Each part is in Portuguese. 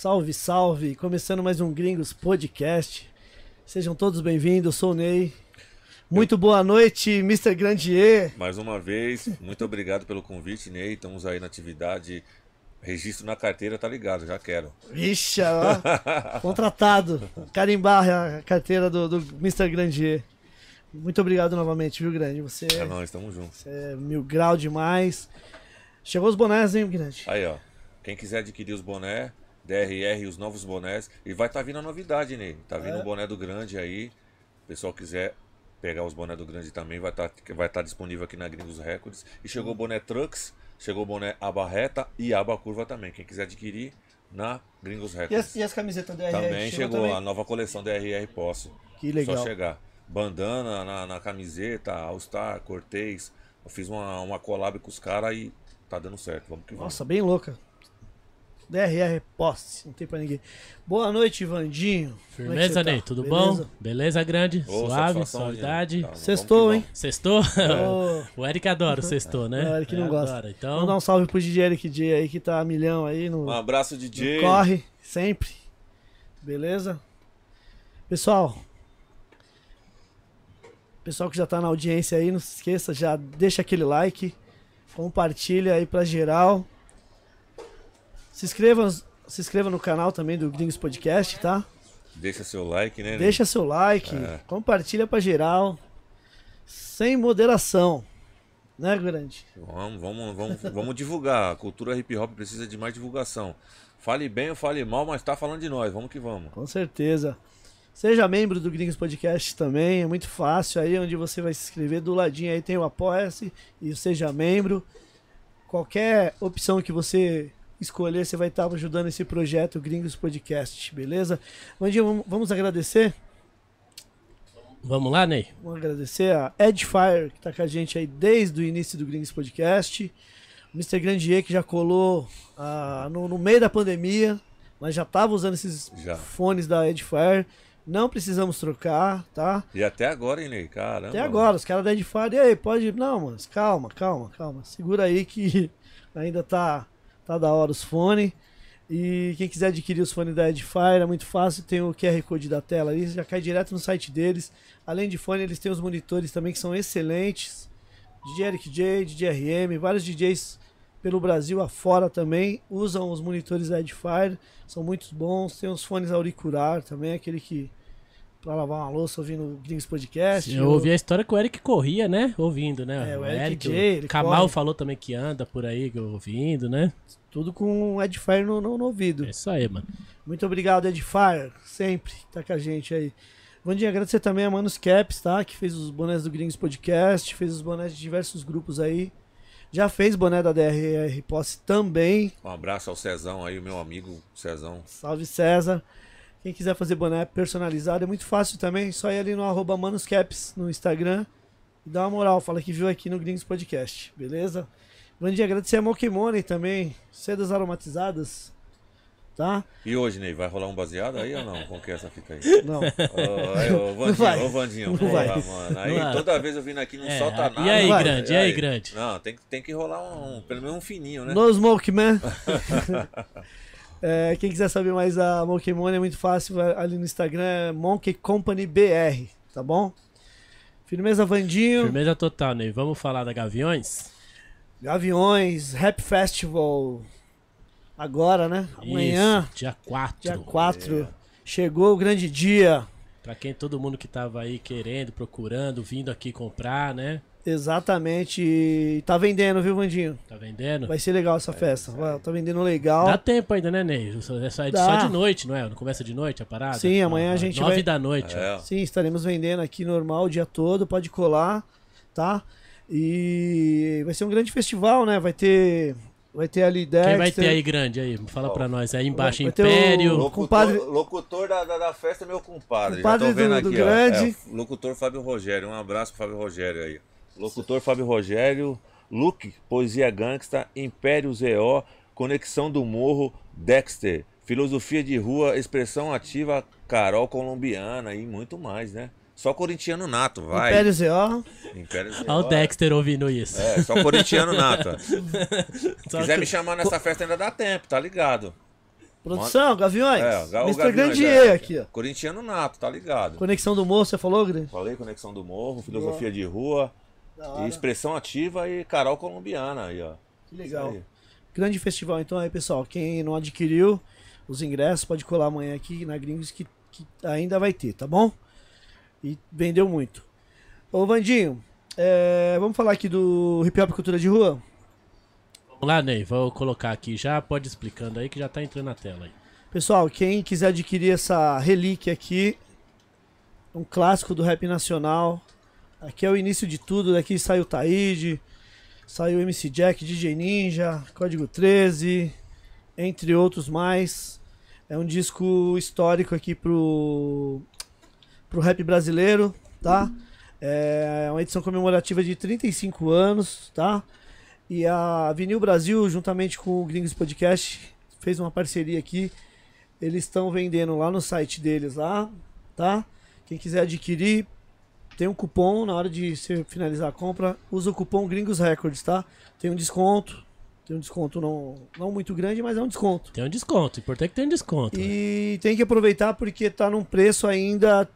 Salve, salve! Começando mais um Gringos Podcast. Sejam todos bem-vindos, eu sou o Ney. Muito boa noite, Mr. Grandier. Mais uma vez, muito obrigado pelo convite, Ney. Estamos aí na atividade. Registro na carteira, tá ligado, já quero. Ixi, ó, contratado. Carimbar a carteira do, do Mr. Grandier. Muito obrigado novamente, viu, Grande? Você É nóis, estamos juntos. você é mil grau demais. Chegou os bonés, hein, Grande? Aí, ó. Quem quiser adquirir os bonés, DRR, os novos bonés. E vai estar vindo a novidade, Ney. Tá vindo É. o boné do grande aí. O pessoal quiser pegar os bonés do grande também, vai estar vai tá disponível aqui na Gringos Records. E chegou o boné Trucks, chegou o boné aba reta e aba curva também. Quem quiser adquirir, na Gringos E Records. as, e as camisetas DRR? Também chegou também? a nova coleção DRR Posse. Que legal. Só chegar. Bandana na, na camiseta, All Star, Cortez. Eu fiz uma, uma collab com os caras e tá dando certo. Vamos que vamos. Nossa, bem louca. DRR Posse, não tem pra ninguém. Boa noite, Vandinho. Como é Firmeza, você tá? Ney? Tudo Beleza? bom? Beleza, grande? Ô, Suave, suavidade. gente. Tá, Sextou, hein? Sextou? Ô, o Eric adora o sextou, né? É, o Eric não É, gosta. adora. Vamos dar Então, um salve pro DJ Eric J aí que tá a milhão aí no, Um abraço, no DJ. corre, sempre. Beleza? Pessoal, pessoal que já tá na audiência aí, não se esqueça, já deixa aquele like, compartilha aí pra geral. Se inscreva, se inscreva no canal também do Gringos Podcast, tá? Deixa seu like, né? Deixa seu like, É. compartilha pra geral, sem moderação, né, grande? Vamos, vamos, vamos, vamos divulgar. A cultura hip hop precisa de mais divulgação. Fale bem ou fale mal, mas tá falando de nós. Vamos que vamos. Com certeza. Seja membro do Gringos Podcast também, é muito fácil aí, onde você vai se inscrever. Do ladinho aí tem o Apoia-se e o Seja Membro. Qualquer opção que você escolher, você vai estar ajudando esse projeto Gringos Podcast, beleza? Vandinho, vamos- vamos agradecer? vamos lá, Ney? Vamos agradecer a Edfire, que tá com a gente aí desde o início do Gringos Podcast. O Mr. Grandier, que já colou ah, no, no meio da pandemia. Nós já tava usando esses Já. fones da Edfire. Não precisamos trocar, tá? E até agora, hein, Ney? Caramba. Até agora, os caras da Edfire, e aí, pode. Não, mano, calma, calma, calma. Segura aí que ainda tá, tá da hora os fones. E quem quiser adquirir os fones da Edifier é muito fácil, tem o QR Code da tela ali, já cai direto no site deles. Além de fone, eles têm os monitores também que são excelentes. DJ Eric J, DJ RM, vários DJs pelo Brasil afora também usam os monitores da Edifier, são muito bons. Tem os fones auricular também, aquele que pra lavar uma louça ouvindo o Gringos Podcast. Eu ouvi a história que o Eric corria, né? Ouvindo, né? É, o Eric J, ele Kamal corre. falou também que anda por aí ouvindo, né? Tudo com o Edifier no, no, no ouvido. É isso aí, mano. Muito obrigado, Edifier, sempre que tá com a gente aí. Vandinha, agradecer também a Manos Caps, tá? Que fez os bonés do Gringos Podcast, fez os bonés de diversos grupos aí. Já fez boné da DRR Posse também. Um abraço ao Cezão aí, o meu amigo Cezão. Salve César. Quem quiser fazer boné personalizado é muito fácil também. Só ir ali no arroba manuscaps no Instagram e dá uma moral. Fala que viu aqui no Gringos Podcast, beleza? Vandinha, agradecer a Mokimone também. Sedas aromatizadas, tá? E hoje, Ney, vai rolar um baseado aí ou não? Como que é essa fita aí? Não. Ô, aí, ô, Não vai. Vandinho, ô, Vandinho, Não porra, vai. mano. Aí Não vai. toda vez eu vindo aqui não É, solta a- nada. e aí, vai. grande? E aí, grande? Não, tem, que- tem que rolar um, pelo menos um fininho, né? No Smoke Man. É, quem quiser saber mais da Monkey é muito fácil, vai ali no Instagram, é Monkey Company BR, tá bom? Firmeza Vandinho, Firmeza total, Ney. Vamos falar da Gaviões? Gaviões, Rap Festival, agora, né? Amanhã, Isso, dia 4. dia 4, chegou o grande dia. Pra quem todo mundo que tava aí querendo, procurando, vindo aqui comprar, né? Exatamente, e tá vendendo, viu, Vandinho? Tá vendendo? Vai ser legal essa festa, vai, tá vendendo legal. Dá tempo ainda, né, Ney? É só, é Dá. só de noite, não é? Não começa de noite a parada? Sim, amanhã a gente Nove vai- da noite. É, Sim, estaremos vendendo aqui normal o dia todo, pode colar, tá? E vai ser um grande festival, né? Vai ter vai ter ali Dexter. Quem vai ter aí grande aí? Fala pra nós. Aí embaixo, Vai o- Império. Louco. Locutor, locutor da, da, da festa é meu compadre. Compadre Já tô vendo do- aqui, do ó. grande. É, locutor Fábio Rogério. Um abraço pro Fábio Rogério aí. Locutor Fábio Rogério, Luke, Poesia Gangsta, Império ZO, Conexão do Morro, Dexter, Filosofia de Rua, Expressão Ativa, Carol Colombiana e muito mais, né? Só corintiano nato, vai. Império ZO. Império. Olha o Dexter ouvindo isso. É, só corintiano nato. Se quiser que- me chamar nessa festa ainda dá tempo, tá ligado? Produção, Gaviões. É, o Mr. Gaviões, Grandier é. aqui, ó. Corintiano nato, tá ligado? Conexão do Moço, você falou, Grande? Falei Conexão do Morro, Filosofia de Rua, e Expressão Ativa e Carol Colombiana aí, ó. Que legal. Grande festival, então aí, pessoal. Quem não adquiriu os ingressos, pode colar amanhã aqui na Gringos que, que ainda vai ter, tá bom? E vendeu muito. Ô, Vandinho, é, vamos falar aqui do Hip Hop Cultura de Rua? Vamos lá, Ney, vou colocar aqui já, pode explicando aí que já tá entrando na tela aí. Pessoal, quem quiser adquirir essa relíquia aqui, um clássico do rap nacional. Aqui é o início de tudo, daqui saiu o Taíde, saiu o MC Jack, DJ Ninja, Código 13, entre outros mais. É um disco histórico aqui pro, pro rap brasileiro, tá? É uma edição comemorativa de 35 anos, tá? E a Vinil Brasil, juntamente com o Gringos Podcast, fez uma parceria aqui. Eles estão vendendo lá no site deles lá, tá? Quem quiser adquirir, tem um cupom na hora de você finalizar a compra, usa o cupom Gringos Records, tá? Tem um desconto, tem um desconto não, não muito grande, mas é um desconto. Tem um desconto, importante é que tem um desconto. né? E tem que aproveitar porque tá num preço ainda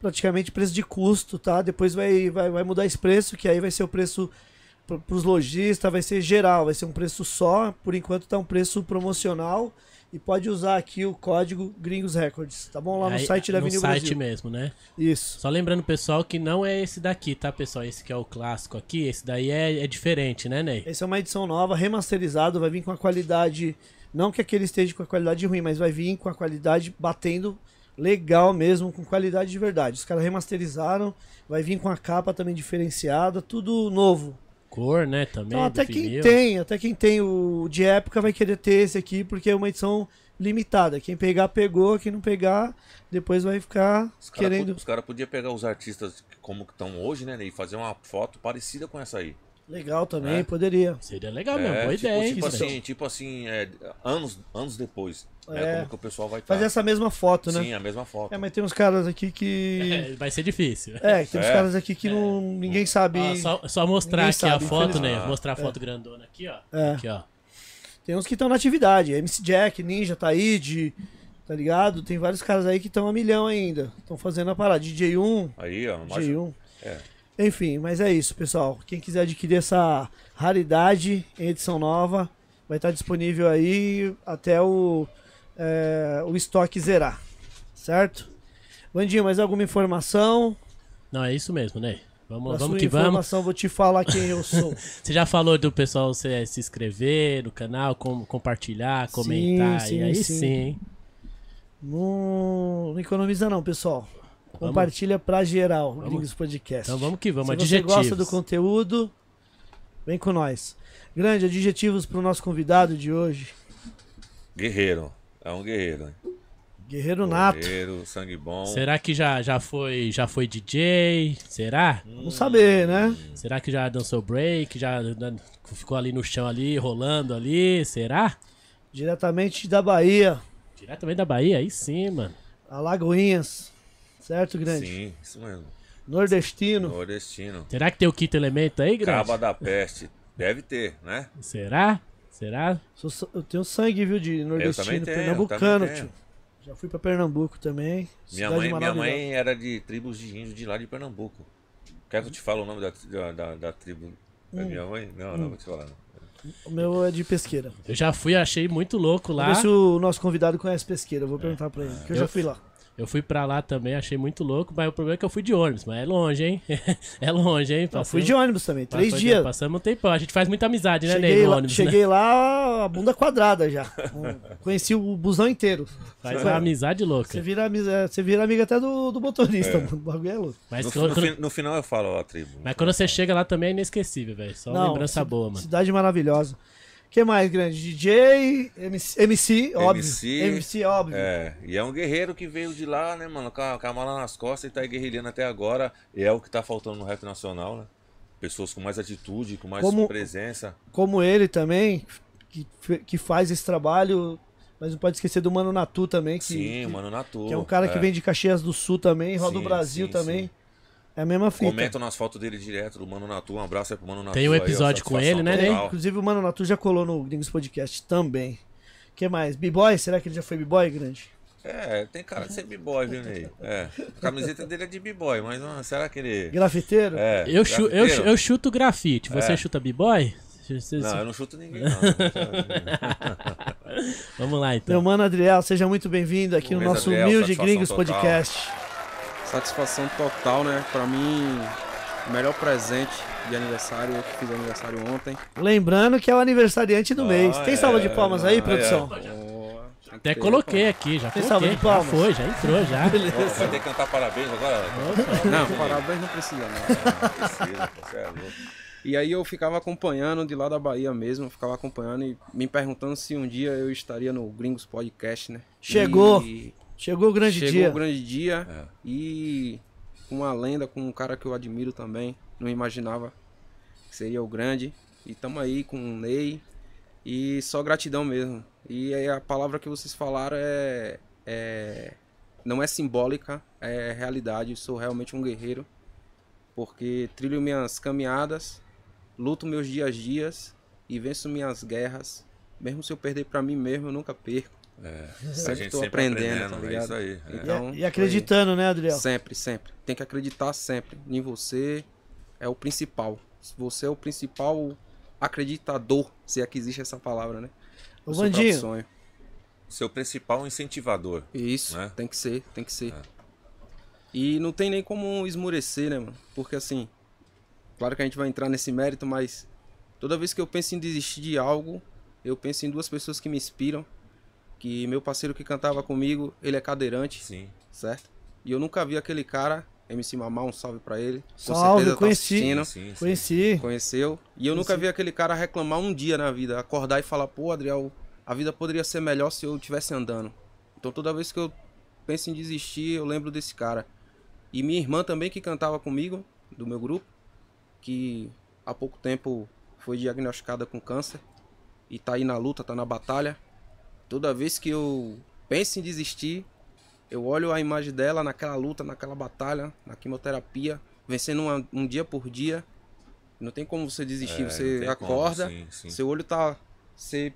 praticamente preço de custo, tá? Depois vai, vai, vai mudar esse preço, que aí vai ser o preço para os lojistas, vai ser geral, vai ser um preço só. Por enquanto tá um preço promocional e pode usar aqui o código Gringos Records, tá bom? Lá no Aí, site da no Avenida site Brasil. mesmo, né? Isso. Só lembrando, pessoal, que não é esse daqui, tá, pessoal? Esse que é o clássico aqui, esse daí é, é diferente, né, Ney? Essa é uma edição nova, remasterizado, vai vir com a qualidade, não que aquele esteja com a qualidade ruim, mas vai vir com a qualidade batendo legal mesmo, com qualidade de verdade. Os caras remasterizaram, vai vir com a capa também diferenciada, tudo novo. Cor, né, também. Então até quem vinil. tem, até quem tem o de época vai querer ter esse aqui, porque é uma edição limitada. Quem pegar, pegou, quem não pegar, depois vai ficar Os caras querendo. os cara podiam pegar os artistas como que estão hoje, né, e fazer uma foto parecida com essa aí. Legal também, É. poderia. Seria legal mesmo, boa tipo, ideia, tipo isso, assim, tipo assim, é, anos, anos depois. né, É. como que o pessoal vai estar. Fazer essa mesma foto, né? Sim, a mesma foto. É, mas tem uns caras aqui que. É, vai ser difícil. É, tem uns É. caras aqui que não, ninguém sabe. Ó, só, só mostrar Ninguém aqui sabe, a foto, né? Mostrar a foto grandona aqui, ó. É. Aqui, ó. Tem uns que estão na atividade. MC Jack, Ninja, Taíde, tá ligado? Tem vários caras aí que estão a milhão ainda. Estão fazendo a parada. DJ1, Aí, ó. mais- DJ1. É. Enfim, mas é isso, pessoal. Quem quiser adquirir essa raridade em edição nova, vai estar disponível aí até o, é, o estoque zerar. Certo? Vandinho, mais alguma informação? Não, é isso mesmo, né? Vamos, Na vamos que vamos. informação, vou te falar quem eu sou. Você já falou do pessoal se, se inscrever no canal, com, compartilhar, comentar. sim, e aí sim. sim, não, não economiza não, pessoal. Vamos. Compartilha pra geral, Gringos Podcast. Então vamos que vamos. Se você Adjetivos. gosta do conteúdo, vem com nós. Grande adjetivos pro nosso convidado de hoje. Guerreiro. É um guerreiro. hein? Guerreiro nato. Guerreiro, sangue bom. Será que já, já, foi, já foi DJ? Será? Vamos saber, né? Será que já dançou break? Já ficou ali no chão ali, rolando ali? Será? Diretamente da Bahia, Diretamente da Bahia? Aí sim, mano. Alagoinhas. Certo, grande? Sim, isso mesmo. Nordestino. Nordestino. Será que tem o quinto elemento aí, grande? Caba da peste. Deve ter, né? Será? Será? Eu tenho sangue, viu, de nordestino, tenho, pernambucano, tio. Já fui pra Pernambuco também. Minha mãe, minha mãe era de tribos de índio de lá de Pernambuco. Quer que eu te fale o nome da, da, da, da tribo da Hum. minha mãe? Não, não, vou te falar. Não. O meu é de pesqueira. Eu já fui, achei muito louco lá. Vamos ver se o nosso convidado conhece pesqueira. Eu vou perguntar pra ele. Que eu, Eu- já fui lá. Eu fui pra lá também, achei muito louco, mas o problema é que eu fui de ônibus, mas é longe, hein? é longe, hein? Não, fui de ônibus também. Três Passamos- dias. Passamos um tempão. A gente faz muita amizade, né, Ney, Cheguei, no lá, ônibus, né? cheguei lá, a bunda quadrada já. Conheci o busão inteiro. Faz uma amizade Você louca. vira, amiga- você vira amiga até do, do motorista, mano. O bagulho é louco. Mas, No, quando, no fi- no final eu falo a tribo. mas quando você chega lá também é inesquecível, velho. Só uma lembrança boa, mano. Cidade maravilhosa. O que mais, grande? DJ, MC, MC óbvio. MC, MC, óbvio. É, e é um guerreiro que veio de lá, né, mano, com a, com a mala nas costas e tá aí guerrilhando até agora. E é o que tá faltando no rap nacional, né? Pessoas com mais atitude, com mais Como- presença. Como ele também, que, que faz esse trabalho. Mas não pode esquecer do Mano Natu também, que, Sim, que, mano, Natu. que é um cara que vem de Caxias do Sul também, roda o Sim, Brasil sim, também. sim. É a mesma fita. Comentam nas fotos dele direto, do Mano Natu. Um abraço aí pro Mano Natu. Tem um aí, episódio com satisfação ele, né. Inclusive o Mano Natu já colou no Gringos Podcast também. que mais? B-boy? Será que ele já foi B-boy grande? É, tem cara de ser b-boy, viu, Ney? É. A camiseta dele é de b-boy, mas não, será que ele. Grafiteiro? É. Eu, eu, grafiteiro? chu- eu chuto grafite. Você É. chuta b-boy? Não, eu não chuto ninguém, não. Vamos lá Meu então. mano Adriel, seja muito bem-vindo aqui no nosso Adriel, Humilde Gringos total. Podcast. Satisfação total, né? Pra mim, o melhor presente de aniversário, eu que fiz aniversário ontem. Lembrando que é o aniversariante do Ah, mês. Tem salva é, de palmas aí, ah, produção? Que Até coloquei aqui, já Tem coloquei. salva de Já palmas? foi, já entrou já. Vai ter que cantar parabéns agora? Não, parabéns não precisa, não. Não precisa, pô, você é louco. E aí eu ficava acompanhando de lá da Bahia mesmo, ficava acompanhando e me perguntando se um dia eu estaria no Gringos Podcast, né? Chegou. E Chegou o grande chegou dia. o grande dia É. e com uma lenda, com um cara que eu admiro também, não imaginava que seria o grande. E tamo aí com o Ney e só gratidão mesmo. E aí a palavra que vocês falaram é, é não é simbólica, é realidade. Eu sou realmente um guerreiro porque trilho minhas caminhadas, luto meus dias a dias e venço minhas guerras. Mesmo se eu perder pra mim mesmo, eu nunca perco. É, Sempre a gente tô sempre aprendendo, aprendendo, tá é ligado? isso aí. é. E- Então, e acreditando, né, Adriel? Sempre, sempre. Tem que acreditar sempre. Em você é o principal. Você é o principal acreditador, se é que existe essa palavra, né? Ô, Do seu Vandinho, sonho. Seu principal incentivador. Isso, Né? tem que ser, tem que ser. É. E não tem nem como esmurecer, né, mano? Porque assim, claro que a gente vai entrar nesse mérito, mas toda vez que eu penso em desistir de algo, eu penso em duas pessoas que me inspiram. Que meu parceiro que cantava comigo, ele é cadeirante, Sim. certo? E eu nunca vi aquele cara, MC Mamá, um salve pra ele. Com Salve, certeza tá conheci. assistindo. Sim, sim. conheci. Conheceu. E eu nunca vi aquele cara reclamar um dia na vida, acordar e falar, pô, Adriel, a vida poderia ser melhor se eu estivesse andando. Então toda vez que eu penso em desistir, eu lembro desse cara. E minha irmã também, que cantava comigo, do meu grupo, que há pouco tempo foi diagnosticada com câncer e tá aí na luta, tá na batalha. Toda vez que eu penso em desistir, eu olho a imagem dela naquela luta, naquela batalha, na quimioterapia, vencendo uma- um dia por dia. Não tem como você desistir, É, você como, acorda, sim, sim. seu olho tá, você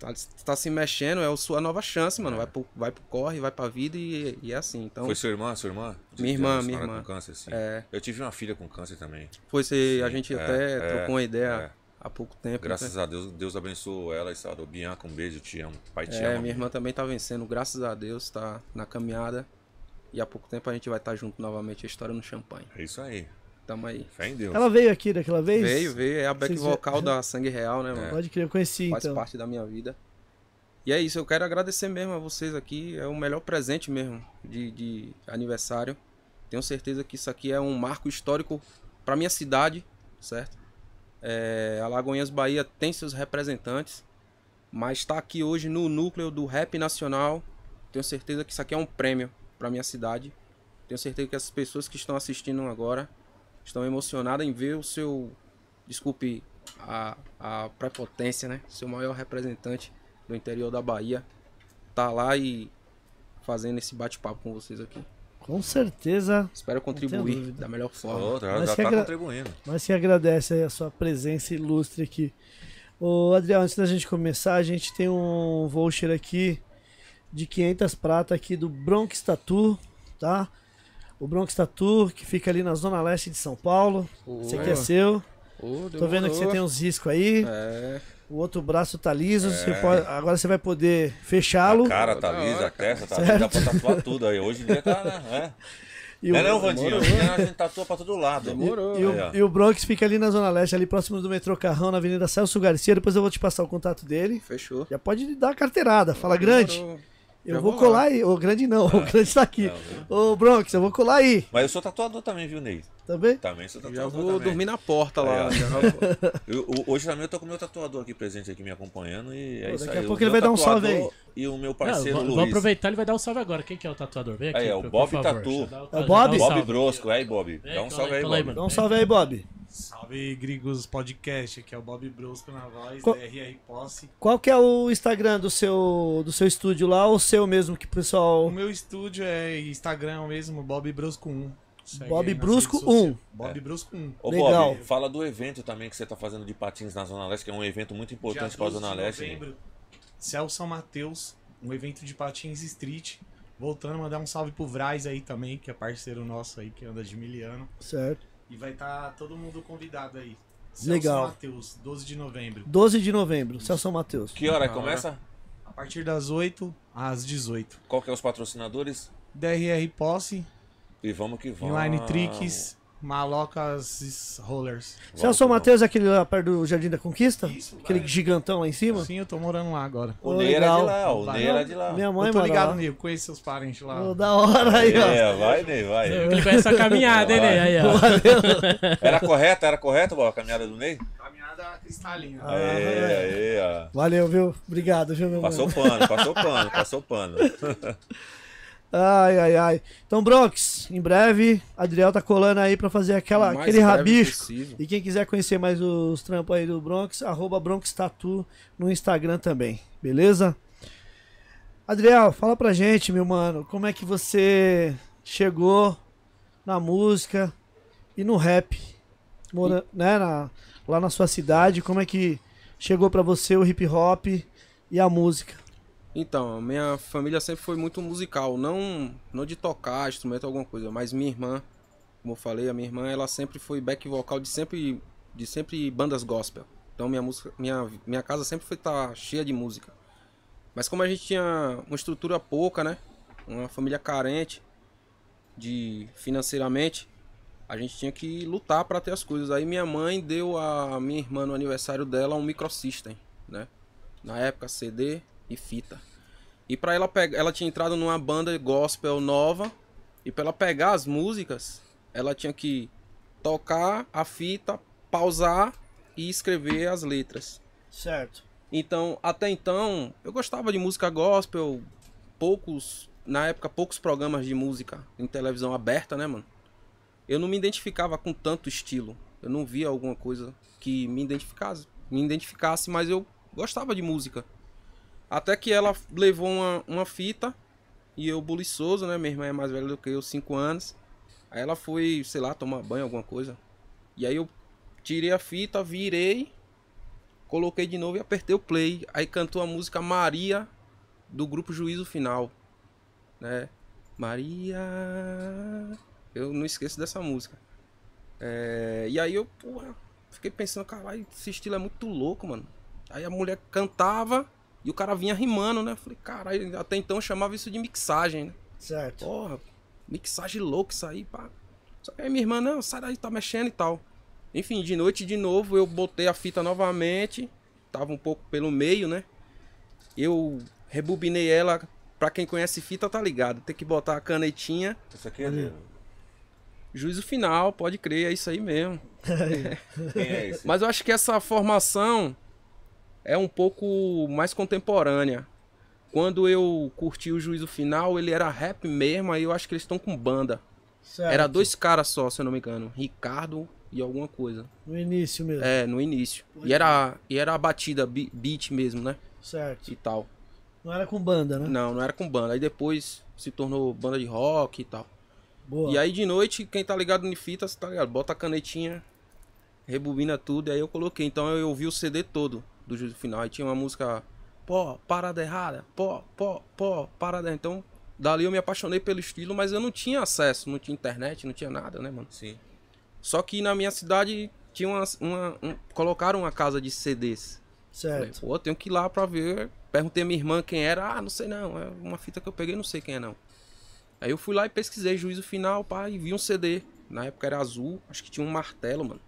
tá, tá se mexendo, é a sua nova chance, mano. Vai, pro, vai pro corre, vai pra vida e, e é assim. Então, Foi sua irmã, sua irmã? Minha irmã, minha irmã. com câncer, sim. É. Eu tive uma filha com câncer também. foi a Sim, gente é, até é, trocou uma ideia é. Há pouco tempo. Graças né? a Deus, Deus abençoou ela e sarou. Bianca, um beijo, te amo. Pai te É, ama. minha irmã também tá vencendo, graças a Deus, tá na caminhada. E há pouco tempo a gente vai estar junto novamente, a história no champanhe. É isso aí. Tamo aí. Fé em Deus. Ela veio aqui daquela vez? Veio, veio, é a back Vocês vocal já- da Sangue Real, né, mano? Pode crer, eu conheci Faz então. parte da minha vida. E é isso, eu quero agradecer mesmo a vocês aqui. É o melhor presente mesmo de, de aniversário. Tenho certeza que isso aqui é um marco histórico para minha cidade, certo? É, Alagoinhas Bahia tem seus representantes, mas está aqui hoje no núcleo do rap nacional. Tenho certeza que isso aqui é um prêmio para minha cidade. Tenho certeza que as pessoas que estão assistindo agora estão emocionadas em ver o seu, desculpe a, a prepotência, né? Seu maior representante do interior da Bahia tá lá e fazendo esse bate-papo com vocês aqui. Com certeza, Espero contribuir da melhor forma. Outra, Mas já que tá agra- contribuindo. mas que agradece aí a sua presença ilustre aqui. Ô, Adriel, antes da gente começar, a gente tem um voucher aqui de 500 prata aqui do Bronx Tattoo, tá? O Bronx Tattoo, que fica ali na zona leste de São Paulo. Esse aqui é seu. Ô, Tô vendo que você tem uns riscos aí. É, O outro braço tá liso. Você pode- agora você vai poder fechá-lo. A cara tá lisa, a testa tá lisa, dá pra tatuar tudo aí. Hoje em dia tá, né? E É. Não o- é não, Vandinho? Hoje em dia a gente tatua pra todo lado. Demorou. E o, Aí, ó. e o Bronx fica ali na Zona Leste, ali próximo do metrô Carrão, na Avenida Celso Garcia. Depois eu vou te passar o contato dele. Fechou. Já pode dar a carteirada. Fala, grande. Eu Já vou vou colar aí. Ô, grande não, o grande tá aqui. Não, Ô, Bronx, eu vou colar aí. Mas eu sou tatuador também, viu, Ney? Também? Também sou Já tatuador vou também. dormir na porta lá. Aí, ó. Já- Eu- o- hoje também eu tô com o meu tatuador aqui presente aqui me acompanhando e é Pô, isso daqui a aí. pouco O ele vai dar um salve aí. E o meu Não, parceiro vou, Luiz. vou aproveitar, ele vai dar um salve agora. Quem que é o tatuador? Vem aqui, Aí, é o Bob. Tatu. Já É o já Bob? Bob. Brosco, aí Bob. Dá um salve aí, Bob. Dá um salve aí, Bob. Salve Gringos Podcast, aqui é o Bob Brusco na voz, Qual- Posse. Qual que é o Instagram do seu, do seu estúdio lá ou o seu mesmo que o O pessoal... meu estúdio é Instagram mesmo, Bob Brusco 1. Segue Bob Brusco redes sociais. 1. Bob Brusco 1. Ô Legal. Bob, fala do evento também que você tá fazendo de patins na Zona Leste, que é um evento muito importante pra 12 Zona Leste. novembro, Céu São Mateus, um evento de patins street. Voltando, mandar um salve pro Vraz aí também, que é parceiro nosso aí, que anda de miliano. Certo. E vai estar todo mundo convidado aí. Legal. São Mateus, 12 de novembro. 12 de novembro, Céu São Mateus. Que hora. começa? A partir das 8 às 18. Qual que é os patrocinadores? DRR Posse, E vamos que vamos. Inline Tricks, Malocas Rollers. Mateus é aquele lá perto do Jardim da Conquista? Isso, Aquele vai. gigantão lá em cima? Sim, eu tô morando lá agora. O Ney era de legal. lá, o. Ney era de lá. Minha mãe, eu tô ligado. Nego, conheço seus parentes lá. Ô, da hora aí, ó. É, vai, Ney, vai. Ele conhece a caminhada, hein, Ney? Aí, ó. Era correto, era correto Bola, a caminhada do Ney? Caminhada cristalina. Ah, É, aí, ó. Valeu, viu? Obrigado, viu, meu Passou mano? pano, passou pano, passou pano. Ai, ai, ai. Então, Bronx, em breve, Adriel tá colando aí pra fazer aquela, mais aquele rabicho. possível. E quem quiser conhecer mais os trampos aí do Bronx, arroba Bronx Tattoo no Instagram também, beleza? Adriel, fala pra gente, meu mano, como é que você chegou na música e no rap, mora, né, na- lá na sua cidade, como é que chegou pra você o hip hop e a música? Então, minha família sempre foi muito musical, não não de tocar instrumento alguma coisa, mas minha irmã, como eu falei, a minha irmã, ela sempre foi back vocal de sempre de sempre bandas gospel. Então minha música, minha minha casa sempre foi estar cheia de música. Mas como a gente tinha uma estrutura pouca, né? Uma família carente de financeiramente, a gente tinha que lutar para ter as coisas. Aí minha mãe deu a minha irmã no aniversário dela um microsystem, né? Na época CD e fita. E para ela pegar, ela tinha entrado numa banda gospel nova e para ela pegar as músicas, ela tinha que tocar a fita, pausar e escrever as letras. Certo. Então, até então, eu gostava de música gospel, poucos, na época, poucos programas de música em televisão aberta, né, mano? Eu não me identificava com tanto estilo. Eu não via alguma coisa que me identificasse, me identificasse, mas eu gostava de música. Até que ela levou uma, uma fita e eu buliçoso, né? Minha irmã é mais velha do que eu, 5 anos. Aí ela foi, sei lá, tomar banho, alguma coisa. E aí eu tirei a fita, virei coloquei de novo e apertei o play. Aí cantou a música Maria do grupo Juízo Final, né? Maria, eu não esqueço dessa música. É, E aí eu, porra, fiquei pensando, caralho, esse estilo é muito louco, mano. Aí a mulher cantava e o cara vinha rimando, né? Falei, caralho, até então eu chamava isso de mixagem, né? Certo. Porra, mixagem louca isso aí, pá. Só que aí minha irmã, não, sai daí, tá mexendo e tal. Enfim, de noite de novo eu botei a fita novamente. Tava um pouco pelo meio, né? Eu rebobinei ela. Pra quem conhece fita, tá ligado. Tem que botar a canetinha. Isso aqui é dele. Juízo final, pode crer, é isso aí mesmo. Quem é esse? Mas eu acho que essa formação é um pouco mais contemporânea. Quando eu curti o juízo final, ele era rap mesmo, aí eu acho que eles estão com banda. certo. Era dois caras só, se eu não me engano. Ricardo e alguma coisa. No início mesmo. É, no início. E era, e era a batida, beat mesmo, né? Certo. E tal. Não era com banda, né? Não, não era com banda. Aí depois se tornou banda de rock e tal. Boa. E aí de noite, quem tá ligado em fita, você tá ligado? Bota a canetinha, rebobina tudo, e aí eu coloquei. Então eu ouvi o CD todo do juízo final. Aí tinha uma música, pó, parada errada, pó, pó, pó, parada. Então, dali eu me apaixonei pelo estilo, mas eu não tinha acesso, não tinha internet, não tinha nada, né, mano? Sim. Só que na minha cidade tinha uma, uma um- colocaram uma casa de CDs. Falei, Certo. pô, tenho que ir lá pra ver. Perguntei a minha irmã quem era. Ah, não sei não. É uma fita que eu peguei, não sei quem é não. Aí eu fui lá e pesquisei juízo final, pá, e vi um CD. Na época era azul, acho que tinha um martelo, mano.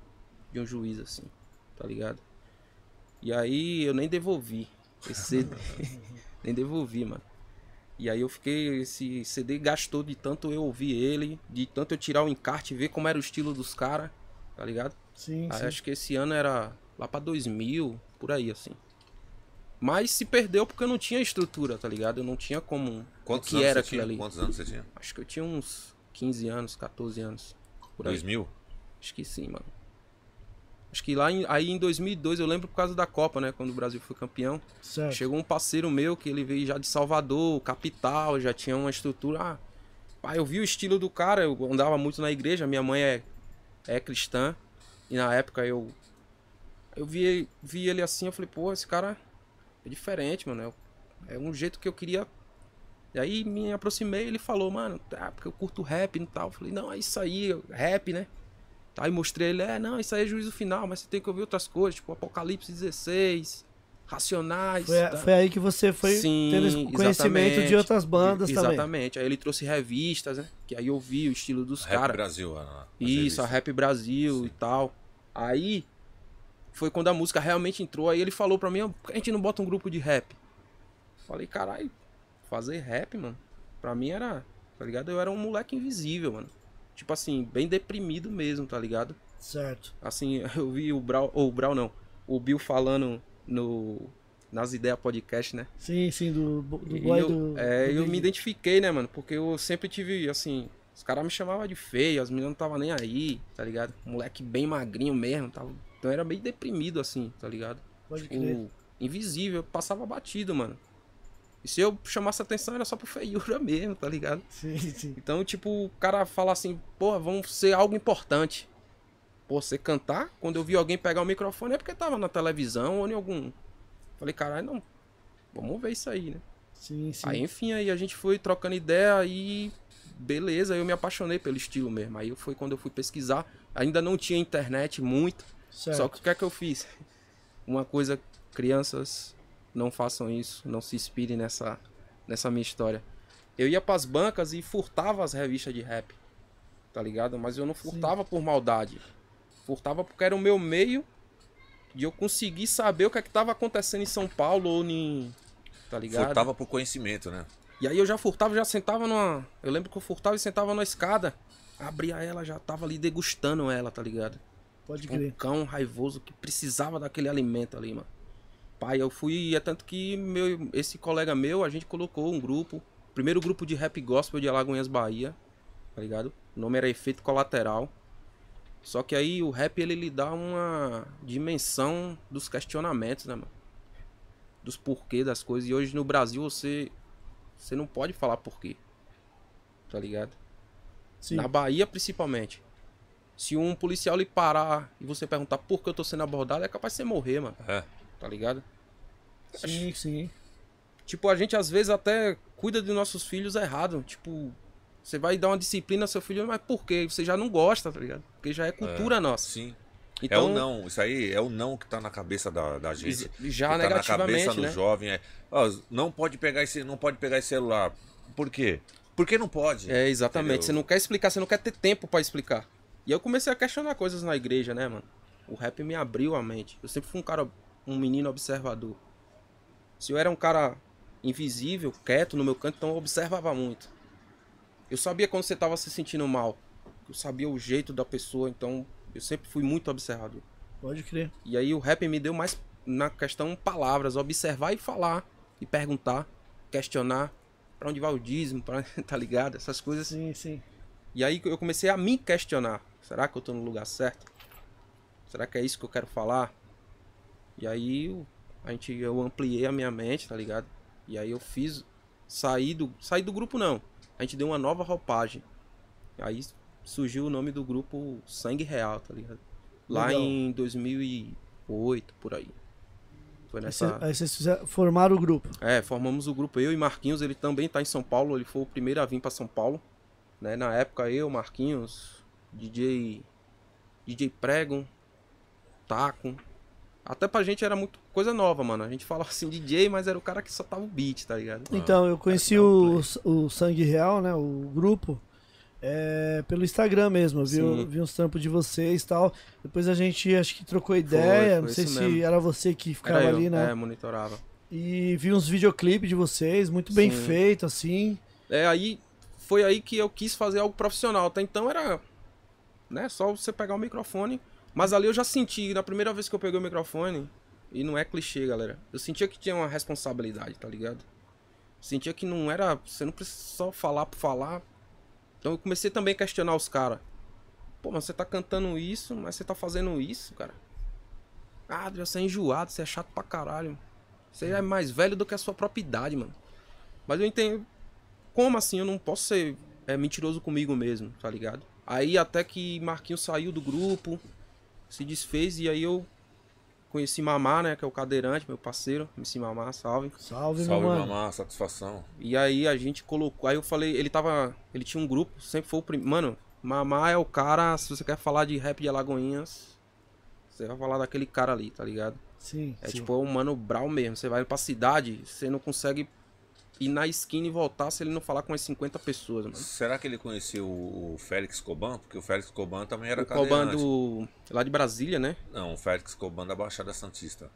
De um juiz, assim. Tá ligado? E aí eu nem devolvi esse CD. nem devolvi, mano. E aí eu fiquei. Esse CD gastou de tanto eu ouvir ele, de tanto eu tirar o encarte e ver como era o estilo dos caras, tá ligado? Sim, Aí sim. acho que esse ano era lá pra 2000, por aí, assim. Mas se perdeu porque eu não tinha estrutura, tá ligado? Eu não tinha como. Quantos o que anos era você aquilo tinha? ali. Quantos anos você tinha? Acho que eu tinha uns 15 anos, 14 anos. Por aí. 2000? Acho que sim, mano. Acho que lá em, aí em 2002, eu lembro por causa da Copa, né? Quando o Brasil foi campeão. Certo. Chegou um parceiro meu que ele veio já de Salvador, capital, já tinha uma estrutura. Ah, eu vi o estilo do cara, eu andava muito na igreja, minha mãe é, é cristã. E na época eu. Eu vi, vi ele assim, eu falei, pô, esse cara é diferente, mano. É, é um jeito que eu queria. E aí me aproximei ele falou, mano, tá, porque eu curto rap e tal. Eu falei, não, é isso aí, rap, né? Aí mostrei ele, é, não, isso aí é juízo final, mas você tem que ouvir outras coisas, tipo Apocalipse 16, Racionais. Foi, tá? foi aí que você foi Sim, tendo conhecimento de exatamente. outras bandas De- também. Exatamente. Aí ele trouxe revistas, né? Que aí eu vi o estilo dos Rap caras. Brasil. a- a Isso, revista. a Rap Brasil e tal. Aí foi quando a música realmente entrou. Aí ele falou pra mim, "Ó, por que a gente não bota um grupo de rap? Falei, caralho, fazer rap, mano. Pra mim era, tá ligado? Eu era um moleque invisível, mano. Tipo assim, bem deprimido mesmo, tá ligado? Certo. Assim, eu vi o Brau, ou o Brau não, o Bill falando no nas ideias podcast, né? Sim, sim, do, do E boy eu, do. é, do eu me identifiquei, né, mano? Porque eu sempre tive, assim, os caras me chamavam de feio, as meninas não estavam nem aí, tá ligado? Moleque bem magrinho mesmo, tava... então era meio deprimido, assim, tá ligado? Pode crer. O invisível, passava batido, mano. E se eu chamasse atenção era só por feiura mesmo, tá ligado? Sim, sim. Então, tipo, o cara fala assim, porra, vamos ser algo importante. Pô, você cantar, quando eu vi alguém pegar o microfone é porque tava na televisão ou em algum. Falei, caralho, não. Vamos ver isso aí, né? Sim, sim. Aí, enfim, aí a gente foi trocando ideia e beleza, eu me apaixonei pelo estilo mesmo. Aí foi quando eu fui pesquisar. Ainda não tinha internet muito. certo. Só que o que é que eu fiz? Uma coisa, crianças, não façam isso, não se inspirem nessa, nessa minha história. Eu ia pras bancas e furtava as revistas de rap, tá ligado? Mas eu não furtava por maldade. Furtava porque era o meu meio de eu conseguir saber o que é que tava acontecendo em São Paulo ou em. Tá ligado? Furtava por conhecimento, né? E aí eu já furtava, já sentava numa. Eu lembro que eu furtava e sentava numa escada. Abria ela, já tava ali degustando ela, tá ligado? Pode um crer. cão raivoso que precisava daquele alimento ali, mano. Pai, eu fui, é tanto que meu, esse colega meu, a gente colocou um grupo, primeiro grupo de rap gospel de Alagoinhas, Bahia, tá ligado? O nome era Efeito Colateral. Só que aí o rap ele lhe dá uma dimensão dos questionamentos, né, mano? Dos porquê das coisas. E hoje no Brasil você você não pode falar porquê. Tá ligado? Sim. Na Bahia, principalmente. Se um policial lhe parar e você perguntar por que eu tô sendo abordado, é capaz de você morrer, mano. É. Tá ligado? Sim, sim. Tipo, a gente às vezes até cuida dos nossos filhos errado. Tipo, você vai dar uma disciplina ao seu filho, mas por quê? Você já não gosta, tá ligado? Porque já é cultura nossa. Sim. Então, é o não. Isso aí é o não que tá na cabeça da, da gente. já que tá na negativamente, cabeça do né? jovem. É, ó, não pode pegar esse, não pode pegar esse celular. Por quê? Porque não pode. É, exatamente. Entendeu? Você não quer explicar, você não quer ter tempo pra explicar. E eu comecei a questionar coisas na igreja, né, mano? O rap me abriu a mente. Eu sempre fui um cara, um menino observador. Se eu era um cara invisível, quieto no meu canto, então eu observava muito. Eu sabia quando você tava se sentindo mal. Eu sabia o jeito da pessoa, então eu sempre fui muito observador. Pode crer. E aí o rap me deu mais na questão palavras, observar e falar, e perguntar, questionar, pra onde vai o dízimo, pra, tá ligado? Essas coisas. Sim, sim. E aí eu comecei a me questionar. Será que eu tô no lugar certo? Será que é isso que eu quero falar? E aí eu, a gente, eu ampliei a minha mente, tá ligado? E aí eu fiz. Saí do. Saí do grupo não. A gente deu uma nova roupagem. Aí surgiu o nome do grupo Sangue Real, tá ligado? Lá Legal. em 2008, por aí. Foi nessa. Aí vocês fizeram, formaram o grupo. É, formamos o grupo eu e Marquinhos, ele também tá em São Paulo, ele foi o primeiro a vir pra São Paulo, né? Na época eu, Marquinhos, DJ DJ Prego, Taco. Até pra gente era muito coisa nova, mano. A gente falava assim DJ, mas era o cara que só tava o beat, tá ligado? Então, eu conheci não, o, o Sangue Real, né? O grupo. é, pelo Instagram mesmo, eu vi, Sim. vi uns trampos de vocês e tal. Depois a gente acho que trocou ideia. foi não sei se mesmo. era você que ficava Era eu, ali, né? É, monitorava. E vi uns videoclipes de vocês, muito bem Sim. feito, assim. É, aí foi aí que eu quis fazer algo profissional. Até então era, né, só você pegar o microfone. Mas ali eu já senti, na primeira vez que eu peguei o microfone, e não é clichê, galera. Eu sentia que tinha uma responsabilidade, tá ligado? Sentia que não era, você não precisa só falar por falar. Então eu comecei também a questionar os caras. Pô, mas você tá cantando isso, mas você tá fazendo isso, cara. Ah, você é enjoado, você é chato pra caralho. Você é mais velho do que a sua própria idade, mano. Mas eu entendo, como assim eu não posso ser é, mentiroso comigo mesmo, tá ligado? Aí até que Marquinhos saiu do grupo, se desfez e aí eu conheci Mamá, né? Que é o cadeirante, meu parceiro. MC Mamá, salve. Salve, Salve, meu mano. mamá, satisfação. E aí a gente colocou. Aí eu falei, ele tava. Ele tinha um grupo, sempre foi o primeiro. Mano, Mamá é o cara, se você quer falar de rap de Alagoinhas, você vai falar daquele cara ali, tá ligado? Sim, É sim. tipo, é um mano brau mesmo. Você vai pra cidade, você não consegue ir na esquina e voltar se ele não falar com as 50 pessoas, mano. Será que ele conheceu o Félix Coban? Porque o Félix Coban também era O Coban cadeirante. do. lá de Brasília, né? Não, o Félix Coban da Baixada Santista.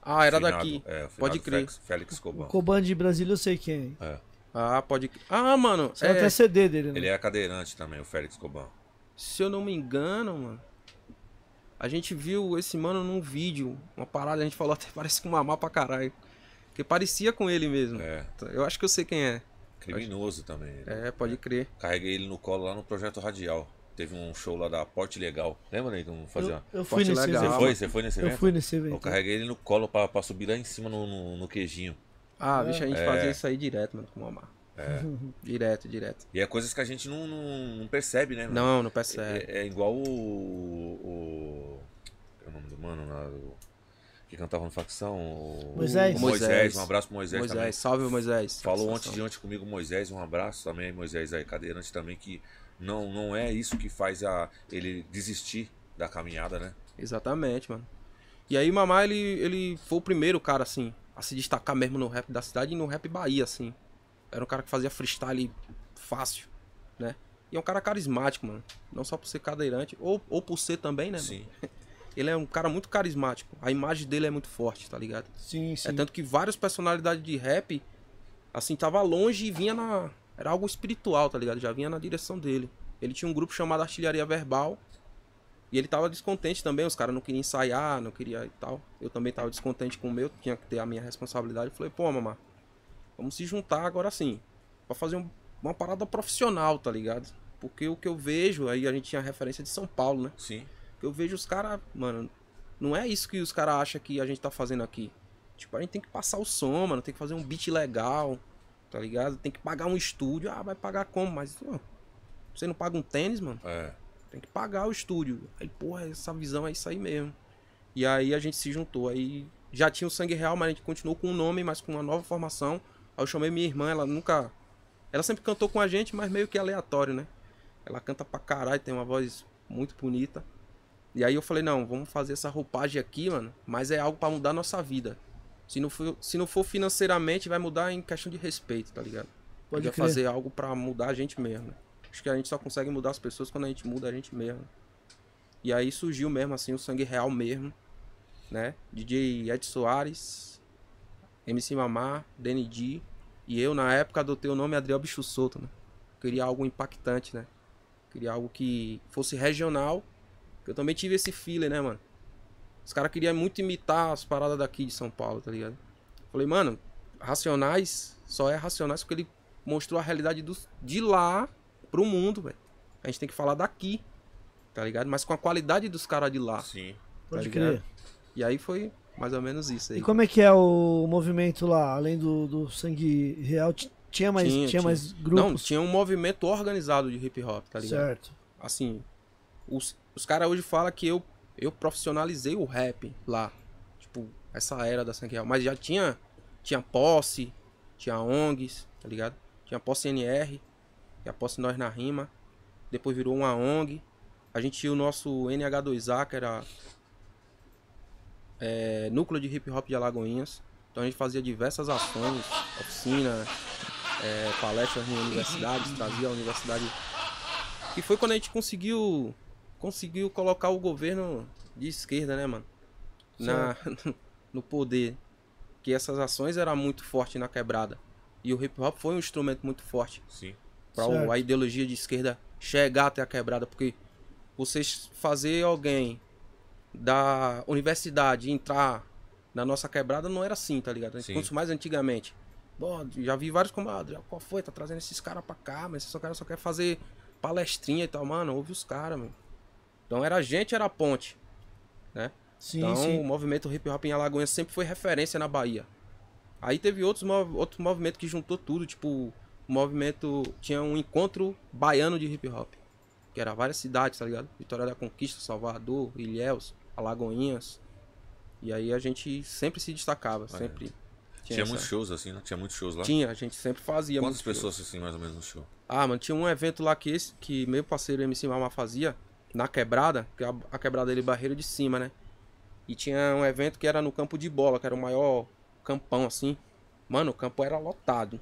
Ah, era Finado, daqui. É, o Pode crer. Félix, Félix O Coban. Coban de Brasília eu sei quem. É. Ah, pode. Ah, mano. Saiu é, até CD dele, né? Ele é cadeirante também, o Félix Coban. Se eu não me engano, mano. A gente viu esse mano num vídeo. Uma parada, a gente falou até parece com mamá pra caralho. Porque parecia com ele mesmo. É. Eu acho que eu sei quem é. Criminoso também. ele. É, pode crer. Carreguei ele no colo lá no Projeto Radial. Teve um show lá da Porte Legal. Lembra, né? Como fazia? Eu, eu fui Forte nesse legal. Você evento. foi? Você foi nesse Eu evento? fui nesse Eu evento. carreguei ele no colo pra, pra subir lá em cima no, no, no queijinho. Ah, deixa a gente É. fazer isso aí direto, mano, com mamá. É. Direto, direto. E é coisas que a gente não, não, não percebe, né? mano? Não, não percebe. É, é igual o. o é o nome do mano lá, o- que cantava no facção? O, Moisés. o Moisés. Moisés. Um abraço pro Moisés, Moisés, também. salve Moisés. Falou ontem de ontem comigo, Moisés. Um abraço também, Moisés aí, cadeirante também, que não, não é isso que faz a, ele desistir da caminhada, né? Exatamente, mano. E aí, Mamá, ele, ele foi o primeiro cara, assim, a se destacar mesmo no rap da cidade e no rap Bahia, assim. Era um cara que fazia freestyle fácil, né? E é um cara carismático, mano. Não só por ser cadeirante, ou, ou por ser também, né? mano? Ele é um cara muito carismático. A imagem dele é muito forte, tá ligado? Sim, sim. É tanto que várias personalidades de rap, assim, tava longe e vinha na. Era algo espiritual, tá ligado? Já vinha na direção dele. Ele tinha um grupo chamado Artilharia Verbal. E ele tava descontente também, os caras não queriam ensaiar, não queria e tal. Eu também tava descontente com o meu, tinha que ter a minha responsabilidade. Eu falei, pô, mamá, vamos se juntar agora sim. Pra fazer um- uma parada profissional, tá ligado? Porque o que eu vejo, aí a gente tinha referência de São Paulo, né? Sim. Que eu vejo os caras, mano, não é isso que os caras acham que a gente tá fazendo aqui. Tipo, a gente tem que passar o som, mano, tem que fazer um beat legal, tá ligado? Tem que pagar um estúdio. Ah, vai pagar como? Mas, ó, você não paga um tênis, mano? É. Tem que pagar o estúdio. Aí, porra, essa visão é isso aí mesmo. E aí a gente se juntou. Aí já tinha o Sangue Real, mas a gente continuou com o nome, mas com uma nova formação. Aí eu chamei minha irmã, ela nunca. Ela sempre cantou com a gente, mas meio que aleatório, né? Ela canta pra caralho, tem uma voz muito bonita. E aí eu falei, não, vamos fazer essa roupagem aqui, mano, mas é algo pra mudar a nossa vida. Se não, for, se não for financeiramente, vai mudar em questão de respeito, tá ligado? Pode fazer algo pra mudar a gente mesmo. né? Acho que a gente só consegue mudar as pessoas quando a gente muda a gente mesmo. E aí surgiu mesmo assim o sangue real mesmo, né? DJ Ed Soares, MC Mamar, DND e eu na época adotei o nome Adriel Bicho Solto, né? Queria algo impactante, né? Queria algo que fosse regional. Eu também tive esse feeling, né, mano? Os caras queriam muito imitar as paradas daqui de São Paulo, tá ligado? Falei, mano, Racionais só é Racionais porque ele mostrou a realidade dos, de lá pro mundo, velho. A gente tem que falar daqui, tá ligado? Mas com a qualidade dos caras de lá. Sim. Pode tá crer. ligado? E aí foi mais ou menos isso aí. E como é que é o movimento lá? Além do, do sangue real, ti- tinha mais, tinha, Tinha, tinha. mais Não, grupos? tinha um movimento organizado de hip hop, tá ligado? certo. Assim, os, os caras hoje falam que eu, eu profissionalizei o rap lá. Tipo, essa era da Sangue Real. Mas já tinha, tinha posse, tinha ONGs, tá ligado? Tinha posse NR, é a posse Nós na Rima. Depois virou uma ONG. A gente tinha o nosso NH2A, que era é, Núcleo de Hip Hop de Alagoinhas. Então a gente fazia diversas ações, oficina, é, palestras em universidades, trazia a universidade que foi quando a gente conseguiu conseguiu colocar o governo de esquerda, né, mano? Na, no poder. Que essas ações eram muito fortes na quebrada. E o hip hop foi um instrumento muito forte Sim. para Certo. a ideologia de esquerda chegar até a quebrada, porque vocês fazer alguém da universidade entrar na nossa quebrada não era assim, tá ligado? Conhece mais antigamente. Bom, já vi vários como, ah, qual foi? Tá trazendo esses caras pra cá, mas esses caras só quer fazer palestrinha e tal, mano, ouve os caras, mano. Então era a gente, era a ponte, né? Sim, Então, sim. o movimento hip hop em Alagoas sempre foi referência na Bahia. Aí teve outros, mov outro movimento que juntou tudo, tipo, o movimento. Tinha um encontro baiano de hip hop. Que era várias cidades, tá ligado? Vitória da Conquista, Salvador, Ilhéus, Alagoinhas. E aí a gente sempre se destacava, sempre. Tinha essa- muitos shows assim, né? Tinha muitos shows lá. Tinha, a gente sempre fazia. Quantas pessoas assim, mais ou menos, no show? Ah, mano, tinha um evento lá que esse, que meu parceiro MC Mama fazia, na quebrada, que a, a quebrada dele é barreira de cima, né? E tinha um evento que era no campo de bola, que era o maior campão, assim. Mano, o campo era lotado,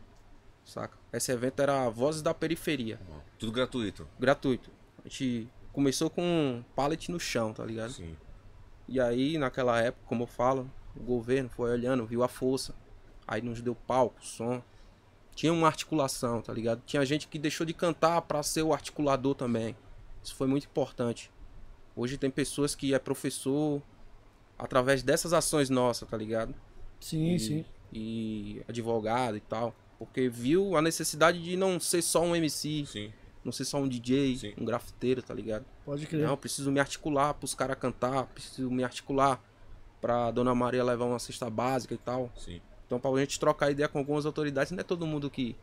saca? Esse evento era Vozes da Periferia, Tudo gratuito. gratuito. A gente começou com um pallet no chão, tá ligado? Sim. E aí, naquela época, como eu falo, o governo foi olhando, viu a força. Aí nos deu palco, som. Tinha uma articulação, tá ligado? Tinha gente que deixou de cantar pra ser o articulador também. Isso foi muito importante. Hoje tem pessoas que é professor através dessas ações nossas, tá ligado? Sim, e, sim. E advogado e tal. Porque viu a necessidade de não ser só um MC, Sim. não ser só um DJ, Sim. um grafiteiro, tá ligado? Pode crer. Não, eu preciso me articular pros caras cantar, preciso me articular pra Dona Maria levar uma cesta básica e tal. Sim. Então, pra gente trocar ideia com algumas autoridades, não é todo mundo que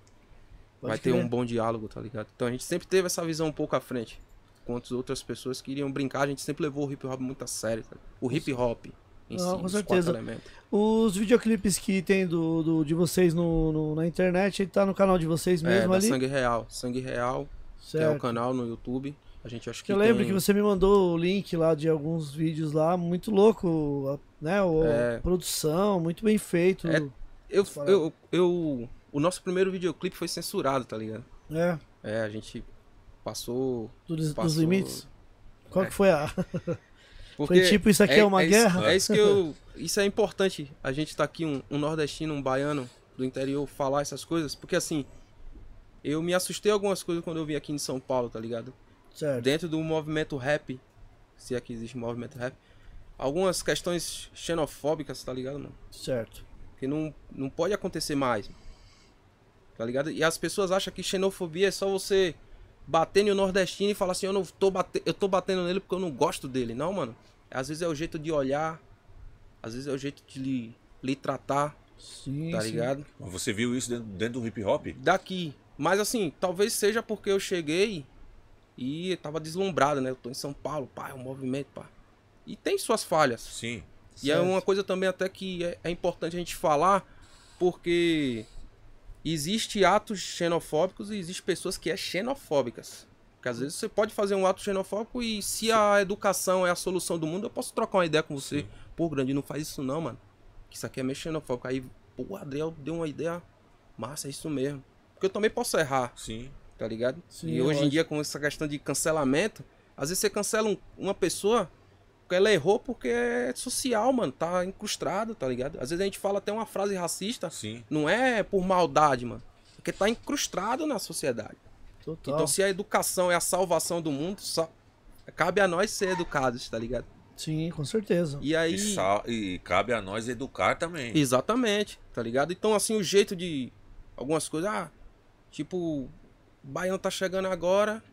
Pode vai ter crer. um bom diálogo, tá ligado? Então, a gente sempre teve essa visão um pouco à frente. Enquanto outras pessoas queriam brincar, a gente sempre levou o hip hop muito a sério? O hip hop em Não, si, com os certeza. quatro elementos. Os videoclipes que tem do, do- de vocês no, no- na internet, tá no canal de vocês É, mesmo da ali? Sangue Real. Sangue Real, que é o certo. canal no YouTube. A gente acho que eu lembro tem- que você me mandou o link lá de alguns vídeos lá, muito louco, né? O, É. Produção, muito bem feito. É. Eu, eu, eu, o nosso primeiro videoclipe foi censurado, tá ligado? É, É, a gente passou dos, dos Passou- limites. Qual É. que foi a. Porque Foi tipo, isso aqui é uma isso- guerra? É isso que eu. Isso é importante. A gente tá aqui, um, um nordestino, um baiano do interior, falar essas coisas. Porque assim, eu me assustei algumas coisas quando eu vim aqui em São Paulo, tá ligado? Certo. Dentro do movimento rap, se é que existe movimento rap, algumas questões xenofóbicas, tá ligado, mano? Certo. Que não, não pode acontecer mais. Tá ligado? E as pessoas acham que xenofobia é só você bater no nordestino e falar assim, eu não tô batendo, eu tô batendo nele porque eu não gosto dele. Não, mano. Às vezes é o jeito de olhar, às vezes é o jeito de lhe, lhe tratar, Sim, tá sim. ligado? Mas Você viu isso dentro, dentro do hip hop? Daqui. Mas assim, talvez seja porque eu cheguei e tava deslumbrado, né? Eu tô em São Paulo, pá, é um movimento, pá. E tem suas falhas. Sim. E é Certo. uma coisa também até que é, é importante a gente falar, porque existe atos xenofóbicos e existe pessoas que é xenofóbicas. Porque às vezes você pode fazer um ato xenofóbico e se a educação é a solução do mundo, eu posso trocar uma ideia com você. Sim. Pô, Grande, não faz isso não, mano. Que isso aqui é meio xenofóbico. Aí, pô, o Adriel deu uma ideia massa, é isso mesmo. Porque eu também posso errar, Sim. tá ligado? Sim, e hoje em lógico. dia, com essa questão de cancelamento, às vezes você cancela um- uma pessoa porque ela errou porque é social, mano. Tá incrustado, tá ligado? Às vezes a gente fala até uma frase racista, Sim. não é por maldade, mano. Porque tá incrustado na sociedade. Total. Então, se a educação é a salvação do mundo, só cabe a nós ser educados, tá ligado? Sim, com certeza. E aí. E, sa- e cabe a nós educar também. Exatamente, tá ligado? Então, assim, o jeito de. Algumas coisas, ah, tipo, o baiano tá chegando agora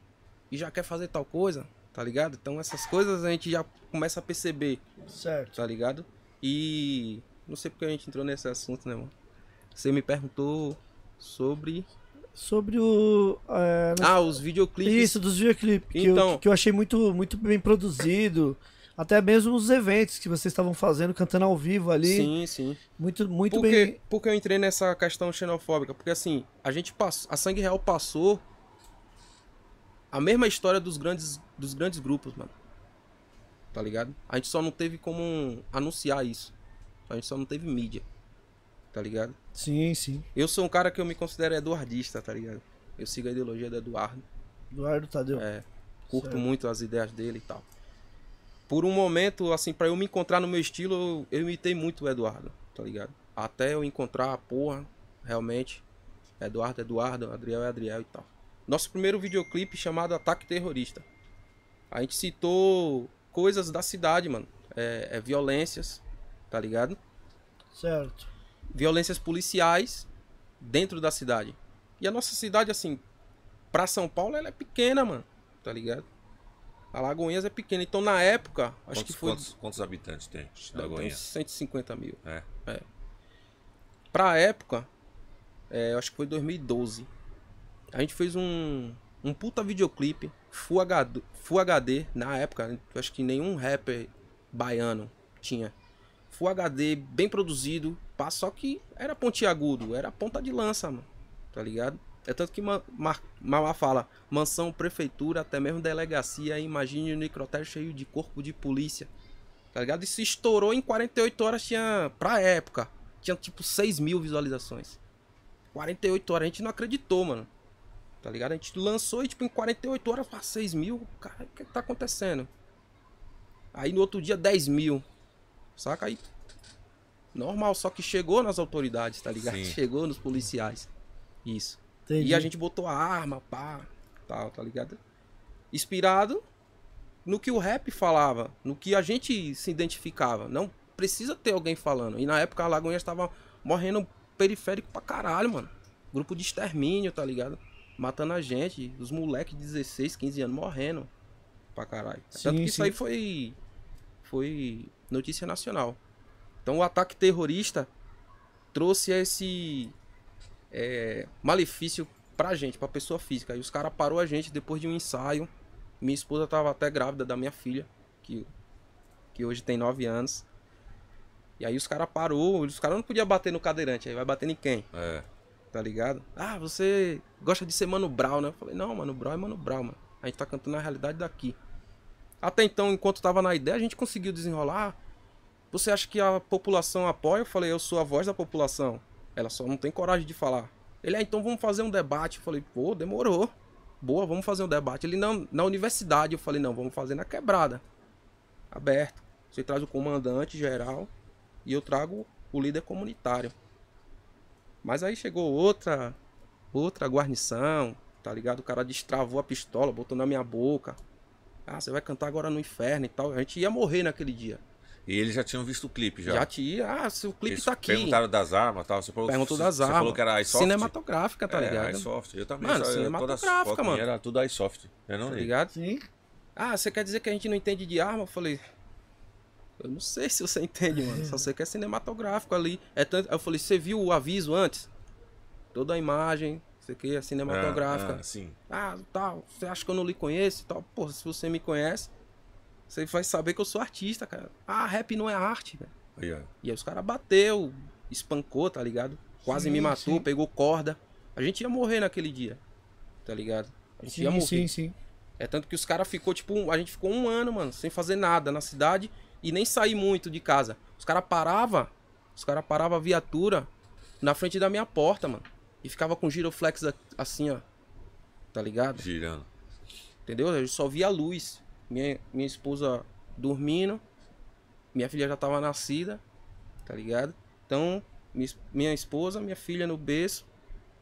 e já quer fazer tal coisa, tá ligado? Então, essas coisas a gente já começa a perceber, Certo. tá ligado? E. Não sei porque a gente entrou nesse assunto, né, mano? Você me perguntou sobre. Sobre o. é, Ah, os videoclipes. Isso, dos videoclipes. Que, Então- eu, que eu achei muito, muito bem produzido. Até mesmo os eventos que vocês estavam fazendo, cantando ao vivo ali. Sim, sim. Muito, muito Por bem. por que eu entrei nessa questão xenofóbica? Porque assim, a gente passou, a Sangue Real passou a mesma história dos grandes, dos grandes grupos, mano. Tá ligado? A gente só não teve como anunciar isso. A gente só não teve mídia. Tá ligado? Sim, sim. Eu sou um cara que eu me considero eduardista, tá ligado? Eu sigo a ideologia do Eduardo. Eduardo Tadeu. É, curto Certo. muito as ideias dele e tal. Por um momento, assim, pra eu me encontrar no meu estilo, eu, eu imitei muito o Eduardo, tá ligado? Até eu encontrar a porra, realmente. Eduardo, Eduardo, Adriel é Adriel e tal. Nosso primeiro videoclipe chamado Ataque Terrorista. A gente citou coisas da cidade, mano. É, é violências, tá ligado? Certo. violências policiais dentro da cidade. E a nossa cidade, assim, pra São Paulo, ela é pequena, mano. Tá ligado? Alagoinhas é pequena. Então, na época, acho Quantos, que foi. quantos, quantos habitantes tem? deve ter Lagoinha? uns 150 mil. É. Pra época, é, acho que foi 2012. A gente fez um, um puta videoclipe Full HD, Full HD na época. Acho que nenhum rapper baiano tinha. Full HD, bem produzido, pá, só que era pontiagudo, era ponta de lança, mano. Tá ligado? É tanto que Ma- Ma- Mauá fala, mansão, prefeitura, até mesmo delegacia, imagine um necrotério cheio de corpo de polícia. Tá ligado? Se estourou em 48 horas, tinha, pra época, tinha tipo 6 mil visualizações. 48 horas, a gente não acreditou, mano. Tá ligado? A gente lançou e tipo em 48 horas, pra 6 mil, cara, o que que tá acontecendo? Aí no outro dia 10 mil. Saca aí? Normal, só que chegou nas autoridades, tá ligado? Sim. Chegou nos policiais. Isso. Entendi. E a gente botou a arma, pá, tal, tá ligado? Inspirado no que o rap falava, no que a gente se identificava. Não precisa ter alguém falando. E na época a Lagoinha estava morrendo periférico pra caralho, mano. Grupo de extermínio, tá ligado? Matando a gente, os moleques de 16, 15 anos morrendo pra caralho. Sim, Tanto que isso sim. aí foi foi notícia nacional. Então o ataque terrorista trouxe esse é, malefício pra gente, pra pessoa física. E os caras parou a gente depois de um ensaio. Minha esposa tava até grávida da minha filha, que, que hoje tem 9 anos. E aí os caras parou, os caras não podiam bater no cadeirante, aí vai bater em quem? É. Tá ligado? Ah, você gosta de ser Mano Brown, né? Eu falei, não, Mano Brown é Mano Brown, mano. A gente tá cantando a realidade daqui. Até então, enquanto tava na ideia, a gente conseguiu desenrolar. Você acha que a população apoia? Eu falei, eu sou a voz da população. Ela só não tem coragem de falar. Ele, ah, então vamos fazer um debate. Eu falei, pô, demorou. Boa, vamos fazer um debate. Ele, não, na universidade. Eu falei, não, vamos fazer na quebrada. Aberto. Você traz o comandante geral e eu trago o líder comunitário. Mas aí chegou outra, outra guarnição, tá ligado? O cara destravou a pistola, botou na minha boca. Ah, você vai cantar agora no inferno e tal. A gente ia morrer naquele dia. E eles já tinham visto o clipe já. Já, tinha. Ah, seu clipe Eles tá aqui. Perguntaram das armas e tal. Você falou, Perguntou você- das você armas. falou que era iSoft. Cinematográfica, tá é, ligado? iSoft. Eu também. Mano, só- cinematográfica, mano. Era tudo iSoft. Eu não Tá li. ligado? Sim. Ah, você quer dizer que a gente não entende de arma? Eu falei. Eu não sei se você entende, mano. Só sei que é cinematográfico ali. É tanto... Eu falei, você viu o aviso antes? Toda a imagem, isso aqui é cinematográfica. Ah, ah, sim. Ah, tal, você acha que eu não lhe conheço e tal? Porra, se você me conhece, você vai saber que eu sou artista, cara. Ah, rap não é arte, velho. Ó. E aí os caras bateu, espancou, tá ligado? Quase Sim, me matou, sim. pegou corda. A gente ia morrer naquele dia, tá ligado? A gente ia Sim, morrer. sim, sim. É tanto que os caras ficou tipo, um- a gente ficou um ano, mano, sem fazer nada na cidade e nem sair muito de casa. Os caras parava, os caras parava a viatura na frente da minha porta, mano. E ficava com giroflex assim, ó. Tá ligado? Girando. Entendeu? Eu só via a luz. Minha, minha esposa dormindo. Minha filha já tava nascida. Tá ligado? Então, minha esposa, minha filha no berço.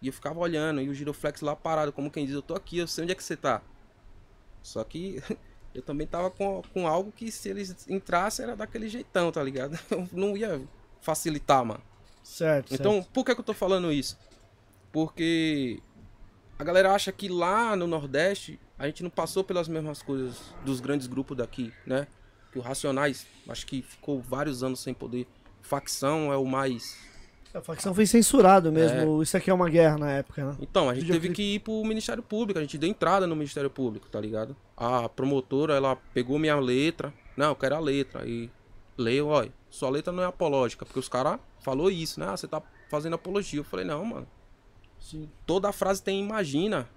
E eu ficava olhando. E o giroflex lá parado. Como quem diz, eu tô aqui, eu sei onde é que você tá. Só que eu também tava com, com algo que se eles entrassem era daquele jeitão, tá ligado? Eu não ia facilitar, mano. Certo. Então, certo. por que, que eu tô falando isso? Porque a galera acha que lá no Nordeste a gente não passou pelas mesmas coisas dos grandes grupos daqui, né? Que o Racionais, acho que ficou vários anos sem poder. Facção é o mais. A facção foi censurado É. mesmo. Isso aqui é uma guerra na época, né? Então, a gente teve que ir pro Ministério Público, a gente deu entrada no Ministério Público, tá ligado? A promotora, ela pegou minha letra. Não, eu quero a letra. E leu, olha, sua letra não é apológica, porque os caras falou isso, né? Ah, você tá fazendo apologia. Eu falei, não, mano. Sim. Toda a frase tem imagina.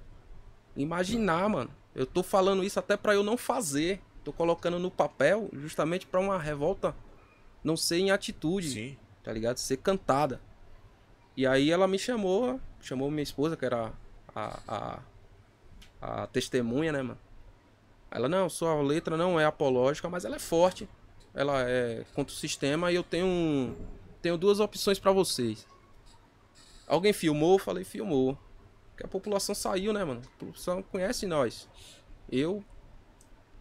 Imaginar, mano. Eu tô falando isso até pra eu não fazer. Tô colocando no papel justamente pra uma revolta não ser em atitude, Sim. tá ligado? Ser cantada. E aí ela me chamou, chamou minha esposa, que era a, a, a testemunha, né, mano? Ela, não, sua letra não é apológica, mas ela é forte. Ela é contra o sistema e eu tenho, tenho duas opções pra vocês. Alguém filmou? Falei, filmou. Porque a população saiu, né, mano? A população conhece nós. Eu,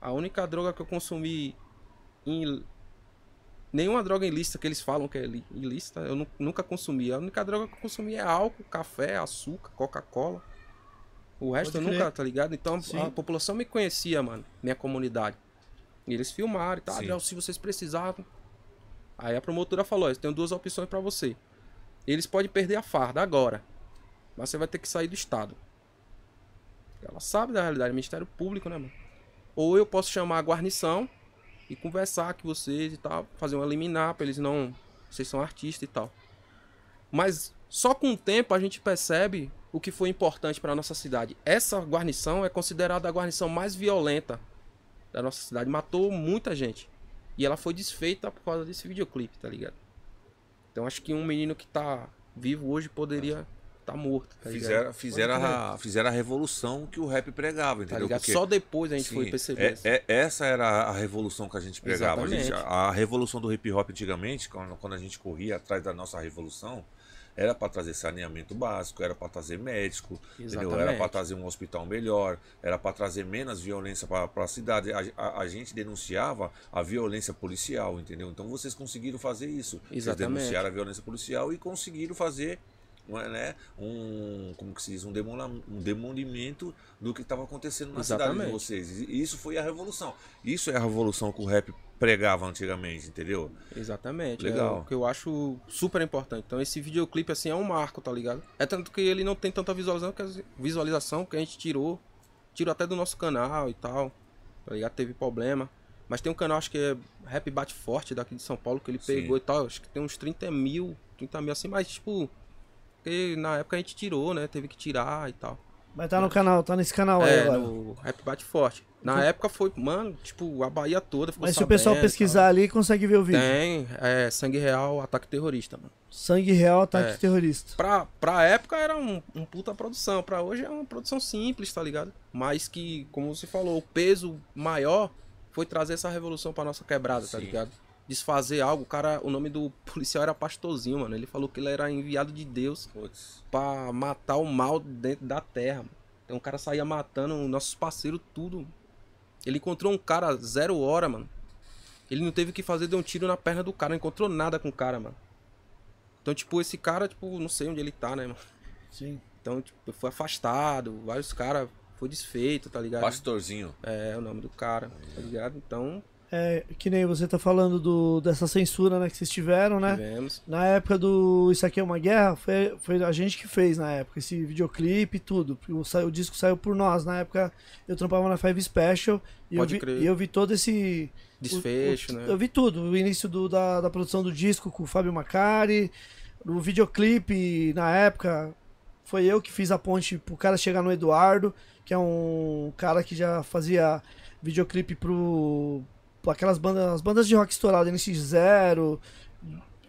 a única droga que eu consumi em. Nenhuma droga ilícita que eles falam que é ilícita, eu nu- nunca consumi. A única droga que eu consumi é álcool, café, açúcar, Coca-Cola. O resto Pode eu crer. nunca, tá ligado? Então a Sim. população me conhecia, mano, minha comunidade. E eles filmaram e tal. Se vocês precisavam. Aí a promotora falou: "Ó, eu tenho duas opções pra você. Eles podem perder a farda agora, mas você vai ter que sair do estado. Ela sabe da realidade, Ministério Público, né, mano? Ou eu posso chamar a guarnição e conversar com vocês e tal, fazer um eliminar pra eles não. Vocês são artistas e tal. Mas só com o tempo a gente percebe o que foi importante pra nossa cidade. Essa guarnição é considerada a guarnição mais violenta da nossa cidade. Matou muita gente. E ela foi desfeita por causa desse videoclipe, tá ligado? Então acho que um menino que tá vivo hoje poderia tá morto, tá? Fizeram, fizeram, a, fizeram a revolução que o rap pregava, Tá entendeu? ligado? Porque- Só depois a gente Sim, foi perceber. é- é- essa era a revolução que a gente pregava. A, gente- a revolução do hip hop antigamente, quando, quando a gente corria atrás da nossa revolução, era para trazer saneamento básico, era para trazer médico, entendeu? era para trazer um hospital melhor, era para trazer menos violência para a cidade. A, a- gente denunciava a violência policial, entendeu? Então vocês conseguiram fazer isso. Vocês Exatamente. denunciaram a violência policial e conseguiram fazer né, um, como que se diz, um, demola, um demolimento do que estava acontecendo na cidade de Exatamente. vocês. E isso foi a revolução. Isso é a revolução que o rap pregava antigamente, entendeu? Exatamente. Legal. É o que eu acho super importante. Então esse videoclipe assim é um marco, tá ligado? É tanto que ele não tem tanta visualização que, visualização que a gente tirou. Tirou até do nosso canal e tal. Tá ligado? Teve problema. Mas tem um canal, acho que é Rap Bate Forte daqui de São Paulo, que ele Sim. pegou e tal. Acho que tem uns 30 mil, 30 mil assim, mas tipo. Porque na época a gente tirou, né? Teve que tirar e tal. Mas tá no canal, tá nesse canal aí É, agora. no Rap Bate Forte. Na época foi, mano, tipo, a Bahia toda ficou Mas se o pessoal pesquisar ali, consegue ver o vídeo. Tem, é Sangue Real, Ataque Terrorista, mano. Sangue real, ataque É. terrorista. Pra, pra época era um, um puta produção, pra hoje é uma produção simples, tá ligado? Mas que, como você falou, o peso maior foi trazer essa revolução pra nossa quebrada, tá Sim. ligado? Desfazer algo, o cara, o nome do policial era Pastorzinho, mano. Ele falou que ele era enviado de Deus Putz. pra matar o mal dentro da terra, mano. Então o cara saía matando nossos parceiros tudo. Ele encontrou um cara zero hora, mano. Ele não teve que fazer, deu um tiro na perna do cara, não encontrou nada com o cara, mano. Então, tipo, esse cara, tipo, não sei onde ele tá, né, mano? Sim. Então, tipo, foi afastado, vários caras foi desfeito, tá ligado? Pastorzinho. É, o nome do cara, tá ligado? Então, É, que nem você tá falando do, dessa censura, né, que vocês tiveram, né? tivemos. Na época do Isso Aqui é uma Guerra, foi, foi a gente que fez na época, esse videoclipe e tudo. O, o disco saiu por nós. Na época eu trampava na Five Special e, eu Pode vi, crer. e eu vi todo esse. Desfecho, o- o- né? Eu vi tudo. O início do- da, da produção do disco com o Fábio Macari, o videoclipe na época. Foi eu que fiz a ponte pro cara chegar no Eduardo, que é um cara que já fazia videoclipe pro. Aquelas bandas, as bandas de rock estourado, NX0.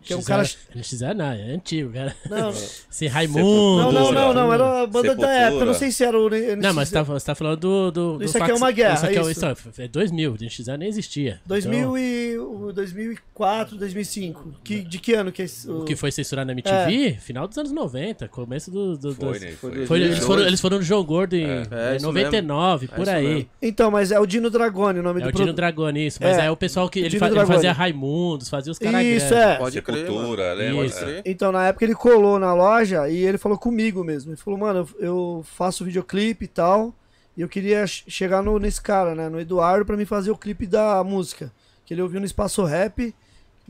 Que é um cara. NX0 não, é antigo, cara. Não, Esse Raimundo. não, não, não, não, era a banda da época, não sei se era o. NX0. Não, mas você tá, você tá falando do. do, do Isso aqui é uma guerra, Isso aqui é, isso. isso, é 2000, o NX0 nem existia. 2000 e, o 2004, 2005. Que, de que ano que é esse? Então, o que foi censurado na MTV? Final dos anos 90, começo do. do, Foi, dos- né? Foi Foi. Foi, eles, 2002. foram, eles foram no João Gordo em, É, em isso 99, mesmo. por É isso aí. mesmo. Então, mas é o Dino Dragone o nome É do o Dino. Dragone, isso. Mas É, é, o pessoal que. Ele, fazia Raimundos, fazia os caras Isso, grandes. é. Pode crer, mano. Pode crer. Então, na época ele colou na loja e ele falou comigo mesmo. Ele falou, mano, eu faço videoclipe e tal. E eu queria che- chegar no, nesse cara, né? No Eduardo, pra me fazer o clipe da música. Que ele ouviu no Espaço Rap,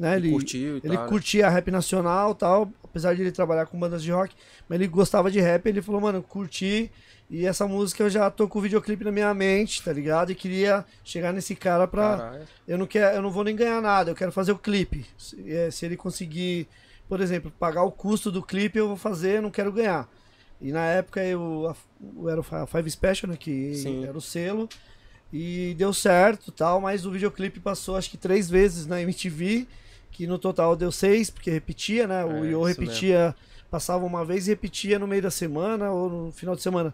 né? Ele, curtiu e ele tal, né? curtia rap nacional tal. Apesar de ele trabalhar com bandas de rock. Mas ele gostava de rap. Ele falou, mano, curti. E essa música eu já tô com o videoclipe na minha mente, tá ligado? E queria chegar nesse cara pra. Caralho. Eu não, quero, eu não vou nem ganhar nada, eu quero fazer o clipe. Se, é, se ele conseguir, por exemplo, pagar o custo do clipe, eu vou fazer, eu não quero ganhar. E na época eu, a- eu era o Fi- Five Special, né, que Sim. era o selo, e deu certo tal, mas o videoclipe passou acho que três vezes na MTV, que no total deu seis, porque repetia, né? O É, repetia, passava uma vez e repetia no meio da semana ou no final de semana.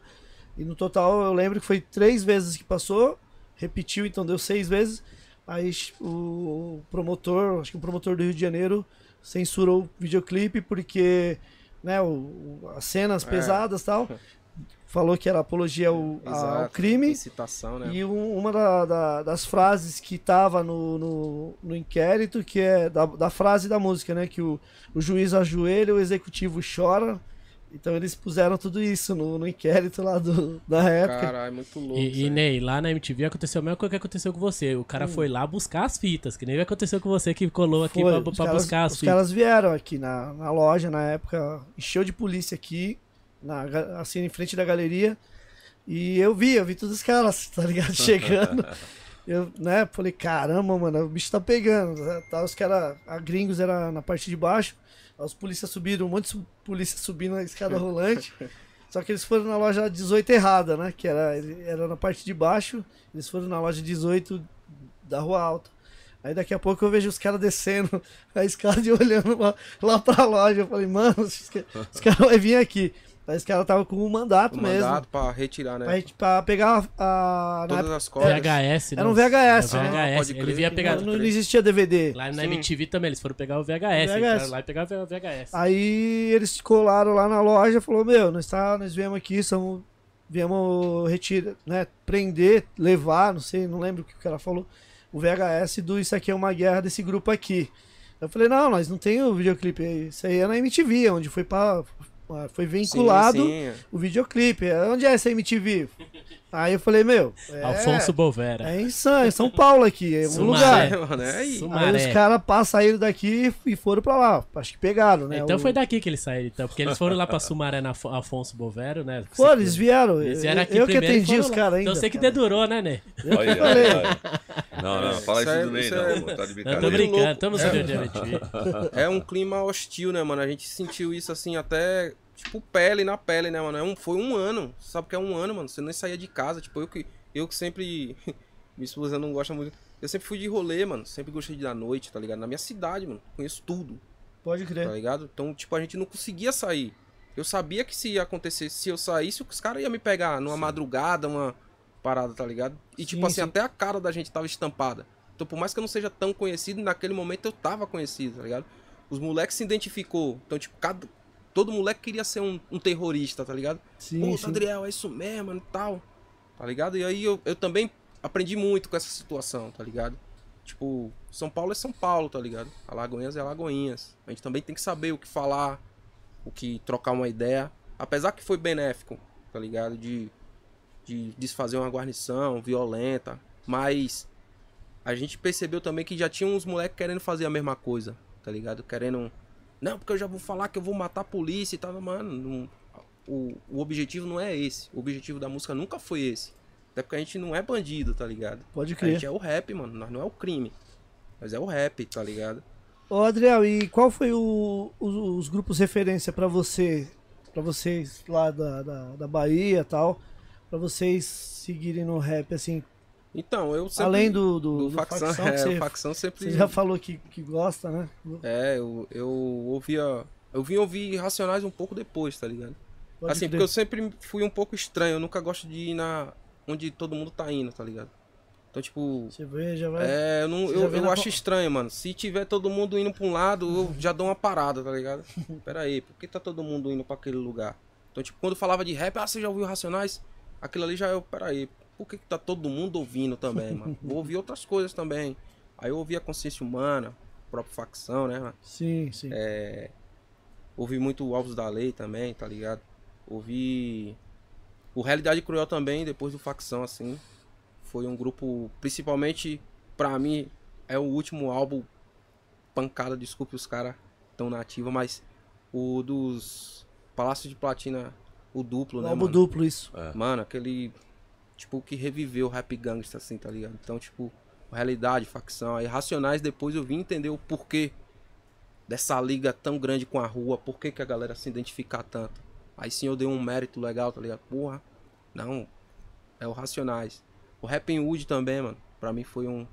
E no total eu lembro que foi três vezes que passou, repetiu, então deu seis vezes. Aí o promotor, acho que o promotor do Rio de Janeiro censurou o videoclipe porque, né, o, as cenas É. pesadas e tal, falou que era apologia ao, ao Exato. crime. Incitação, né? E um- uma da- da- das frases que tava no, no, no inquérito, que é da, da frase da música, né? Que o, o juiz ajoelha, o executivo chora. Então eles puseram tudo isso no, no inquérito lá do, da época. Caralho, muito louco. E, e. Ney, lá na MTV aconteceu a mesma coisa que aconteceu com você. O cara foi lá buscar as fitas, que nem aconteceu com você que colou aqui Foi, pra, os pra caras- buscar as Os fitas. caras vieram aqui na, na loja na época, encheu de polícia aqui, na, assim, em frente da galeria. E eu vi, eu vi todos os caras, tá ligado? Chegando. Eu, né, falei, caramba, mano, o bicho tá pegando. né? Tá, os caras, a gringos era na parte de baixo, os polícias subiram, um monte de polícia subindo a escada rolante. Só que eles foram na loja 18 errada, né? Que era, era na parte de baixo, eles foram na loja 18 da Rua Alta. Aí daqui a pouco eu vejo os caras descendo a escada e olhando lá, lá pra loja. Eu falei, mano, os, os caras vão vir aqui. Aí os caras estavam com um mandato O mesmo. mandato pra retirar, né? Pra, gente- pra pegar a. na Todas época- as cópias. VHS, né? Era um VHS, É né? VHS. Pode Ele crer. vinha pegar. não, não existia DVD. Lá na Sim. MTV também, eles foram pegar o VHS. VHS. Lá e pegaram o VHS. Aí eles colaram lá na loja falou, meu, nós, tá, nós viemos aqui, somos, viemos retirar, né, prender, levar, não sei, não lembro o que o cara falou, o VHS do Isso Aqui é Uma Guerra desse grupo aqui. Eu falei, não, nós não tem o videoclipe aí, isso aí é na MTV, onde foi pra, foi vinculado Sim, sim. o videoclipe. Onde é essa MTV? Aí eu falei, meu, é, Alfonso Bovera. é em São, em São Paulo aqui, é um Sumaré. lugar. É, mano, é aí. Aí os caras pá, saíram daqui e foram pra lá. Acho que pegaram, né? Então O- foi daqui que eles saíram, então. Porque eles foram lá pra Sumaré na Afonso Bovero, né? Pô, eles vieram. Eles eu vieram aqui eu que primeiro atendi os caras ainda. Então você que cara. dedurou, né, Ney? Olha, falei. olha, olha. Não, não, fala Isso isso é- do Ney não, é- pô, tá de Não, tô brincadeira. brincando, estamos MTV. É um clima hostil, né, mano? A gente sentiu isso assim até, tipo, pele na pele, né, mano? É um, foi um ano. Sabe o que é um ano, mano? Você nem saía de casa. Tipo, eu que, eu que sempre. Minha esposa não gosta muito. Eu sempre fui de rolê, mano. Sempre gostei de ir à noite, tá ligado? Na minha cidade, mano. Conheço tudo, Pode tá crer. ligado? Então, tipo, a gente não conseguia sair. Eu sabia que se ia acontecer, se eu saísse, os caras iam me pegar numa madrugada, uma parada, tá ligado? E, tipo Sim, assim, sim. até a cara da gente tava estampada. Então, por mais que eu não seja tão conhecido, naquele momento eu tava conhecido, tá ligado? Os moleques se identificou. Então, tipo, cada... todo moleque queria ser um, um terrorista, tá ligado? Sim, Pô, sim. Adriel, é isso mesmo, mano, e tal. Tá ligado? E aí eu, eu também aprendi muito com essa situação, tá ligado? Tipo, São Paulo é São Paulo, tá ligado? Alagoinhas é Alagoinhas. A gente também tem que saber o que falar, o que trocar uma ideia. Apesar que foi benéfico, tá ligado? De, de desfazer uma guarnição violenta. Mas a gente percebeu também que já tinha uns moleques querendo fazer a mesma coisa, tá ligado? Querendo. Não, porque eu já vou falar que eu vou matar a polícia e tal. Mano, não- o, o objetivo não é esse. O objetivo da música nunca foi esse. Até porque a gente não é bandido, tá ligado? Pode A crer. gente é o rap, mano. Nós não é o crime. Mas é o rap, tá ligado? Ô, Adriel, e qual foi o, os, os grupos referência pra você, para vocês lá da, da, da Bahia e tal, pra vocês seguirem no rap, assim, Então, eu sempre. além do, do, do do facção, que é, você, facção sempre. você já falou que, que gosta, né? É, eu, eu ouvia. Eu vim ouvir Racionais um pouco depois, tá ligado? Pode assim, crer. porque eu sempre fui um pouco estranho. Eu nunca gosto de ir na. onde todo mundo tá indo, tá ligado? Então, tipo. Você vê, já vai... É, eu, não, eu, eu na acho estranho, mano. Se tiver todo mundo indo pra um lado, eu já dou uma parada, tá ligado? Pera aí, por que tá todo mundo indo pra aquele lugar? Então, tipo, quando falava de rap, ah, você já ouviu Racionais? Aquilo ali já eu, pera aí, por que, que tá todo mundo ouvindo também, mano? Vou ouvir outras coisas também. Aí eu ouvi a Consciência Humana, a própria facção, né, mano? Sim, sim. É, ouvi muito Alvos da Lei também, tá ligado? Ouvi o Realidade Cruel também, depois do Facção, assim. Foi um grupo, principalmente pra mim, é o último álbum pancada, desculpe os caras tão nativa, mas o dos Palácio de Platina, o duplo, né, Álbum mano? duplo, isso. Mano, aquele. Tipo, que reviveu o rap gangsta, assim, tá ligado? Então, tipo, realidade, facção. Aí, Racionais, depois eu vim entender o porquê dessa liga tão grande com a rua, por que, que a galera se identificar tanto. Aí sim eu dei um mérito legal, tá ligado? Porra, não, é o Racionais. O Rapping Wood também, mano, pra mim foi um.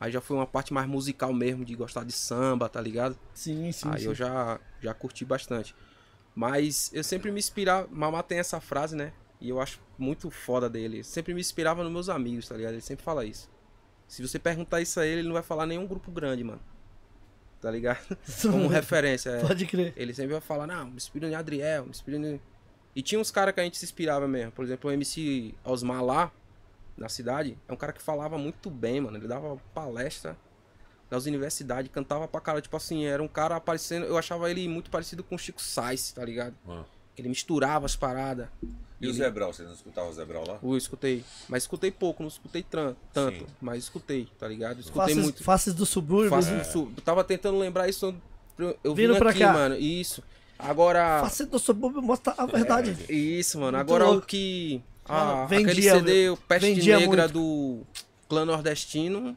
Aí já foi uma parte mais musical mesmo, de gostar de samba, tá ligado? Sim, sim, Aí sim. eu já, já curti bastante. Mas eu sempre me inspirava. Mamá tem essa frase, né? E eu acho muito foda dele. Sempre me inspirava nos meus amigos, tá ligado? Ele sempre fala isso. Se você perguntar isso a ele, ele não vai falar nenhum grupo grande, mano. Tá ligado? Como referência. é. Pode crer. Ele sempre vai falar, não, me inspira em Adriel, me inspira em... E tinha uns caras que a gente se inspirava mesmo. Por exemplo, o MC Osmar lá, na cidade, é um cara que falava muito bem, mano. Ele dava palestra nas universidades, cantava pra cara. Tipo assim, era um cara aparecendo... Eu achava ele muito parecido com o Chico Sainz, tá ligado? Ah. Ele misturava as paradas. E o Ele- Zé Brau, você não escutava o Zé Brau lá? Eu escutei. Mas escutei pouco, não escutei tran- tanto. Sim. Mas escutei, tá ligado? Escutei Faces, muito. faces do subúrbio. Né? isso. Eu tava tentando lembrar isso. Eu Vindo vim pra aqui, cá. mano. Isso. Agora. Faces do subúrbio mostra a verdade. Isso, mano. Muito Agora louco. o que. Mano, Ah, vendia, aquele CD, o Peste Negra muito. do. Clã Nordestino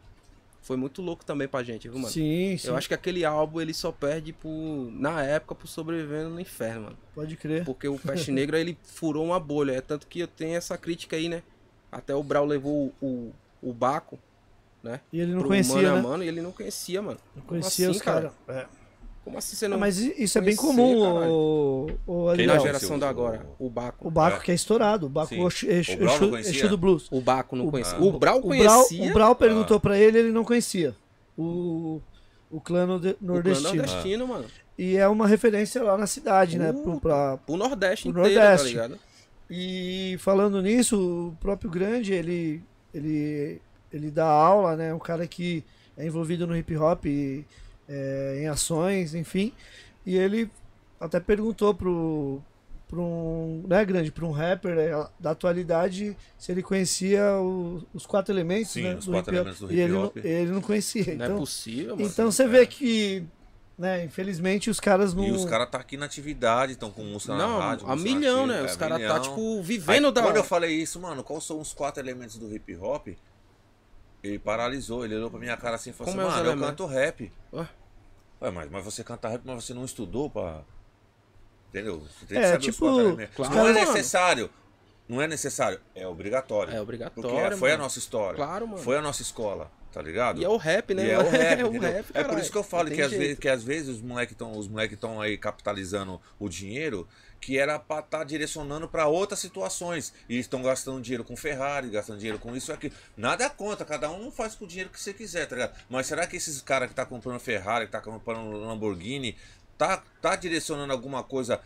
foi muito louco também pra gente, viu, mano? Sim, sim. Eu acho que aquele álbum ele só perde por, na época por sobrevivendo no inferno, mano. Pode crer. Porque o Peste Negra ele furou uma bolha. É tanto que eu tenho essa crítica aí, né? Até o Brau levou o, o, o Baco, né? E ele não pro conhecia, mano né? mano e ele não conhecia, mano. Não conhecia assim, os caras. É. Como assim você Ah, não. mas isso é bem comum, caralho. o, o, Quem na geração da agora, o Baco. O Baco É. que é estourado. O Baco. Exu, Exu, O Exu-? Exu do Blues. O Baco não O- conhecia. Ah. O Brau O Brau, conhecia. o Brau perguntou Ah. pra ele, ele não conhecia. O, o clã norde- o clã nordestino. nordestino, mano. E é uma referência lá na cidade, né? Pro, pra, O Nordeste O inteiro, Nordeste. tá ligado? E falando nisso, o próprio Grande, ele, ele, ele dá aula, né? Um cara que é envolvido no hip hop, e, é, em ações, enfim. E ele até perguntou pro, pro um, né, Grande, para um rapper é, da atualidade se ele conhecia o- os quatro elementos, Sim, né, os quatro elementos do e ele não, hip hop. ele não conhecia. Não é Então, possível, mano. então você vê que, né, infelizmente os caras não... E os caras tá aqui na atividade, estão com música Não, na rádio. a milhão, na né? Os é, caras tá, tipo, Aí, vivendo da. Quando eu falei isso, mano, quais são os quatro elementos do hip hop? Ele paralisou, ele olhou pra minha cara assim e falou Como é assim, os mano, eu canto rap. Ué? Ué, mas, mas você canta rap, mas você não estudou pra. Entendeu? Você tem É, que saber tipo, os quatro elementos. claro, não é mano. necessário. Não é necessário. É obrigatório. É obrigatório, Porque foi a mano. nossa história. Claro, mano. Foi a nossa escola, tá ligado? E é o rap, né? E é o rap, é o rap, É por isso que eu falo que às, vezes, que às vezes os moleques estão moleque estão aí capitalizando o dinheiro que era pra estar direcionando pra outras situações. E estão gastando dinheiro com Ferrari, gastando dinheiro com isso e aquilo. Nada contra, cada um faz com o dinheiro que você quiser, tá ligado? Mas será que esses caras que tá comprando Ferrari, que tá comprando Lamborghini, tá, tá direcionando alguma coisa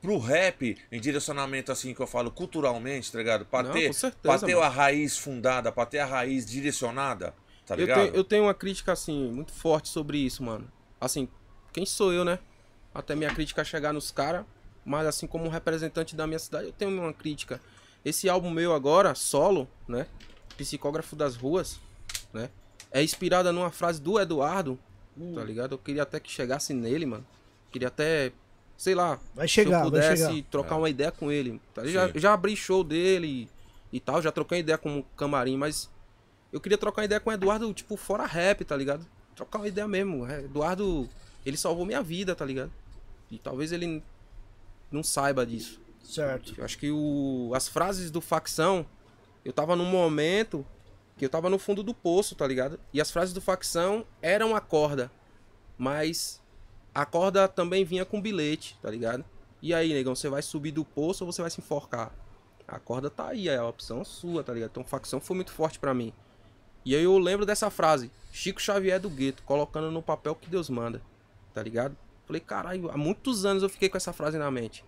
pro rap em direcionamento assim que eu falo culturalmente, tá ligado? Pra Não, ter, certeza, pra ter a raiz fundada, pra ter a raiz direcionada, tá Eu ligado? tenho, eu tenho uma crítica, assim, muito forte sobre isso, mano. Assim, quem sou eu, né? Até minha crítica chegar nos caras. Mas, assim, como um representante da minha cidade, eu tenho uma crítica. Esse álbum meu agora, solo, né? Psicógrafo das Ruas, né? É inspirada numa frase do Eduardo, tá ligado? Eu queria até que chegasse nele, mano. Queria até, sei lá, Vai chegar, se eu vai pudesse chegar. trocar É. uma ideia com ele. Tá? Eu Já, já abri show dele e, e tal, já troquei ideia com o camarim, mas eu queria trocar uma ideia com o Eduardo, tipo, fora rap, tá ligado? Trocar uma ideia mesmo. É, Eduardo, ele salvou minha vida, tá ligado? E talvez ele não saiba disso. Certo. Eu acho que o, as frases do facção, eu tava num momento que eu tava no fundo do poço, tá ligado? E as frases do facção eram a corda, mas a corda também vinha com bilhete, tá ligado? E aí, negão, você vai subir do poço ou você vai se enforcar? A corda tá aí, é a opção sua, tá ligado? Então facção foi muito forte pra mim. E aí eu lembro dessa frase, Chico Xavier do gueto, colocando no papel que Deus manda, tá ligado? Falei, caralho, há muitos anos eu fiquei com essa frase na mente.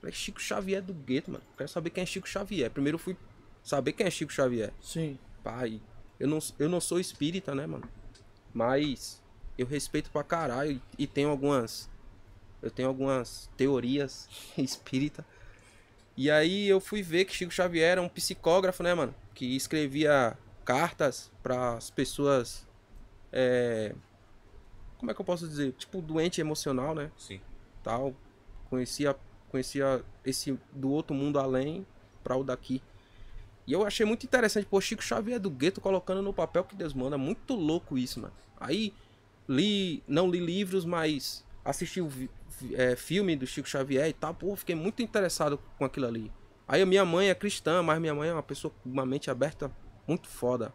Falei, Chico Xavier do gueto, mano. Quero saber quem é Chico Xavier. Primeiro eu fui saber quem é Chico Xavier. Sim. Pai, eu não, eu não sou espírita, né, mano? Mas eu respeito pra caralho e, e tenho algumas. Eu tenho algumas teorias espírita. E aí eu fui ver que Chico Xavier era um psicógrafo, né, mano? Que escrevia cartas para as pessoas. é, Como é que eu posso dizer? Tipo, doente emocional, né? Sim. tal. Conhecia, conhecia esse do outro mundo além para o daqui. E eu achei muito interessante, pô, Chico Xavier do gueto colocando no papel que Deus manda. Muito louco isso, mano. Aí li, não li livros, mas assisti o é, filme do Chico Xavier e tal. Pô, fiquei muito interessado com aquilo ali. Aí minha mãe é cristã, mas minha mãe é uma pessoa com uma mente aberta muito foda.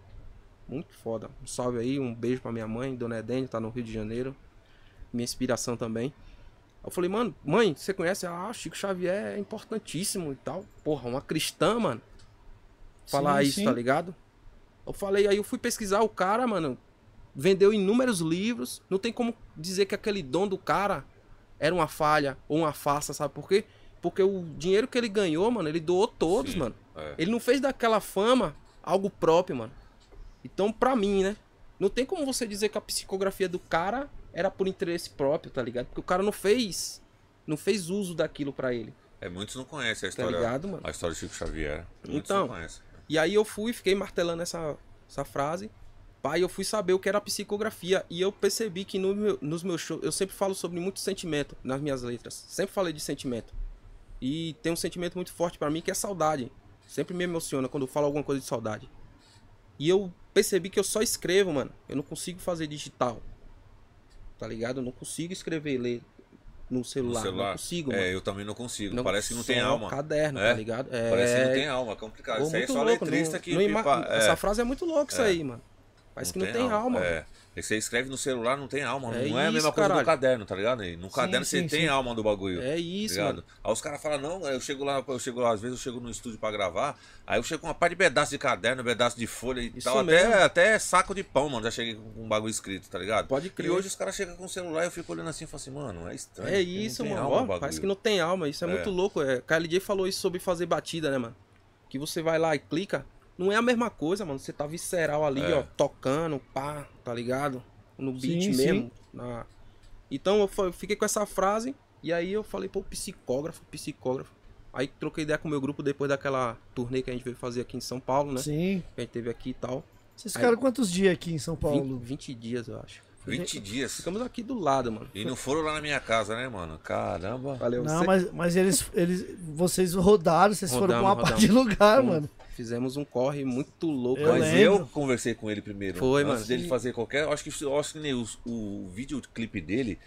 Muito foda. Um salve aí, um beijo pra minha mãe, Dona Edene, tá no Rio de Janeiro. Minha inspiração também. Eu falei, mano, mãe, você conhece? Ah, Chico Xavier é importantíssimo e tal. Porra, uma cristã, mano. Falar Sim, isso, sim. tá ligado? Eu falei, aí eu fui pesquisar o cara, mano. Vendeu inúmeros livros. Não tem como dizer que aquele dom do cara era uma falha ou uma farsa, sabe por quê? Porque o dinheiro que ele ganhou, mano, ele doou todos, Sim, mano. é. Ele não fez daquela fama algo próprio, mano. Então, pra mim, né? Não tem como você dizer que a psicografia do cara era por interesse próprio, tá ligado? Porque o cara não fez. Não fez uso daquilo pra ele. É, muitos não conhecem a Tá história, ligado, mano? a história de Chico Xavier. Muitos Então. não conhecem. E aí eu fui, fiquei martelando essa, essa frase. Pai, eu fui saber o que era psicografia. E eu percebi que no meu- nos meus shows. Eu sempre falo sobre muito sentimento nas minhas letras. Sempre falei de sentimento. E tem um sentimento muito forte pra mim que é saudade. Sempre me emociona quando eu falo alguma coisa de saudade. E eu percebi que eu só escrevo, mano. Eu não consigo fazer digital. Tá ligado? Eu não consigo escrever e ler no celular. No celular. Não consigo, mano. É, eu também não consigo. Não- Parece que não tem só alma. caderno, É? tá ligado? É, Parece que não tem alma, é complicado. Pô, Isso aí é só louco, letrista não- que. não ima- é, Essa frase é muito louca, isso É. aí, mano. Parece que não tem alma. É. E Você escreve no celular, não tem alma. É não é a mesma isso, coisa caralho. do caderno, tá ligado? E no caderno você sim, tem sim. alma do bagulho. É isso, ligado? mano. Aí os caras falam, não, eu chego lá, eu chego lá, às vezes eu chego no estúdio pra gravar, aí eu chego com uma parte de pedaço de caderno, pedaço de folha e Isso tal, mesmo. até, até saco de pão, mano. Já cheguei com um bagulho escrito, tá ligado? Pode crer. E hoje os caras chegam com o celular e eu fico olhando assim e falo assim, mano, é estranho. É isso, não tem mano. alma Ó, parece que não tem alma. Isso é, É. muito louco. É. KLJ falou isso sobre fazer batida, né, mano? Que você vai lá e clica. Não é a mesma coisa, mano. Você tá visceral ali, É. ó, tocando, pá, tá ligado? No beat Sim, mesmo. na- Então eu fiquei com essa frase. E aí eu falei, pô, psicógrafo, psicógrafo. Aí troquei ideia com o meu grupo depois daquela turnê que a gente veio fazer aqui em São Paulo, né? Sim. Que a gente teve aqui e tal. Vocês Aí- ficaram quantos dias aqui em São 20, Paulo? 20 dias, eu acho. 20 dias. Ficamos aqui do lado, mano. E não foram lá na minha casa, né, mano? Caramba. Valeu, Não, você- mas, mas eles, eles. Vocês rodaram, vocês foram pra uma Rodamos, parte de lugar, Fomos. mano. Fizemos um corre muito louco. Eu Mas lembro. eu conversei com ele primeiro. Foi, antes mano. dele fazer qualquer. eu Acho que, eu acho que nem os- o videoclipe dele,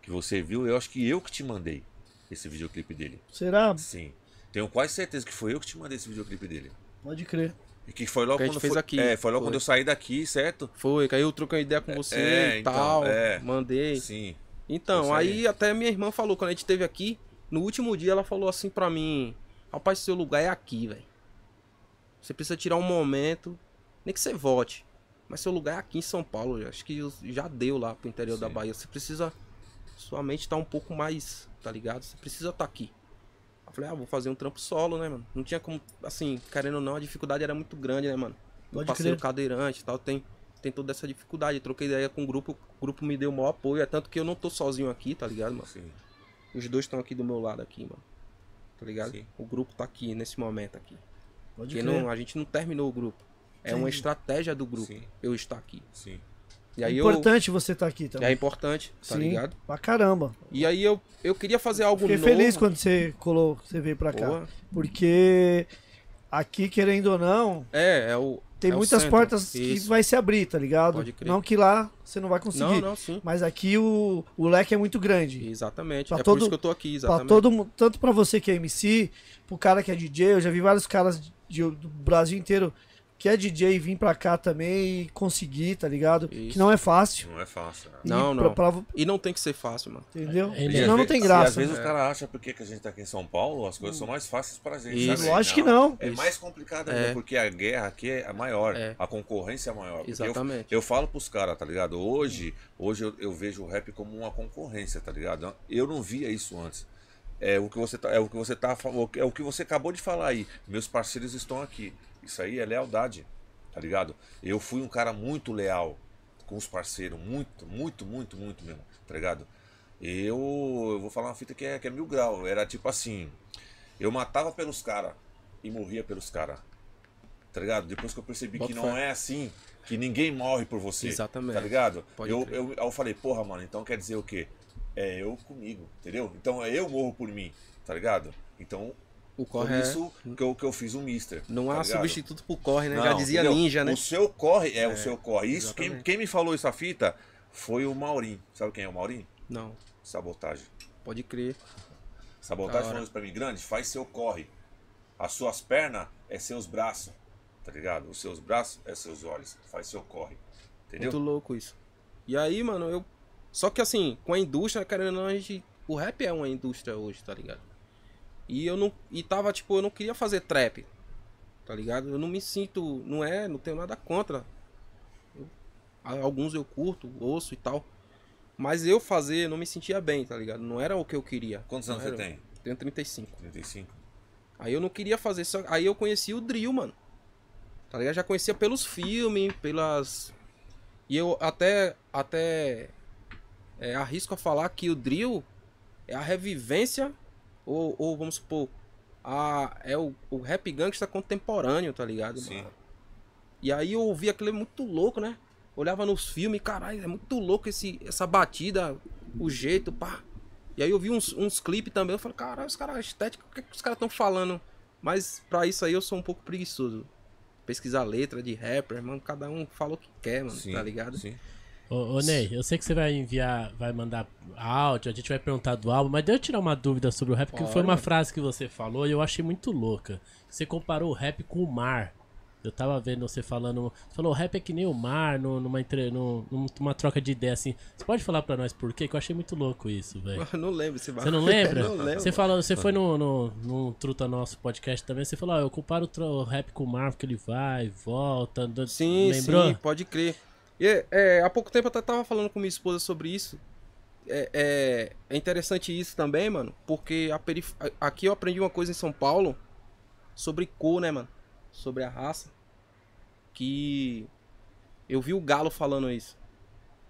que você viu, eu acho que eu que te mandei esse videoclipe dele. Será? Sim. Tenho quase certeza que foi eu que te mandei esse videoclipe dele. Pode crer. E que foi logo Que a gente quando fez foi, aqui. É, foi logo Foi. quando eu saí daqui, certo? Foi, que aí eu troquei uma ideia com você é, e então, tal. é. Mandei. Sim. Então, aí. até minha irmã falou, quando a gente esteve aqui, no último dia ela falou assim pra mim: Rapaz, seu lugar é aqui, velho. Você precisa tirar um momento, nem que você volte. Mas seu lugar é aqui em São Paulo. eu Acho que já deu lá pro interior da Sim. Bahia. Você precisa. Sua mente tá um pouco mais. Tá ligado? Você precisa estar aqui. Eu falei, ah, vou fazer um trampo solo, né, mano? Não tinha como. Assim, querendo ou não, a dificuldade era muito grande, né, mano? Meu Pode parceiro crer. cadeirante e tal, tem, tem toda essa dificuldade. Troquei ideia com o grupo, o grupo me deu o maior apoio. É tanto que eu não tô sozinho aqui, tá ligado, mano? Sim. Os dois estão aqui do meu lado aqui, mano. Tá ligado? Sim. O grupo tá aqui nesse momento aqui. Pode Porque crer. não, a gente não terminou o grupo. É uma Entendi. estratégia do grupo. Sim. Eu estar aqui. Sim. E É aí eu. importante você estar aqui É também. importante, tá Sim, ligado? Pra caramba. E aí eu, eu queria fazer algo Fiquei novo. feliz quando você colou, você veio pra cá. Porra. Porque aqui, querendo ou não, É, é o. tem é muitas centro. portas que Isso. vai se abrir, tá ligado? Pode crer. Não que lá você não vai conseguir. Não, não, sim. Mas aqui o, o leque é muito grande. Pra Exatamente. é por todo- isso que eu tô aqui, Pra exatamente. todo mundo, tanto pra você que é MC, pro cara que é DJ, eu já vi vários caras de- do Brasil inteiro que é DJ vir pra cá também e conseguir, tá ligado? Isso. Que não é fácil. Não é fácil. né? E Não, pra- não. pra- E não tem que ser fácil, mano. entendeu? Ele- Senão às não tem vezes- graça. E às vezes né? os caras acham porque que a gente tá aqui em São Paulo, as coisas são mais fáceis pra gente. Isso. sabe? Lógico que não. É Isso. mais complicado É. ainda, porque a guerra aqui é maior, É. a concorrência é maior. Porque eu- Exatamente. Eu, falo pros caras, tá ligado? Hoje, hoje eu, eu vejo o rap como uma concorrência, tá ligado? Eu não via isso antes. É o que você tá, é o que você tá, é o que você acabou de falar aí. Meus parceiros estão aqui. Isso aí é lealdade, tá ligado? Eu fui um cara muito leal com os parceiros, muito, muito, muito, muito mesmo, tá ligado? Eu, eu vou falar uma fita que é, que é mil grau. Era tipo assim, eu matava pelos caras e morria pelos caras. Tá ligado? Depois que eu percebi Bota que não fé. é assim, que ninguém morre por você. Exatamente. Tá ligado? Pode eu, eu, aí eu falei, porra, mano, então quer dizer o quê? É eu comigo, entendeu? Então é eu morro por mim, tá ligado? Então, O por corre é... isso que eu, que eu fiz o Mister. Não tá há ligado? substituto pro corre, né? Não, Já dizia entendeu? ninja, né? O seu corre é, o seu corre. Isso, quem, Exatamente. quem me falou essa fita foi o Maurinho. Sabe quem é o Maurinho? Não, Sabotagem. pode crer. Sabotagem falou isso pra mim, grande, faz seu corre. As suas pernas é seus braços, tá ligado? Os seus braços é seus olhos. Faz seu corre. Entendeu? Muito louco isso. E aí, mano, eu. Só que assim, com a indústria, querendo ou não, a gente. O rap é uma indústria hoje, tá ligado? E eu não. E tava, tipo, eu não queria fazer trap. Tá ligado? Eu não me sinto. Não é, não tenho nada contra. Eu- alguns eu curto, ouço e tal. Mas eu fazer, não me sentia bem, tá ligado? Não era o que eu queria. Quantos anos você era. tem? Tenho 35. 35. Aí eu não queria fazer só. Aí eu conheci o drill, mano. Tá ligado? Já conhecia pelos filmes, pelas. E eu até. Até. É, arrisco a falar que o drill é a revivência. Ou, ou vamos supor. A, é o, o rap gangsta contemporâneo, tá ligado? Sim. mano? E aí eu ouvi aquilo muito louco, né? Olhava nos filmes, caralho, é muito louco esse, essa batida, o jeito, pá. E aí eu vi uns, uns clipes também, eu falei, caralho, os caras, estética, o que, que os caras estão falando? Mas pra isso aí eu sou um pouco preguiçoso. pesquisar letra de rapper, mano. Cada um fala o que quer, mano, Sim, tá ligado? Sim. Ô, ô, Ney, eu sei que você vai enviar, vai mandar áudio, a gente vai perguntar do álbum, mas deixa eu tirar uma dúvida sobre o rap, porque foi uma frase que você falou e eu achei muito louca. Você comparou o rap com o mar. Eu tava vendo você falando. Você falou, o rap é que nem o mar, no- numa, entre- no- numa troca de ideia assim. Você pode falar pra nós por quê? Que eu achei muito louco isso, velho. Não lembro esse Você não lembra? não lembro. Você falou, você foi no, no, no Truta Nosso podcast também, você falou, ah, eu comparo o, o rap com o mar, porque ele vai, volta. Sim, Lembrou? sim, pode crer. E, é, há pouco tempo eu até tava falando com minha esposa sobre isso. É, é, é interessante isso também, mano, porque a perif- aqui eu aprendi uma coisa em São Paulo sobre cor, né, mano? Sobre a raça. Que eu vi o Galo falando isso.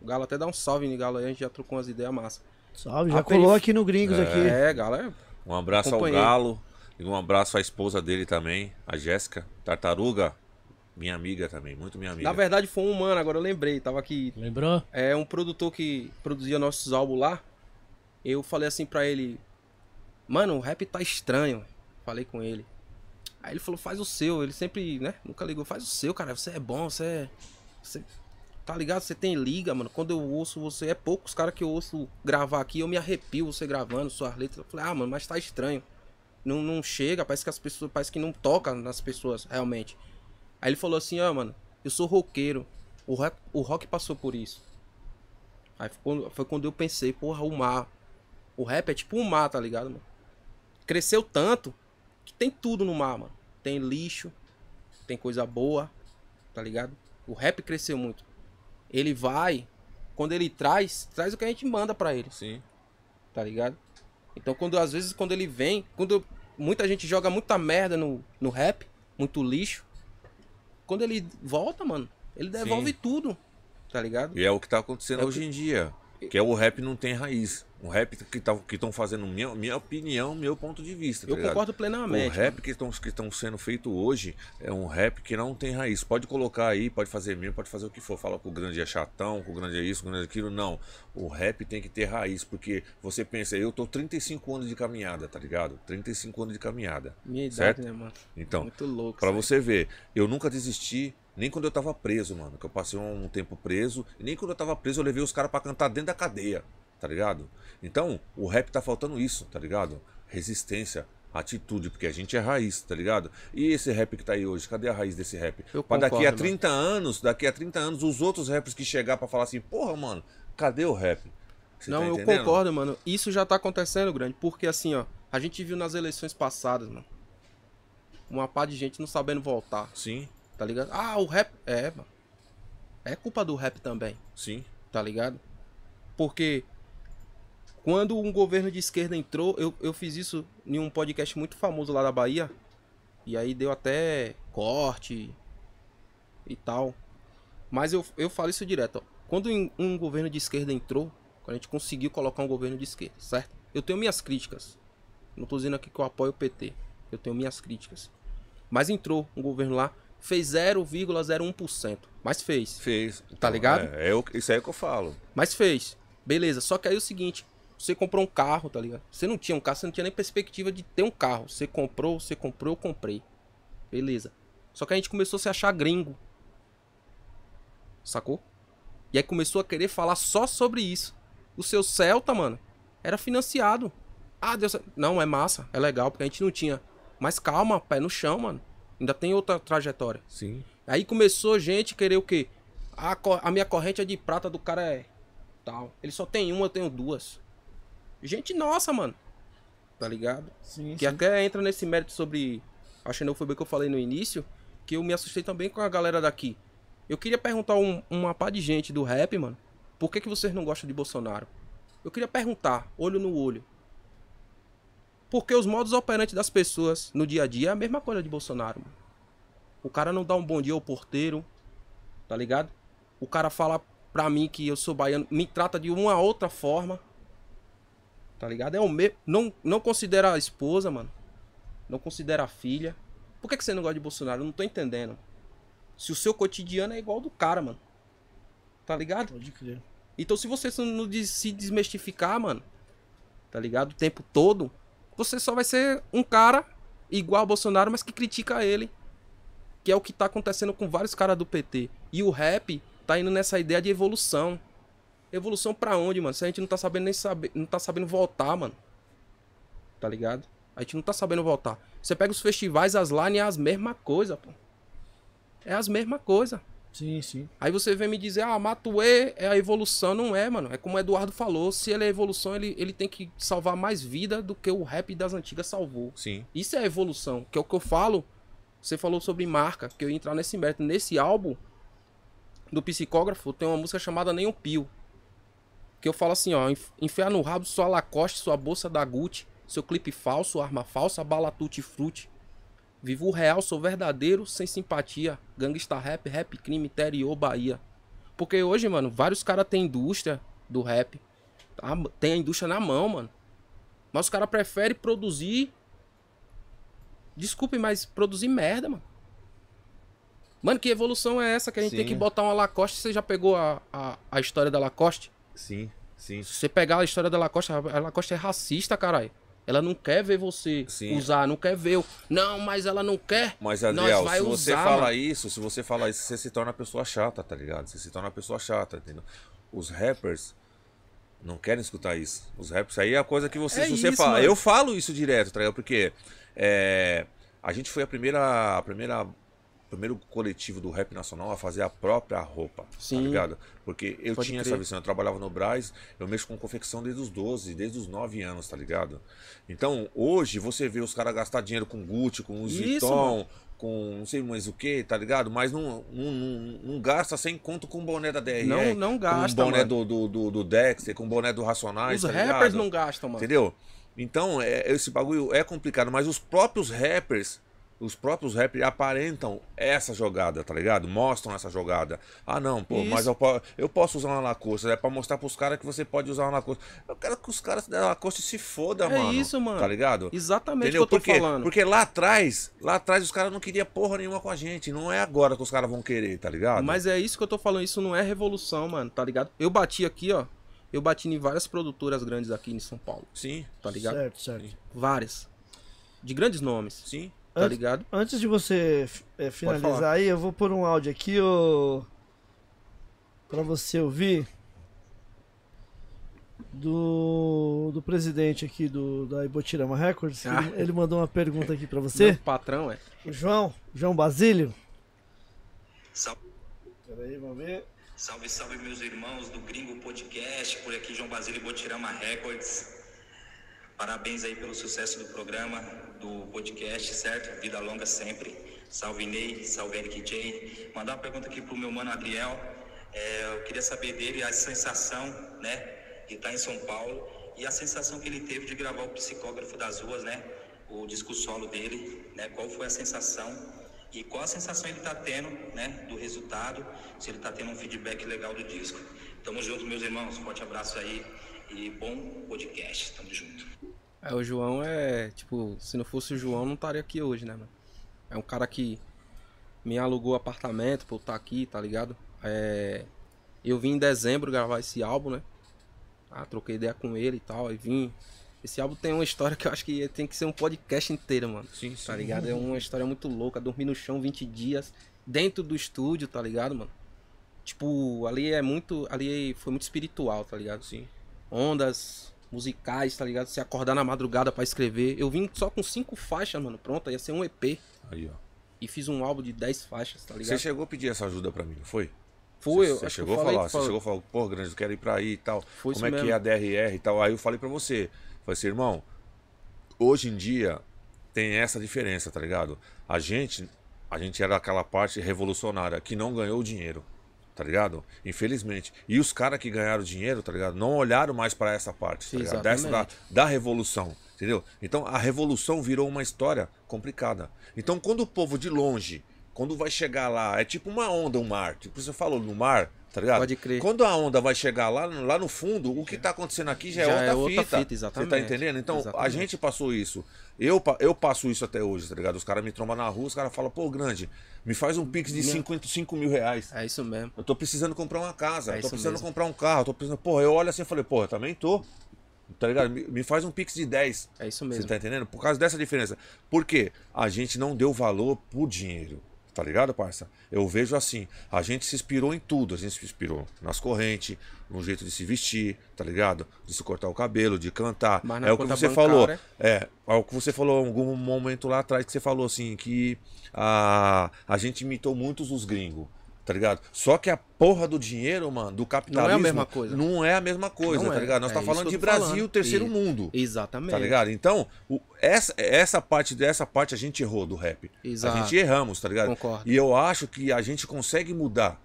O Galo até dá um salve no Galo aí, a gente já trocou umas ideias massa. Salve, já A colou perif- aqui no Gringos aqui. É, Galo é. Um abraço ao Galo e um abraço à esposa dele também, a Jéssica Tartaruga, minha amiga também, muito minha amiga. Na verdade foi um humano, agora eu lembrei, tava aqui Lembrou? é um produtor que produzia nossos álbuns lá. Eu falei assim pra ele, mano, o rap tá estranho. Falei com ele. Aí ele falou, faz o seu. Ele sempre, né? Nunca ligou, faz o seu, cara. Você é bom, você é. Você... Tá ligado? Você tem liga, mano. Quando eu ouço você, é poucos caras que eu ouço gravar aqui, eu me arrepio você gravando suas letras. Eu falei, ah, mano, mas tá estranho. Não, não chega, parece que as pessoas. Parece que não toca nas pessoas, realmente. Aí ele falou assim, ó, mano, eu sou roqueiro. O rock, o rock passou por isso. Aí foi quando, foi quando eu pensei, porra, o mar. O rap é tipo um mar, tá ligado, mano? Cresceu tanto que tem tudo no mar, mano. Tem lixo, tem coisa boa, tá ligado? O rap cresceu muito. Ele vai, quando ele traz, traz o que a gente manda pra ele, Sim. tá ligado? Então quando às vezes quando ele vem, quando muita gente joga muita merda no, no rap, muito lixo, quando ele volta, mano, ele devolve tudo, tá ligado? E é o que tá acontecendo É hoje que- em dia. Que é o rap não tem raiz. Um rap que tá, que estão fazendo, minha, minha opinião, meu ponto de vista. tá Eu ligado? concordo O plenamente. rap que estão que estão sendo feito hoje é um rap que não tem raiz. Pode colocar aí, pode fazer mesmo, pode fazer o que for. Fala que o grande é chatão, que o grande é isso, que o grande é aquilo. Não. O rap tem que ter raiz, porque você pensa, eu tô 35 anos de caminhada, tá ligado? 35 anos de caminhada. Minha idade, certo? né, mano? Então, Muito louco. Pra você ver, eu nunca desisti, nem quando eu tava preso, mano. Que eu passei um tempo preso, nem quando eu tava preso eu levei os caras pra cantar dentro da cadeia, tá ligado? Então, o rap tá faltando isso, tá ligado? Resistência, atitude, porque a gente é raiz, tá ligado? E esse rap que tá aí hoje, cadê a raiz desse rap? Eu pra daqui a concordo, 30 anos, daqui a 30 anos, os outros rappers que chegar pra falar assim, porra, mano, cadê o rap? Você Não, tá eu concordo, mano. Isso já tá acontecendo, grande. Porque assim, ó, a gente viu nas eleições passadas, mano. Uma pá de gente não sabendo voltar, Sim, tá ligado? Ah, o rap. É, mano. É culpa do rap também, sim, tá ligado? Porque quando um governo de esquerda entrou, eu, eu fiz isso em um podcast muito famoso lá da Bahia. E aí deu até corte e tal. Mas eu, eu falo isso direto, ó. Quando um governo de esquerda entrou, quando a gente conseguiu colocar um governo de esquerda, certo? Eu tenho minhas críticas. Não tô dizendo aqui que eu apoio o PT. Eu tenho minhas críticas. Mas entrou um governo lá, fez 0,01%. Mas fez. fez. Tá ligado? É, é o- isso aí é que eu falo. Mas fez. Beleza. Só que aí é o seguinte. Você comprou um carro, tá ligado? Você não tinha um carro, você não tinha nem perspectiva de ter um carro. Você comprou, você comprou, eu comprei. Beleza. Só que a gente começou a se achar gringo. Sacou? E aí começou a querer falar só sobre isso. O seu Celta, mano, era financiado. Ah, Deus. Não, é massa, é legal, porque a gente não tinha. Mas calma, pé no chão, mano. Ainda tem outra trajetória. Sim. Aí começou gente querer o quê? A, a minha corrente é de prata do cara é tal. Ele só tem uma, eu tenho duas. Gente nossa, mano. Tá ligado? Sim, Que sim. até entra nesse mérito sobre a xenofobia que eu falei no início, que eu me assustei também com a galera daqui. Eu queria perguntar um, uma pá de gente do rap, mano, por que, que vocês não gostam de Bolsonaro? Eu queria perguntar, olho no olho. Porque os modos operantes das pessoas no dia a dia é a mesma coisa de Bolsonaro, mano. O cara não dá um bom dia ao porteiro, tá ligado? O cara fala pra mim que eu sou baiano, me trata de uma outra forma. Tá ligado? É o mesmo. Não, não considera a esposa, mano. Não considera a filha. Por que, que você não gosta de Bolsonaro? Eu não tô entendendo. Se o seu cotidiano é igual ao do cara, mano. Tá ligado? Pode crer. Então se você não se desmistificar, mano, tá ligado? O tempo todo, você só vai ser um cara igual ao Bolsonaro, mas que critica ele. Que é o que tá acontecendo com vários caras do PT. E o rap tá indo nessa ideia de evolução. Evolução pra onde, mano? Se a gente não tá sabendo nem saber, não tá sabendo voltar, mano. Tá ligado? A gente não tá sabendo voltar. Você pega os festivais, as line é as mesma coisa, pô. É as mesma coisa. Sim, sim. Aí você vem me dizer, ah, Matuê é a evolução. Não é, mano. É como o Eduardo falou. Se ele é evolução, ele, ele tem que salvar mais vida do que o rap das antigas salvou. Sim. Isso é evolução. Que é o que eu falo. Você falou sobre marca, que eu ia entrar nesse mérito. Nesse álbum do psicógrafo, tem uma música chamada Nem um Pio. Que eu falo assim, ó. "Enf- Enfiar no rabo sua Lacoste, sua bolsa da Gucci, seu clipe falso, arma falsa, bala tutti frutti. Vivo o real, sou verdadeiro, sem simpatia. Gangsta rap, rap crime, interior, Bahia. Porque hoje, mano, vários caras têm indústria do rap. tá? Tem a indústria na mão, mano. Mas os caras preferem produzir. Desculpe, mas produzir merda, mano. Mano, que evolução é essa que a gente tem Sim. que botar uma Lacoste? Você já pegou a, a, a história da Lacoste? Sim, sim. Se você pegar a história da Lacoste, a Lacoste é racista, caralho. Ela não quer ver você Sim. usar, não quer ver. o- Não, mas ela não quer. Mas, Nós Adriel, vai se você usar, fala mano. isso, se você fala isso, você se torna uma pessoa chata, tá ligado? Você se torna uma pessoa chata, entendeu? Os rappers não querem escutar isso. Os rappers, aí é a coisa que você, É se você isso, fala. mano. Eu falo isso direto, tá ligado? Porque é, a gente foi a primeira, a primeira, primeiro coletivo do rap nacional a fazer a própria roupa, tá Sim. ligado? Porque eu Pode tinha crer. essa visão, eu trabalhava no Braz, eu mexo com confecção desde os 12, desde os 9 anos, tá ligado? Então, hoje você vê os caras gastar dinheiro com Gucci, com Louis Vuitton, com não sei mais o que, tá ligado? Mas não, não, não, não gasta sem conto com o boné da DR. Não- não gasta, Com o boné do, do, do, do Dexter, com o boné do Racionais, Os tá rappers ligado? não gastam, mano. Entendeu? Então, é, esse bagulho é complicado, mas os próprios rappers, os próprios rappers aparentam essa jogada, tá ligado? Mostram essa jogada. Ah, não, pô, Isso. mas eu, eu posso usar uma Lacoste, é pra mostrar pros caras que você pode usar uma Lacoste. Eu quero que os caras da Lacoste se fodam, É mano. isso, mano. Tá ligado? Exatamente Entendeu? o que eu tô Porque, falando. porque lá atrás, lá atrás os caras não queriam porra nenhuma com a gente. Não é agora que os caras vão querer, tá ligado? Mas é isso que eu tô falando, isso não é revolução, mano, tá ligado? Eu bati aqui, ó. Eu bati em várias produtoras grandes aqui em São Paulo, Sim, tá ligado? Certo, certo. Várias. De grandes nomes, sim. Tá Antes- ligado? Antes de você é, finalizar aí, eu vou pôr um áudio aqui, ô. Pra você ouvir. Do, do presidente aqui do, da Ibotirama Records. Ah. Ele, ele mandou uma pergunta aqui pra Meu você. patrão é. O João, João Basílio. Salve, Peraí, vamos ver. salve, salve, meus irmãos do Gringo Podcast, por aqui João Basílio Botirama Records. Parabéns aí pelo sucesso do programa, do podcast, certo? Vida longa sempre. Salve Ney, salve Eric J. Mandar uma pergunta aqui pro meu mano Adriel. É, eu queria saber dele a sensação, né, de estar em São Paulo e a sensação que ele teve de gravar o Psicógrafo das Ruas, né? O disco solo dele, né? Qual foi a sensação e qual a sensação ele está tendo, né, do resultado, se ele está tendo um feedback legal do disco. Tamo junto, meus irmãos. Forte abraço aí e bom podcast. Tamo junto. É, o João é, tipo, se não fosse o João, não estaria aqui hoje, né, mano? É um cara que me alugou apartamento pra eu estar aqui, tá ligado? É, eu vim em dezembro gravar esse álbum, né? Ah, troquei ideia com ele e tal, e vim. Esse álbum tem uma história que eu acho que tem que ser um podcast inteiro, mano. Sim, sim. Tá ligado? É uma história muito louca. Dormir no chão 20 dias, dentro do estúdio, tá ligado, mano? Tipo, ali é muito. Ali foi muito espiritual, tá ligado? Sim. Ondas musicais, tá ligado? Se acordar na madrugada pra escrever. Eu vim só com cinco faixas, mano. Pronto, ia ser um EP. Aí, ó. E fiz um álbum de 10 faixas, tá Você ligado? chegou a pedir essa ajuda pra mim, não foi? Foi, Você, eu você chegou a eu falei falar, você falou. chegou a falar, pô, grande, eu quero ir pra aí e tal. Foi Como é isso que é a mesmo. DRR e tal? Aí eu falei pra você, falei assim, irmão, hoje em dia tem essa diferença, tá ligado? A gente, a gente era aquela parte revolucionária que não ganhou dinheiro, tá ligado? Infelizmente. E os caras que ganharam dinheiro, tá ligado? Não olharam mais pra essa parte, tá ligado? Dessa da, da revolução, entendeu? Então a revolução virou uma história complicada. Então quando o povo de longe, quando vai chegar lá, é tipo uma onda, um mar, tipo você falou no mar, tá ligado? Pode crer. Quando a onda vai chegar lá, lá no fundo, o que tá acontecendo aqui já, Já é é outra outra fita. fita, exatamente. Você tá entendendo? Então a Exatamente. gente passou isso. Eu, eu passo isso até hoje, tá ligado? Os caras me trombam na rua, os caras falam, pô, grande, me faz um pix de Minha- 55 mil reais. É isso mesmo. Eu tô precisando comprar uma casa, É eu tô precisando mesmo. comprar um carro, eu tô precisando. Porra, eu olho assim e falei, porra, eu também tô. Tá ligado? Me, me faz um pix de 10. É isso Você mesmo. tá entendendo? Por causa dessa diferença. Por quê? A gente não deu valor pro dinheiro. Tá ligado, parça? Eu vejo assim, a gente se inspirou em tudo. A gente se inspirou nas correntes, no jeito de se vestir, tá ligado? De se cortar o cabelo, de cantar. É o que você bancária- falou. É, é o que você falou em algum momento lá atrás que você falou assim, que a, a gente imitou muitos os gringos. Tá ligado? Só que a porra do dinheiro, mano, do capitalismo. mesma coisa. Não é a mesma coisa, Não tá é. ligado? Nós É tá falando de Brasil, falando. terceiro E- mundo. Exatamente. Tá ligado? Então, o- essa, essa parte dessa parte a gente errou do rap. Exato. A gente erramos, tá ligado? Concordo. E eu acho que a gente consegue mudar,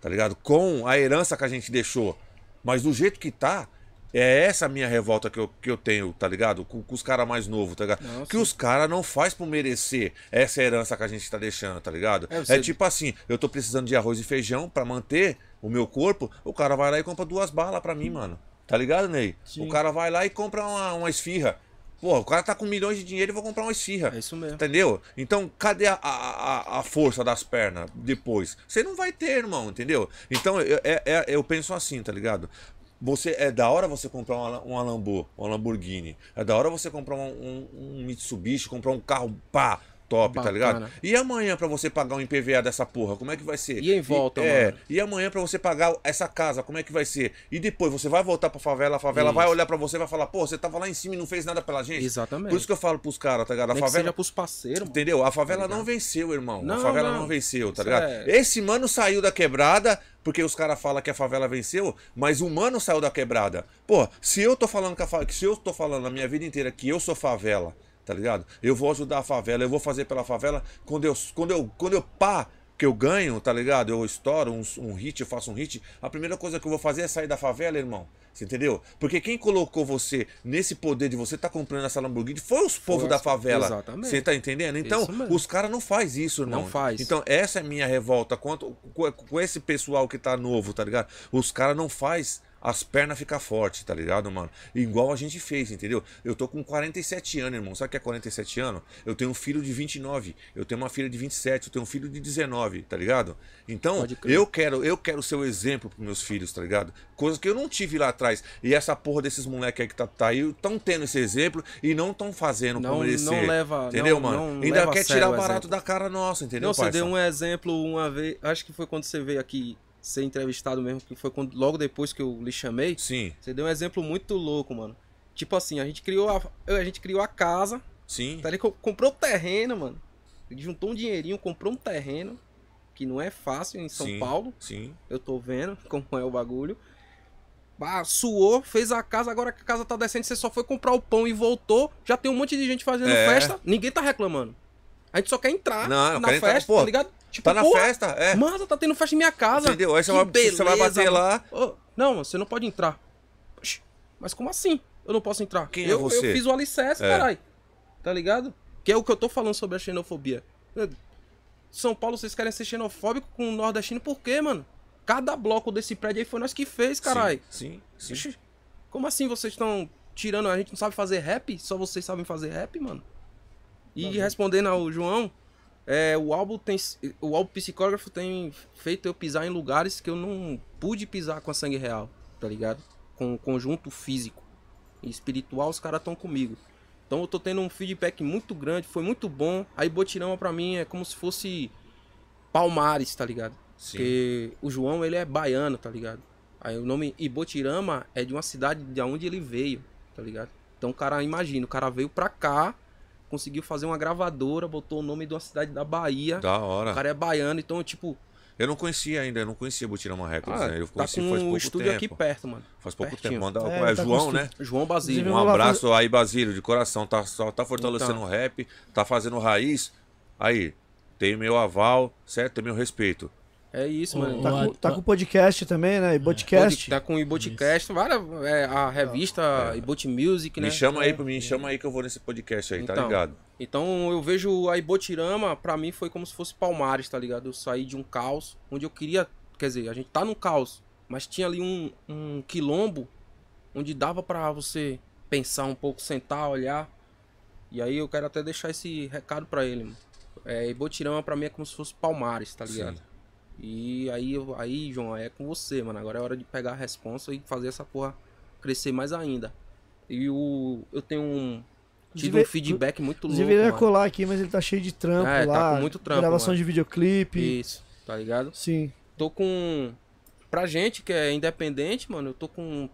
tá ligado? Com a herança que a gente deixou. Mas do jeito que tá, é essa a minha revolta que eu, que eu tenho, tá ligado? Com, com os caras mais novos, tá ligado? Não, que os caras não faz por merecer essa herança que a gente tá deixando, tá ligado? É, É, você- tipo assim, eu tô precisando de arroz e feijão pra manter o meu corpo, o cara vai lá e compra duas balas pra mim, mano. Tá ligado, Ney? Sim. O cara vai lá e compra uma, uma esfirra. Pô, o cara tá com milhões de dinheiro e vou comprar uma esfirra. É isso mesmo. Entendeu? Então, cadê a, a, a- a força das pernas depois? Você não vai ter, irmão, entendeu? Então, eu, é- é- eu penso assim, tá ligado? Você, é da hora você comprar uma, uma Lambo, uma Lamborghini. É da hora você comprar um, um- um Mitsubishi, comprar um carro pá, top, tá Bacana. ligado? E amanhã pra você pagar um IPVA dessa porra, como é que vai ser? E em volta, é, mano? E amanhã pra você pagar essa casa, como é que vai ser? E depois você vai voltar pra favela, a favela vai Isso. olhar pra você e vai falar, pô, você tava lá em cima e não fez nada pela gente? Exatamente. Por isso que eu falo pros caras, tá ligado? A Nem que favela, seja pros parceiros. Entendeu? A favela ligado? não venceu, irmão. a Não, favela não, não. venceu, tá ligado? é- Esse mano saiu da quebrada, porque os caras falam que a favela venceu, mas o mano saiu da quebrada. Pô, se eu tô falando que, a fa- que se eu tô falando a minha vida inteira que eu sou favela, tá ligado? Eu vou ajudar a favela, eu vou fazer pela favela quando eu quando eu quando eu pá que eu ganho, tá ligado? Eu estouro um, um hit, eu faço um hit. A primeira coisa que eu vou fazer é sair da favela, irmão. Você entendeu? Porque quem colocou você nesse poder de você tá comprando essa Lamborghini foi os povos da favela. exatamente. Você tá entendendo? Então, os caras não faz isso, irmão. Não faz. Então, essa é a minha revolta quanto com, com esse pessoal que tá novo, tá ligado? Os caras não faz as pernas ficar forte, tá ligado, mano? Igual a gente fez, entendeu? Eu tô com 47 anos, irmão. Sabe o que é 47 anos? Eu tenho um filho de 29, eu tenho uma filha de 27, eu tenho um filho de 19, tá ligado? Então, eu quero, eu quero ser o exemplo pros meus filhos, tá ligado? Coisa que eu não tive lá atrás. E essa porra desses moleques aí que tá, tá aí, estão tendo esse exemplo e não estão fazendo Não- por merecer. não leva- Entendeu, não- mano? não Ainda quer tirar o o barato exemplo. da cara nossa, entendeu, Não, você parça? deu um exemplo uma vez, acho que foi quando você veio aqui ser entrevistado mesmo, que foi quando, logo depois que eu lhe chamei. Sim, Você deu um exemplo muito louco, mano. Tipo assim, a gente criou a, a gente criou a casa, sim. tá ligado? comprou o terreno, mano. Ele juntou um dinheirinho, comprou um terreno, que não é fácil em São sim, Paulo. Sim. Eu tô vendo como é o bagulho. Ah, suou, fez a casa, agora que a casa tá descendo, você só foi comprar o pão e voltou. Já tem um monte de gente fazendo É. festa, ninguém tá reclamando. A gente só quer entrar Não, na quero entrar, festa, pô, tá ligado? Tipo, Tá na porra, festa, é. Mano, tá tendo festa em minha casa. Entendeu? Aí você vai, você vai beleza, bater mano. lá. Não, você não pode entrar. Oxi, Mas como assim? Eu não posso entrar. Quem é eu, você? eu fiz o alicerce, É. caralho. Tá ligado? Que é o que eu tô falando sobre a xenofobia. São Paulo, vocês querem ser xenofóbico com o nordestino por quê, mano? Cada bloco desse prédio aí foi nós que fez, caralho. Sim, sim. sim. Oxi, Como assim vocês estão tirando? A gente não sabe fazer rap? Só vocês sabem fazer rap, mano? E respondendo ao João, é, o álbum tem. O álbum psicógrafo tem feito eu pisar em lugares que eu não pude pisar com a sangue real, tá ligado? Com o conjunto físico e espiritual, os caras estão comigo. Então eu tô tendo um feedback muito grande, foi muito bom. Aí Botirama pra mim é como se fosse Palmares, tá ligado? Sim. Porque o João, ele é baiano, tá ligado? Aí o nome Ibotirama é de uma cidade de onde ele veio, tá ligado? Então o cara, imagina, o cara veio pra cá, conseguiu fazer uma gravadora, botou o nome de uma cidade da Bahia. Da hora. O cara é baiano, então, tipo, Eu não conhecia ainda, eu não conhecia Butirama Records, ah, né? Eu tá conheci com faz pouco estúdio tempo. aqui perto, mano. Faz pouco pertinho. tempo. Manda, É, é, tá com João, estu- né? João Basílio. Um abraço aí, Basílio, de coração. Tá, só, tá fortalecendo Então. o rap, tá fazendo raiz. Aí, tem meu aval, certo? Tem meu respeito. É isso, mano. Tá com, tá com podcast também, né? E podcast. Tá com o Iboticast, várias, é, a revista Ibot Music, né? Me chama aí pra mim, chama aí que eu vou nesse podcast aí, tá Então. ligado? Então eu vejo a Ibotirama, pra mim foi como se fosse Palmares, tá ligado? Eu saí de um caos, onde eu queria. Quer dizer, a gente tá num caos, mas tinha ali um, um quilombo onde dava pra você pensar um pouco, sentar, olhar. E aí eu quero até deixar esse recado pra ele, mano. É, Ibotirama pra mim é como se fosse Palmares, tá ligado? Sim. E aí, aí, João, é com você, mano. Agora é hora de pegar a responsa e fazer essa porra crescer mais ainda. E o, eu tenho um, Tive Inclusive- um feedback muito louco. Inclusive ele ia mano. colar aqui, mas ele tá cheio de trampo É, tá lá. com muito trampo, Gravação mano. de videoclipe. Isso, tá ligado? Sim. Tô com. Pra gente que é independente, mano, eu tô com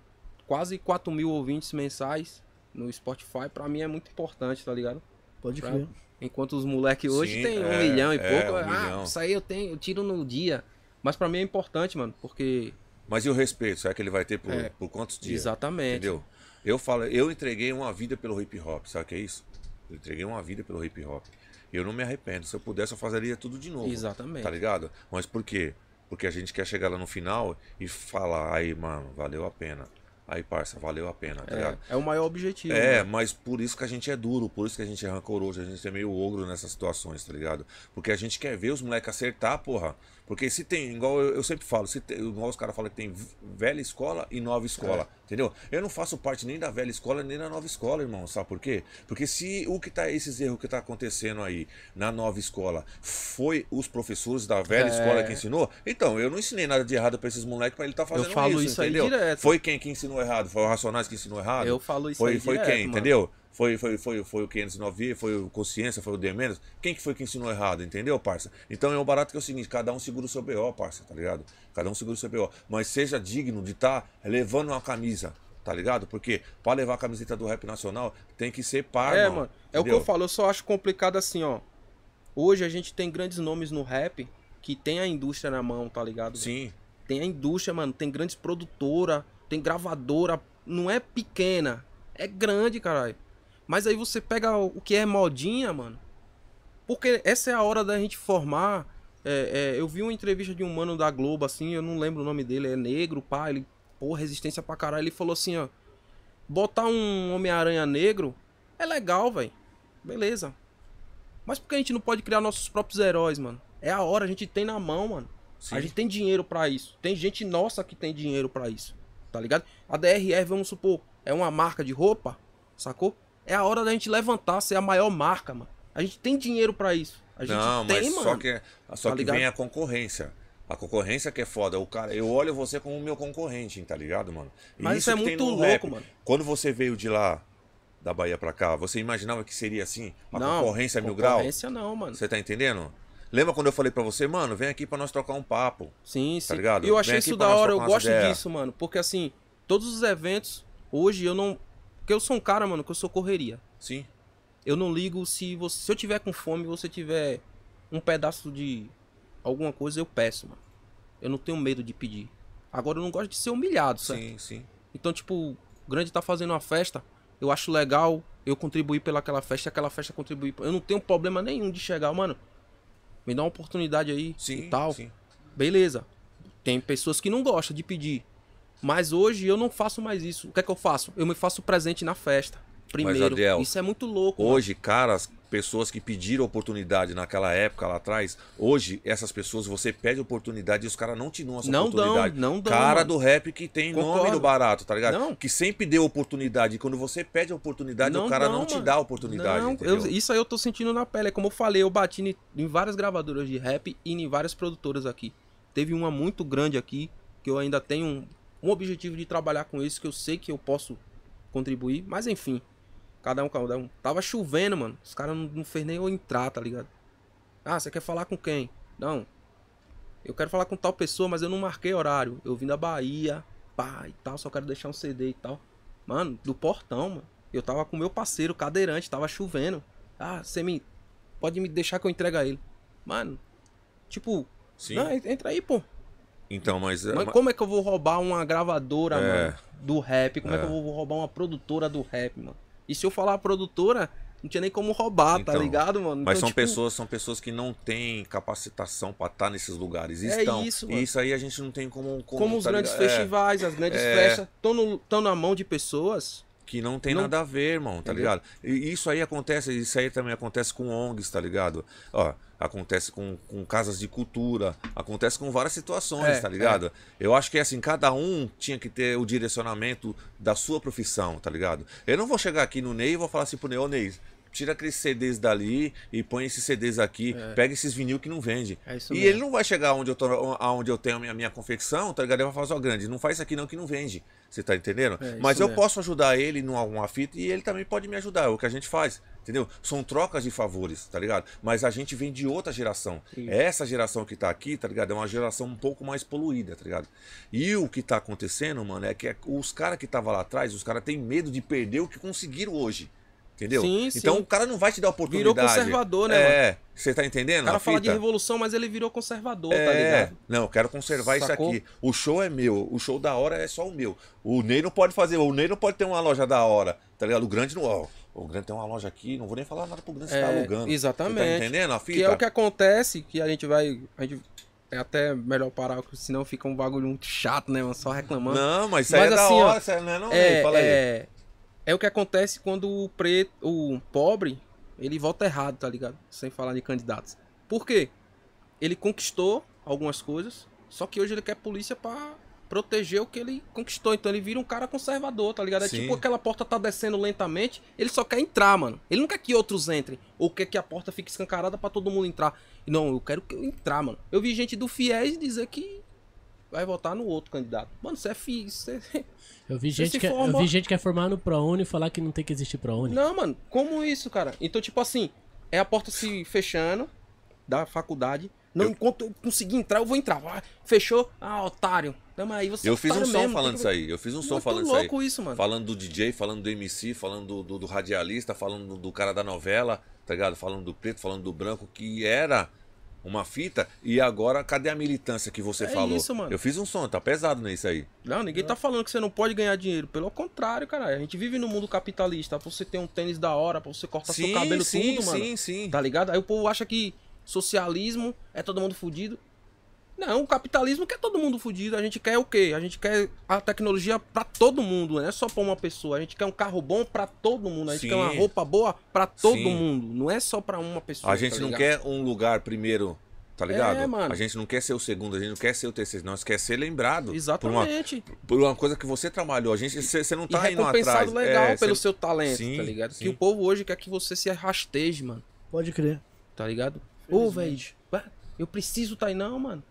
quase 4 mil ouvintes mensais no Spotify. Pra mim é muito importante, tá ligado? Pode Pra- crer. Enquanto os moleques hoje Sim, tem um é, milhão e é, pouco. um ah, milhão. isso aí eu tenho, eu tiro no dia. Mas pra mim é importante, mano, porque. Mas e o respeito? Será que ele vai ter por, É. por quantos dias? Exatamente. Entendeu? Eu falo, eu entreguei uma vida pelo hip hop, sabe o que é isso? Eu entreguei uma vida pelo hip hop. Eu não me arrependo. Se eu pudesse, eu fazeria tudo de novo. Exatamente. Tá ligado? Mas por quê? Porque a gente quer chegar lá no final e falar, aí, mano, valeu a pena. Aí, parça, valeu a pena, tá ligado? É, é o maior objetivo. É, né? mas por isso que a gente é duro, por isso que a gente é rancoroso, a gente é meio ogro nessas situações, tá ligado? Porque a gente quer ver os moleques acertar, porra. Porque se tem, igual eu, eu sempre falo, se tem, igual os caras falam que tem velha escola e nova escola, entendeu? Eu não faço parte nem da velha escola nem da nova escola, irmão, sabe por quê? Porque se o que tá, esses erros que tá acontecendo aí na nova escola foi os professores da velha É. escola que ensinou, então eu não ensinei nada de errado pra esses moleques pra ele tá fazendo falo isso, isso entendeu? direto. Foi quem que ensinou errado? Foi o Racionais que ensinou errado? Eu falo isso foi, aí Foi direto, quem, mano. entendeu? Foi, foi, foi, foi o 509, foi o Consciência, foi o D menos. Quem que foi que ensinou errado, entendeu, parça? Então é o barato que é o seguinte, cada um segura o seu BO, parça, tá ligado? Cada um segura o seu BO. Mas seja digno de estar levando uma camisa, tá ligado? Porque pra levar a camiseta do rap nacional tem que ser par, É, mano. mano. É o que eu falo, eu só acho complicado assim, ó. Hoje a gente tem grandes nomes no rap que tem a indústria na mão, tá ligado? Sim, Tem a indústria, mano. Tem grandes produtora, tem gravadora. Não é pequena, é grande, caralho. Mas aí você pega o que é modinha, mano. Porque essa é a hora da gente formar. é, é, eu vi uma entrevista de um mano da Globo, assim, eu não lembro o nome dele, é negro, pá, ele, pô, resistência pra caralho. Ele falou assim, ó. Botar um Homem-Aranha negro é legal, velho. Beleza. Mas por que a gente não pode criar nossos próprios heróis, mano? É a hora, a gente tem na mão, mano. sim. A gente tem dinheiro pra isso. Tem gente nossa que tem dinheiro pra isso. Tá ligado? A DRR, vamos supor, é uma marca de roupa, sacou? É a hora da gente levantar, ser a maior marca, mano. A gente tem dinheiro pra isso. A gente Não, tem, mas mano. só que, só Tá que ligado? vem a concorrência. A concorrência que é foda. O cara, eu olho você como meu concorrente, tá ligado, mano? E Mas isso é muito louco, rap. mano. Quando você veio de lá, da Bahia pra cá, você imaginava que seria assim? A não, concorrência mil grau? Concorrência não, mano. Você tá entendendo? Lembra quando eu falei pra você, mano, vem aqui pra nós trocar um papo. Sim, sim. ligado? E eu achei isso da hora, eu gosto disso, mano. Porque assim, todos os eventos, hoje eu não. Porque eu sou um cara, mano, que eu sou correria. Sim. Eu não ligo se você. Se eu tiver com fome e você tiver um pedaço de alguma coisa, eu peço, mano. Eu não tenho medo de pedir. Agora eu não gosto de ser humilhado, certo? Sim, sim. Então, tipo, o grande tá fazendo uma festa, eu acho legal eu contribuir pelaquela festa e aquela festa contribuir. Eu não tenho problema nenhum de chegar, mano. Me dá uma oportunidade aí Sim, e tal. sim. Beleza. Tem pessoas que não gostam de pedir. Mas hoje eu não faço mais isso. O que é que eu faço? Eu me faço presente na festa. Primeiro. Adriel, isso é muito louco. mano. Hoje, caras, pessoas que pediram oportunidade naquela época lá atrás, hoje, essas pessoas, você pede oportunidade e os caras não te dão essa Não dão, oportunidade. não dão, Cara mano. do rap que tem nome Concordo. no barato, tá ligado? Não. Que sempre deu oportunidade. E quando você pede oportunidade, o cara dão, não te mano. dá a oportunidade. Não, entendeu? eu- isso aí eu tô sentindo na pele. É como eu falei, eu bati em, em várias gravadoras de rap e em várias produtoras aqui. Teve uma muito grande aqui, que eu ainda tenho um, objetivo de trabalhar com isso, que eu sei que eu posso contribuir. Mas enfim, cada um, cada um. Tava chovendo, mano. Os caras não, não fez nem eu entrar, tá ligado? Ah, você quer falar com quem? Não. Eu quero falar com tal pessoa, mas eu não marquei horário. Eu vim da Bahia, pá, e tal, só quero deixar um CD e tal. Mano, do portão, mano. Eu tava com meu parceiro, cadeirante, tava chovendo. Ah, você me. Pode me deixar que eu entregue a ele. Mano, tipo. Sim. Não, en- entra aí, pô. Então, mas. Mas mas- como é que eu vou roubar uma gravadora, É. mano, do rap? Como é. que É. eu vou roubar uma produtora do rap, mano? E se eu falar produtora, não tinha nem como roubar, tá Então, ligado, mano? Mas Então, são tipo, pessoas, são pessoas que não têm capacitação pra estar nesses lugares. É Estão. isso, e mano. isso aí a gente não tem como. Como os tá grandes ligado? É, festivais, as grandes É. festas, estão na mão de pessoas. Que não tem Não- nada a ver, irmão, tá Entendeu? ligado? E isso aí acontece, isso aí também acontece com ONGs, tá ligado? Ó, acontece com, com casas de cultura, acontece com várias situações, É, tá ligado? Eu acho que assim, cada um tinha que ter o direcionamento da sua profissão, tá ligado? Eu não vou chegar aqui no Ney e vou falar assim pro Ney, ô Ney, tira aqueles CDs dali e põe esses CDs aqui, pega esses vinil que não vende. É isso e mesmo. ele não vai chegar onde eu, tô, aonde eu tenho a minha, minha confecção, tá ligado? Ele vai falar, ó, grande, não faz isso aqui não que não vende. Você tá entendendo? É, Mas eu mesmo. posso ajudar ele numa uma fita e ele também pode me ajudar. É o que a gente faz. Entendeu? São trocas de favores, tá ligado? Mas a gente vem de outra geração. Isso. Essa geração que tá aqui, tá ligado? É uma geração um pouco mais poluída, tá ligado? E o que tá acontecendo, mano, é que é- os caras que estavam lá atrás, os caras têm medo de perder o que conseguiram hoje. Entendeu? Sim, sim. Então o cara não vai te dar oportunidade. Virou conservador, né, É, você tá entendendo? O cara fala de revolução, mas ele virou conservador, tá É, ligado? não, eu quero conservar Sacou? isso aqui. O show é meu, o show da hora é só o meu. O Ney não pode fazer, o Ney não pode ter uma loja da hora, tá ligado? O grande não. ó, o grande tem uma loja aqui, não vou nem falar nada pro grande, você tá É, alugando. exatamente. Você tá entendendo a fita? Que é o que acontece, que a gente vai. A gente, é até melhor parar, porque senão fica um bagulho muito chato, né, mano? Só reclamando. Não, mas isso aí Mas é da assim, ó, hora, isso aí não é não, Ney? é, Fala aí. é, é o que acontece quando o preto, o pobre, ele vota errado, tá ligado? Sem falar de candidatos. Por quê? Ele conquistou algumas coisas, só que hoje ele quer polícia pra proteger o que ele conquistou. Então ele vira um cara conservador, tá ligado? É Sim. tipo aquela porta tá descendo lentamente, ele só quer entrar, mano. Ele não quer que outros entrem, ou quer que a porta fique escancarada pra todo mundo entrar. Não, eu quero que eu entrar, mano. Eu vi gente do Fiéis dizer que vai votar no outro candidato. Mano, você é fi, você Eu vi, gente que, eu formou- vi gente que é formar no ProUni e falar que não tem que existir ProUni. Não, mano, como isso, cara? Então, tipo assim, é a porta se fechando da faculdade. Não, Eu- enquanto eu conseguir entrar, eu vou entrar. Ah, fechou? Ah, otário. Tamo aí, você é Eu fiz um som mesmo, falando tem isso que- aí. Eu fiz um som Muito falando isso aí. louco isso, mano. Falando do DJ, falando do MC, falando do, do, do radialista, falando do, do cara da novela, tá ligado? Falando do preto, falando do branco, que era uma fita. E agora, cadê a militância que você É falou? isso, mano. Eu fiz um som, tá pesado nisso aí. Não, ninguém tá falando que você não pode ganhar dinheiro. Pelo contrário, cara. A gente vive no mundo capitalista. Pra você ter um tênis da hora, pra você cortar seu cabelo sim, tudo, mano. sim, sim. Tá ligado? Aí o povo acha que socialismo é todo mundo fudido. Não, o capitalismo quer todo mundo fudido. A gente quer o quê? A gente quer a tecnologia pra todo mundo, não é só pra uma pessoa. A gente quer um carro bom pra todo mundo. A gente Sim. quer uma roupa boa pra todo Sim. mundo. Não é só pra uma pessoa. A gente tá não quer um lugar primeiro, tá ligado? É, mano. A gente não quer ser o segundo, a gente não quer ser o terceiro, nós quer ser lembrado. Por uma, Exatamente. por uma coisa que você trabalhou. A gente, você não E tá indo atrás. recompensado legal É, pelo você- seu talento, Sim, tá ligado? sim. Que o povo hoje quer que você se rasteje, mano. Pode crer. Tá ligado? Ô, velho, eu preciso tá aí, não, mano.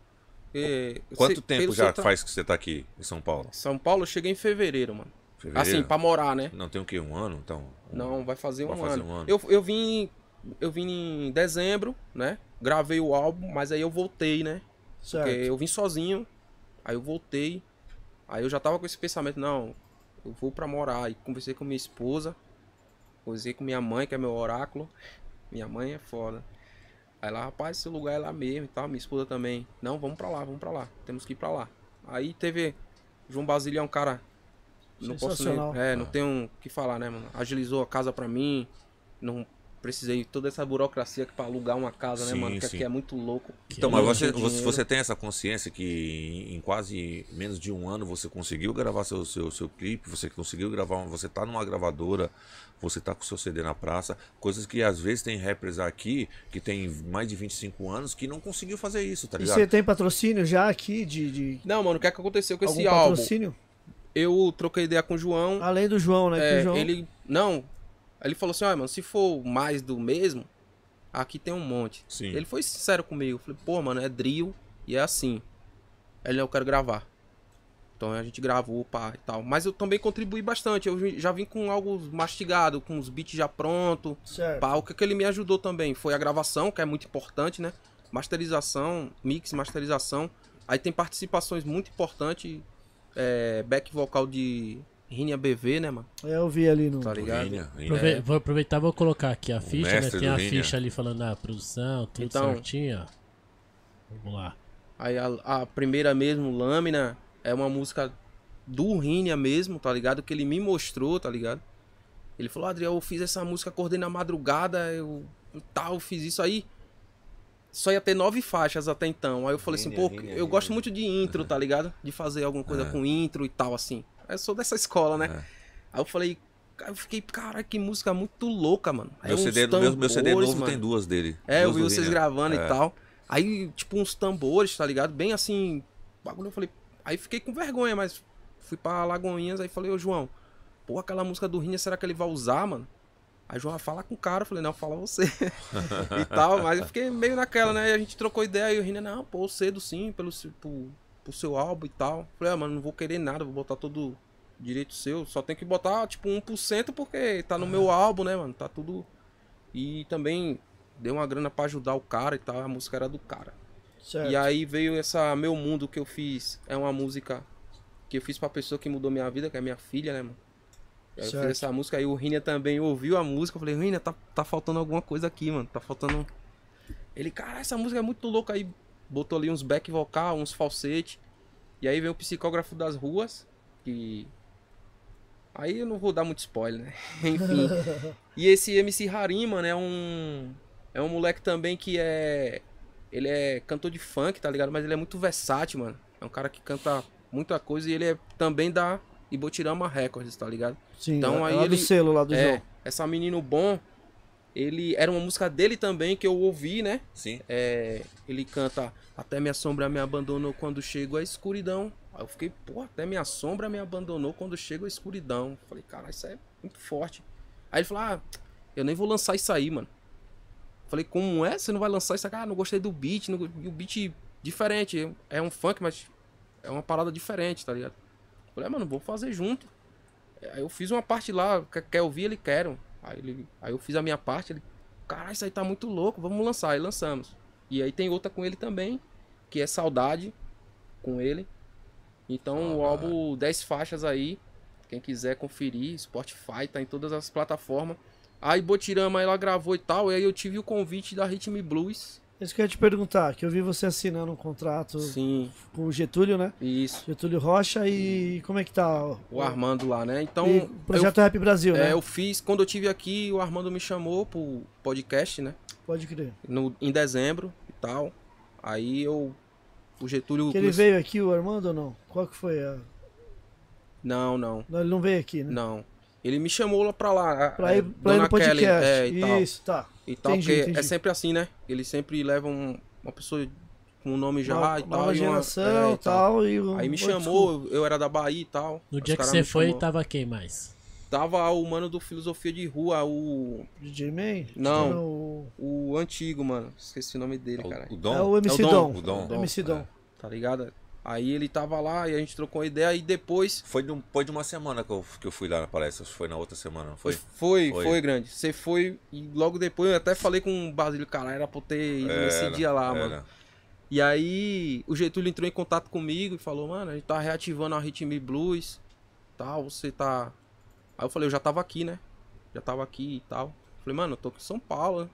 É, Quanto tempo já tra- faz que você tá aqui em São Paulo? São Paulo, eu cheguei em fevereiro, mano. Fevereiro? Assim, pra morar, né? Não tem o quê? Um ano? Então. Não, vai fazer, Vai um, fazer ano. um ano. Eu, eu vim. Eu vim em dezembro, né? Gravei o álbum, mas aí eu voltei, né? Certo. Porque eu vim sozinho, aí eu voltei. Aí eu já tava com esse pensamento, não, eu vou pra morar. Aí conversei com minha esposa, conversei com minha mãe, que é meu oráculo. Minha mãe é foda. Aí lá, rapaz, esse lugar é lá mesmo e tal. Minha esposa também. Não, vamos pra lá, vamos pra lá. Temos que ir pra lá. Aí teve. João Basílio é um cara. Não posso nem. É, não tenho o que falar, né, mano? Agilizou a casa pra mim. Não precisei toda essa burocracia pra alugar uma casa, Sim, né, mano? Que aqui é muito louco. Então, Eu mas você, você, dinheiro. você tem essa consciência que em, em quase menos de um ano você conseguiu gravar seu, seu, seu clipe, você conseguiu gravar, você tá numa gravadora, você tá com seu CD na praça, coisas que às vezes tem rappers aqui que tem mais de 25 anos que não conseguiu fazer isso, tá E ligado? você tem patrocínio já aqui de, de Não, mano, o que é que aconteceu com algum esse álbum? patrocínio? Eu troquei ideia com o João. Além do João, né? é, o João... Ele. Não. Ele falou assim, olha, mano, se for mais do mesmo, aqui tem um monte. Sim. Ele foi sincero comigo. Eu falei, pô, mano, é drill e é assim. Ele, eu quero gravar. Então a gente gravou, pá, e tal. Mas eu também contribuí bastante. Eu já vim com algo mastigado, com os beats já pronto. Certo. Pá, o que, que ele me ajudou também foi a gravação, que é muito importante, né? Masterização, mix, masterização. Aí tem participações muito importantes. É, back vocal de Rinha BV, né, mano? É, eu vi ali no... Tá ligado? Rinha, Rinha. Aprove- Vou aproveitar e vou colocar aqui a ficha, né? Tem a Rinha. ficha ali falando a produção, tudo Então- certinho, ó. Vamos lá. Aí a, a primeira mesmo, Lâmina, é uma música do Rinha mesmo, tá ligado? Que ele me mostrou, tá ligado? Ele falou, Adriel, eu fiz essa música, acordei na madrugada, eu tal, fiz isso aí. Só ia ter nove faixas até então. Aí eu falei assim, pô, Rinha, eu gosto muito de intro, tá ligado? De fazer alguma coisa É. com intro e tal, assim. Eu sou dessa escola, né? É. Aí eu falei, eu fiquei, cara, que música muito louca, mano. Aí Meu CD, meu, meu CD tambores, novo mano. tem duas dele. É, eu Duas vi do vocês Rinha. gravando É. e tal. Aí, tipo, uns tambores, tá ligado? Bem assim, bagulho, eu falei... Aí fiquei com vergonha, mas fui pra Lagoinhas, aí falei, ô João, pô, aquela música do Rinha, será que ele vai usar, mano? Aí João, fala com o cara, eu falei, não, fala você. e tal, mas eu fiquei meio naquela, né? E a gente trocou ideia, e o Rinha, não, pô, cedo sim, pelo, seu- pro, seu álbum e tal. Falei, ah, mano, não vou querer nada, vou botar todo direito seu. Só tem que botar, tipo, 1% porque tá no meu álbum, né, mano? Tá tudo. E também deu uma grana pra ajudar o cara e tal. A música era do cara. Certo. E aí veio essa Meu Mundo que eu fiz. É uma música que eu fiz pra pessoa que mudou minha vida, que é minha filha, né, mano? Eu fiz essa música, aí o Rinha também ouviu a música. Eu falei, Rinha, tá, tá faltando alguma coisa aqui, mano. Tá faltando. Ele, cara, essa música é muito louca. Aí botou ali uns back vocal, uns falsete. E aí veio o psicógrafo das ruas, que. Aí eu não vou dar muito spoiler, né? Enfim. E esse MC Harim, mano, é um. É um moleque também que é. Ele é cantor de funk, tá ligado? Mas ele é muito versátil, mano. É um cara que canta muita coisa e ele é também da Ibotirama Records, tá ligado? Sim, Então, é aí lá do ele- selo lá do é, João. essa Menino Bom, ele era uma música dele também que eu ouvi, né? Sim. É, ele canta Até minha sombra me abandonou quando chego a escuridão. Aí eu fiquei, pô, até minha sombra me abandonou quando chego a escuridão. Falei, cara, isso é muito forte. Aí ele falou, ah, eu nem vou lançar isso aí, mano. Falei, como é? Você não vai lançar isso aqui? Ah, não gostei do beat. não E o beat diferente. É um funk, mas é uma parada diferente, tá ligado? Falei, ah, mano, vou fazer junto. Aí eu fiz uma parte lá, quer ouvir, ele quer. Aí, ele, aí eu fiz a minha parte, ele, caralho, isso aí tá muito louco, vamos lançar. Aí lançamos. E aí tem outra com ele também, que é Saudade, com ele. Então o álbum 10 faixas aí, quem quiser conferir, Spotify, tá em todas as plataformas. Aí Botirama ela gravou e tal, e aí eu tive o convite da Ritme Blues. Isso que eu ia te perguntar, que eu vi você assinando um contrato Sim, com o Getúlio, né? isso. Getúlio Rocha e como é que tá? O Armando lá, né? Então, E o Projeto Rap Brasil, eu, né? é, eu fiz, quando eu tive aqui, o Armando me chamou pro podcast, né? Pode crer. no, em dezembro e tal. Aí eu. O Getúlio. Que ele comece- veio aqui, o Armando, ou não? Qual que foi a... Não, não, Não, ele não veio aqui, né? não. Ele me chamou lá pra lá. Pra a- ir, pra ir no podcast. Kelly, é, e tal. Isso, tá. E tal, Entendi, porque entendi. é sempre assim, né? Ele sempre leva um- uma pessoa com um nome já Nova, e tal. e uma- geração é, e tal. E o- Aí me Oi, chamou, eu era da Bahia e tal. No dia que você foi, chamou. tava quem mais? Tava o mano do Filosofia de Rua, o. DJ Man? Não. O... O antigo, mano. Esqueci o nome dele, cara. O, o Dom. É o MC É o Dom. Dom, o Dom. O MC Dom. Tá ligado? Aí ele tava lá e a gente trocou uma ideia e depois Foi de, um- foi de uma semana que eu, que eu fui lá na palestra. Foi na outra semana, não foi? Foi, foi, Foi. grande. Você foi e logo depois eu até falei com o Basílio, cara, era pra eu ter ido nesse Era, dia lá, era. mano. E aí o Getúlio entrou em contato comigo e falou, mano, a gente tá reativando a Ritme Blues, tal, você tá... Aí eu falei, eu já tava aqui, né? Já tava aqui e tal. Falei, mano, eu tô aqui em São Paulo, né?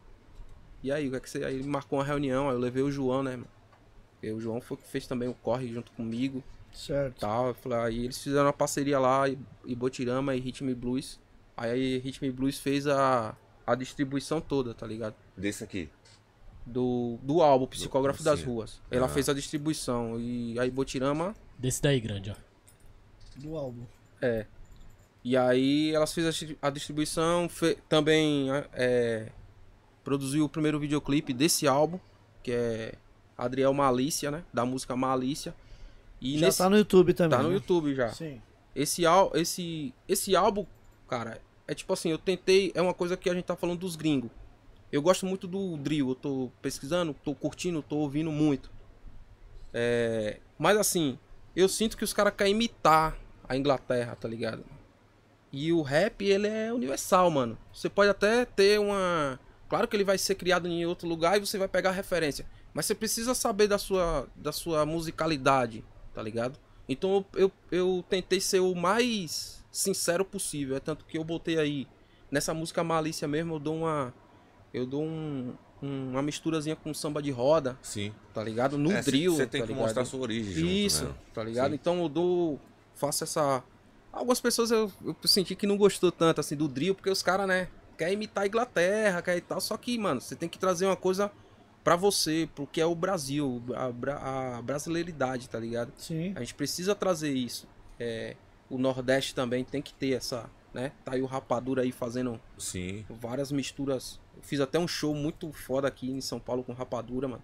E aí, o que é que você... Aí ele marcou uma reunião, aí eu levei o João, né, mano? E o João foi que fez também o corre junto comigo Certo. tal. Eu falei, aí eles fizeram uma parceria lá, e e Botirama e Ritme Blues. Aí Ritme Blues fez a, a distribuição toda, tá ligado? Desse aqui. Do, do álbum Psicógrafo das. Ruas. Ela Ah. fez a distribuição. E aí Botirama, Desse daí, grande, ó. Do álbum. é. E aí elas fez a distribuição, fe- também é, produziu o primeiro videoclipe desse álbum, que é Adriel Malícia, né? Da música Malícia. E Já nesse, tá no YouTube também. tá no né? YouTube já. Sim. Esse, ál- esse, esse álbum, cara, é tipo assim, eu tentei. É uma coisa que a gente tá falando dos gringos. Eu gosto muito do drill, eu tô pesquisando, tô curtindo, tô ouvindo muito. É, mas assim, eu sinto que os caras querem imitar a Inglaterra, tá ligado? E o rap, ele é universal, mano. Você pode até ter uma. Claro que ele vai ser criado em outro lugar e você vai pegar referência. Mas você precisa saber da sua, da sua musicalidade, tá ligado? Então eu, eu, tentei ser o mais sincero possível. É tanto que eu botei aí. Nessa música Malícia mesmo, eu dou uma. Eu dou um, um- uma misturazinha com samba de roda, Sim. tá ligado? No É, drill. Você tem tá que ligado? mostrar a sua origem junto, Isso, né? tá ligado? Sim. Então eu dou. Faço essa. Algumas pessoas eu, eu senti que não gostou tanto assim do drill, porque os caras, né, quer imitar a Inglaterra, quer e tal. Só que, mano, você tem que trazer uma coisa pra você, pro que é o Brasil, a, bra- a brasileiridade, tá ligado? Sim. A gente precisa trazer isso. É, o Nordeste também tem que ter essa, né? Tá aí o Rapadura aí fazendo Sim. várias misturas. Eu fiz até um show muito foda aqui em São Paulo com Rapadura, mano.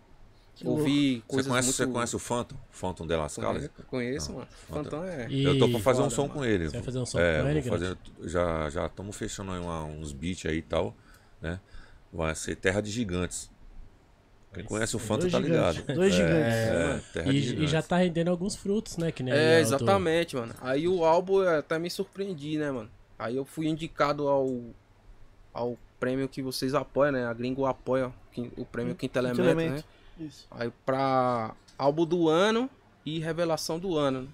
Que Ouvi Você coisas conhece, muito... você conhece o Phantom? Phantom de Las Calles? Conheço, conheço mano. foda. Phantom é... E- Eu tô pra fazer um som mano. com ele. Você vai fazer um som é, com ele, fazer, já já estamos fechando aí uma- uns beats aí e tal, né? Vai ser Terra de Gigantes. Quem conhece o Fanta tá ligado. Dois É, gigantes. É, terra de E, e gigantes. já tá rendendo alguns frutos, né? Que nem É, exatamente, mano. Aí o álbum eu até me surpreendi, né, mano? Aí eu fui indicado ao ao prêmio que vocês apoiam, né? A Gringo apoia o prêmio Quinto Elemento, né? Elemento. Isso. Aí pra álbum do ano e revelação do ano. né?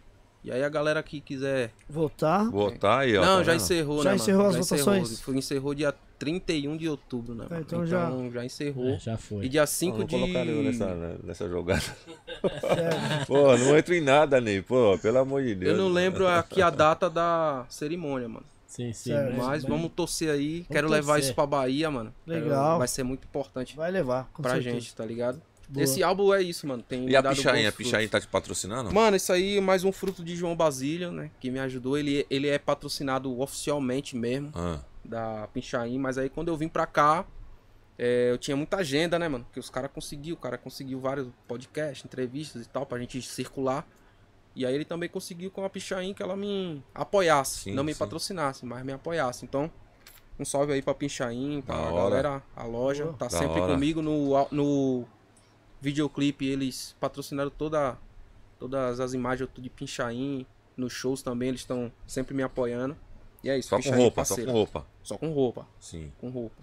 E aí a galera que quiser. Votar. Votar aí, ó. Não, tá já vendo? encerrou, Já né? mano? encerrou as votações? Foi, encerrou dia 31 de outubro, né? Mano? então então já- já... encerrou. É, já foi. E dia Não, 5 não de. colocaram eu nessa, nessa jogada. É, Pô, não entro em nada, Ney. Pô, pelo amor de Deus. Eu não lembro aqui a data da cerimônia, mano. Sim, sim. Certo. Mas vamos torcer aí. Quero torcer. levar isso pra Bahia, mano. Quero- Legal. Vai ser muito importante vai levar, com pra certeza. gente, tá ligado? Boa. Esse álbum é isso, mano. Tem E a Pichain? A Pichain tá te patrocinando? Mano, isso aí é mais um fruto de João Basílio, né? Que me ajudou. Ele, ele é patrocinado oficialmente mesmo Ah, da Pinchain, mas aí quando eu vim pra cá, é, eu tinha muita agenda, né, mano? Que os caras conseguiu, o cara conseguiu vários podcasts, entrevistas e tal, pra gente circular. E aí ele também conseguiu com a Pinchain que ela me apoiasse, Sim, não me sim. patrocinasse, mas me apoiasse. Então, um salve aí pra Pinchain, pra Da a hora. galera, a loja, Boa. tá Da sempre hora. comigo no, no videoclipe, eles patrocinaram toda, todas as imagens de Pinchain, nos shows também, eles estão sempre me apoiando. E é isso, só com roupa, só com roupa. Só com roupa Sim. com roupa.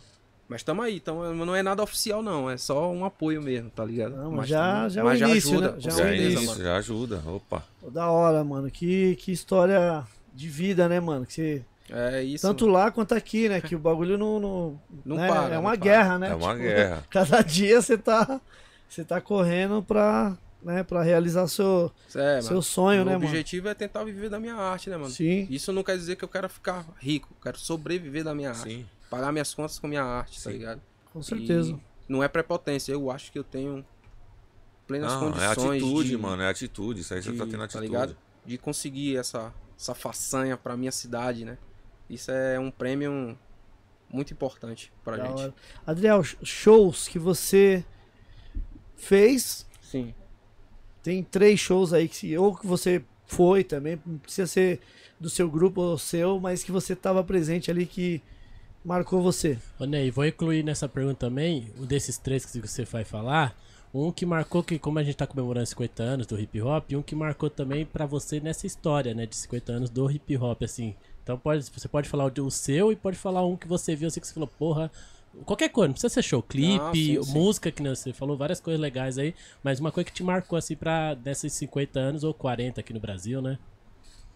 Mas tamo aí, então não é nada oficial não, é só um apoio mesmo, tá ligado? Não, mas já- tamo- já é o início, ajuda, né? Já é Já, é certeza, início. mano. já ajuda. Opa. Pô, Da hora, mano. Que, que história de vida, né, mano? Que você, É isso. tanto lá quanto aqui, né? Que o bagulho não. não, Não né, para, É uma para. guerra, né? É uma guerra. Cada dia você tá. Você tá correndo pra, né, pra realizar seu, é, seu mano. sonho, o né, mano? objetivo é tentar viver da minha arte, né, mano? Sim. Isso não quer dizer que eu quero ficar rico, eu quero sobreviver da minha arte. Sim. Pagar minhas contas com minha arte, tá Sim. ligado? Com certeza. E não é prepotência, eu acho que eu tenho plenas Não, é condições atitude, de, mano. É atitude. Isso aí você de- tá tendo atitude. ligado? De conseguir essa, essa façanha pra minha cidade, né? Isso é um prêmio muito importante pra Da gente. hora. Adriel, sh- shows que você fez. Sim. Tem três shows aí que ou que você foi também, não precisa ser do seu grupo ou seu, mas que você tava presente ali que marcou você. Ô Ney, vou incluir nessa pergunta também, um desses três que você vai falar, um que marcou que, como a gente tá comemorando 50 anos do hip hop, um que marcou também pra você nessa história, né, de 50 anos do hip hop, assim. Então pode, você pode falar o seu e pode falar um que você viu, assim, que você falou, porra, qualquer coisa, não precisa ser show, clipe, Ah, sim, sim. música, que você falou várias coisas legais aí, mas uma coisa que te marcou, assim, pra desses 50 anos ou 40 aqui no Brasil, né?